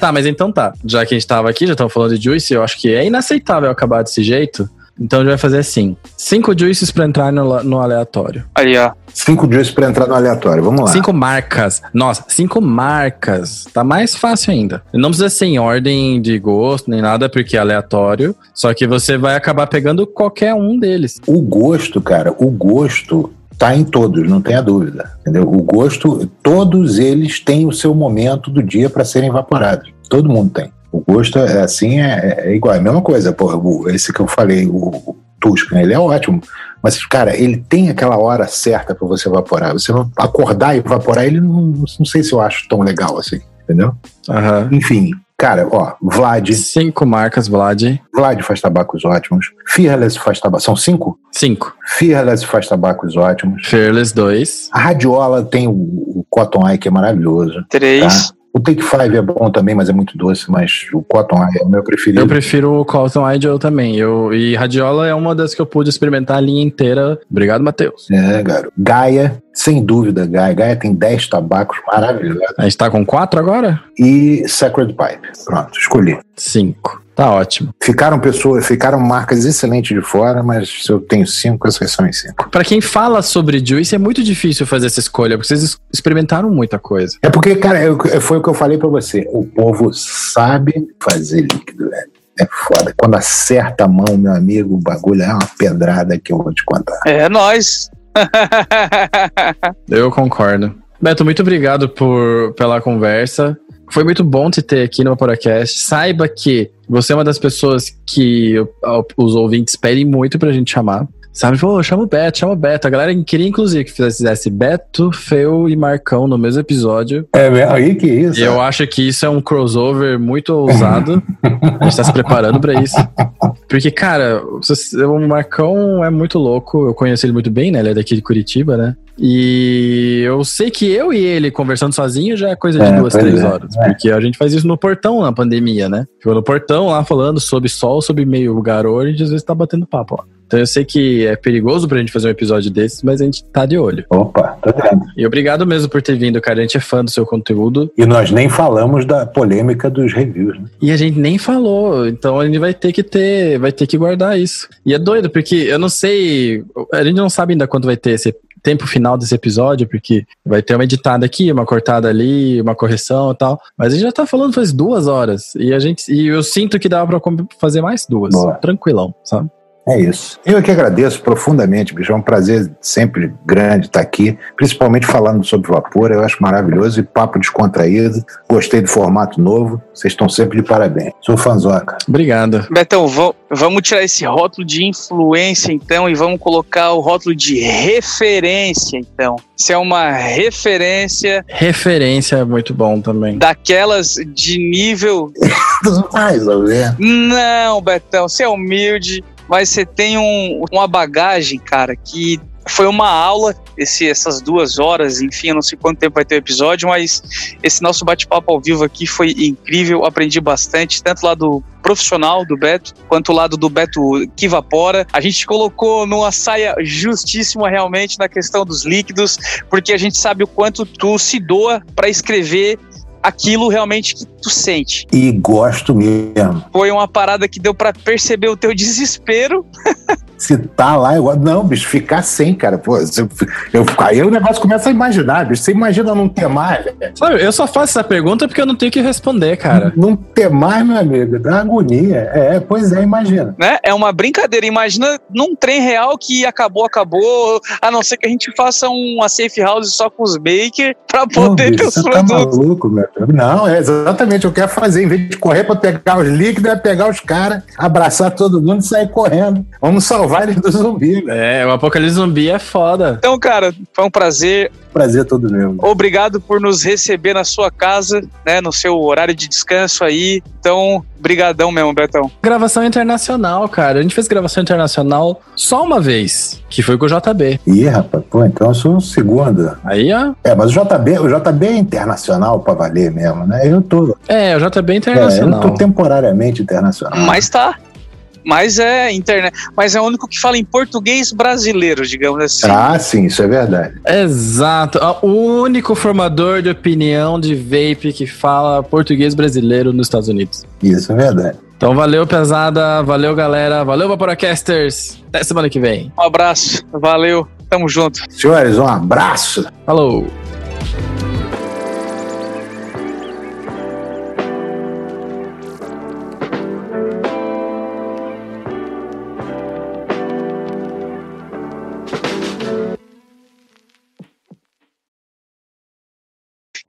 Tá, mas então tá. Já que a gente tava aqui, já estamos falando de Juice, eu acho que é inaceitável acabar desse jeito. Então a gente vai fazer assim: cinco Juices pra entrar no, no aleatório. Aí, ó. Cinco dias pra entrar no aleatório. Vamos lá. Cinco marcas. Nossa, cinco marcas. Tá mais fácil ainda. Não precisa ser em ordem de gosto nem nada, porque é aleatório. Só que você vai acabar pegando qualquer um deles. O gosto, cara, o gosto tá em todos, não tenha dúvida. Entendeu? O gosto, todos eles têm o seu momento do dia para serem evaporados. Todo mundo tem. O gosto é assim, é, é igual, é a mesma coisa. Pô, o- esse que eu falei, o, Tuscan, ele é ótimo. Mas, cara, ele tem aquela hora certa para você evaporar. Você acordar e evaporar ele, não, não sei se eu acho tão legal assim, entendeu? Aham. Enfim, cara, ó, Vlad, Cinco marcas, Vlad. Vlad faz tabacos ótimos. Fearless faz tabacos. São cinco? Cinco. Fearless faz tabacos ótimos. Fearless, dois. A Radiola tem o, o Cotton Eye, que é maravilhoso. Três. O Take Five é bom também, mas é muito doce. Mas o Cotton Eye é o meu preferido. Eu prefiro o Cotton Idol também. Eu, e Radiola é uma das que eu pude experimentar a linha inteira. Obrigado, Matheus. É, garoto. Gaia, sem dúvida, Gaia. Gaia tem 10 tabacos maravilhosos. A gente tá com quatro agora? E Sacred Pipe. Pronto, escolhi. Cinco. Tá ótimo. Ficaram pessoas, ficaram marcas excelentes de fora, mas se eu tenho cinco, essas são as cinco. Pra quem fala sobre Juice, é muito difícil fazer essa escolha, porque vocês experimentaram muita coisa. É porque, cara, eu- foi o que eu falei pra você. O povo sabe fazer líquido, velho. É foda. Quando acerta a mão, meu amigo, o bagulho é uma pedrada que eu vou te contar. É nóis. Eu concordo. Beto, muito obrigado por, pela conversa. Foi muito bom te ter aqui no Vaporacast. Saiba que você é uma das pessoas que os ouvintes pedem muito pra gente chamar. Sabe, pô, chama o Beto, chama o Beto. A galera queria, inclusive, que fizesse Beto, Feu e Marcão no mesmo episódio. É, aí que isso. E eu acho que isso é um crossover muito ousado. A gente tá se preparando pra isso. Porque, cara, o Marcão é muito louco. Eu conheço ele muito bem, né? Ele é daqui de Curitiba, né? E eu sei que eu e ele conversando sozinho já é coisa de É, duas, três é, horas. é. Porque a gente faz isso no portão na pandemia, né? Ficou no portão lá falando sobre sol, sobre meio garoto, gente às vezes tá batendo papo lá. Então eu sei que é perigoso pra gente fazer um episódio desses, mas a gente tá de olho. Opa, tá vendo? E obrigado mesmo por ter vindo, cara. A gente é fã do seu conteúdo. E nós nem falamos da polêmica dos reviews, né? E a gente nem falou, então a gente vai ter que ter, vai ter que guardar isso. E é doido, porque eu não sei, a gente não sabe ainda quanto vai ter esse tempo final desse episódio, porque vai ter uma editada aqui, uma cortada ali, uma correção e tal. Mas a gente já tá falando faz duas horas. E a gente, e eu sinto que dava pra fazer mais duas. Boa. Tranquilão, sabe? É isso. Eu que agradeço profundamente, bicho. É um prazer sempre grande estar aqui, principalmente falando sobre vapor. Eu acho maravilhoso e papo descontraído. Gostei do formato novo. Vocês estão sempre de parabéns. Sou fãzoca. Obrigado. Betão, va- vamos tirar esse rótulo de influência, então, e vamos colocar o rótulo de referência, então. Isso é uma referência Referência é muito bom também. daquelas de nível. Mais ou menos. Não, Betão, você é humilde, mas você tem um- uma bagagem, cara, que foi uma aula, esse, essas duas horas, enfim, eu não sei quanto tempo vai ter o episódio, mas esse nosso bate-papo ao vivo aqui foi incrível, aprendi bastante, tanto lá do profissional do Beto, quanto o lado do Beto que evapora. A gente colocou numa saia justíssima realmente na questão dos líquidos, porque a gente sabe o quanto tu se doa para escrever aquilo realmente que tu sente. E gosto mesmo. Foi uma parada que deu para perceber o teu desespero. Se tá lá, eu não, bicho, ficar sem, cara. Pô, eu, eu, aí o negócio começa a imaginar, bicho. Você imagina não ter mais, velho. Sabe, eu só faço essa pergunta porque eu não tenho que responder, cara. Não ter mais, meu amigo, dá agonia. É, pois é, imagina. Né? É uma brincadeira. Imagina num trem real que acabou, acabou, a não ser que a gente faça uma safe house só com os baker pra poder não, ter os você produtos. Tá maluco, meu amigo. Não, é exatamente o que eu quero fazer. Em vez de correr pra pegar os líquidos, é pegar os caras, abraçar todo mundo e sair correndo. Vamos salvar eles do zumbi, velho. É, o apocalipse zumbi é foda. Então, cara, foi um prazer. Prazer todo meu. Obrigado por nos receber na sua casa, né, no seu horário de descanso aí. Então, brigadão mesmo, Betão. Gravação internacional, cara. A gente fez gravação internacional só uma vez, que foi com o JB. Ih, rapaz, pô, então eu sou o segundo. Aí, ó. É, mas o JB, o JB é internacional pra valer mesmo, né? Eu tô. É, o JB é É, eu internacional. tô temporariamente internacional. Mas tá. Mas é internet. Mas é o único que fala em português brasileiro, digamos assim. Ah, sim, isso é verdade. Exato. O único formador de opinião de vape que fala português brasileiro nos Estados Unidos. Isso é verdade. Então valeu, pesada. Valeu, galera. Valeu, Vaporacasters. Até semana que vem. Um abraço. Valeu. Tamo junto. Senhores, um abraço. Falou.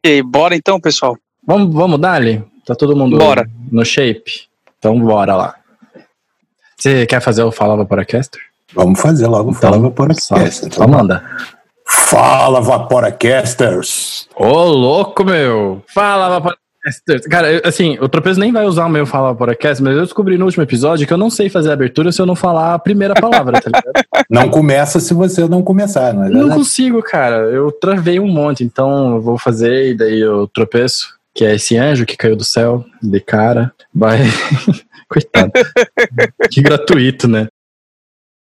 E aí, bora então, pessoal? Vamos, vamos dali? Tá todo mundo Bora. no shape? Então bora lá. Você quer fazer o Fala Vaporacaster? Vamos fazer logo. Fala Só, Vaporacast. só manda. Fala, Vaporacasters. Ô, louco, meu! Fala, Vaporacasters! Cara, assim, o Tropeço nem vai usar o meu Fala Vaporacast, mas eu descobri no último episódio que eu não sei fazer a abertura se eu não falar a primeira palavra, tá ligado? Não começa se você não começar, não é não consigo, cara. Eu travei um monte, então eu vou fazer e daí eu tropeço, que é esse anjo que caiu do céu, de cara. Vai. Coitado. que gratuito, né?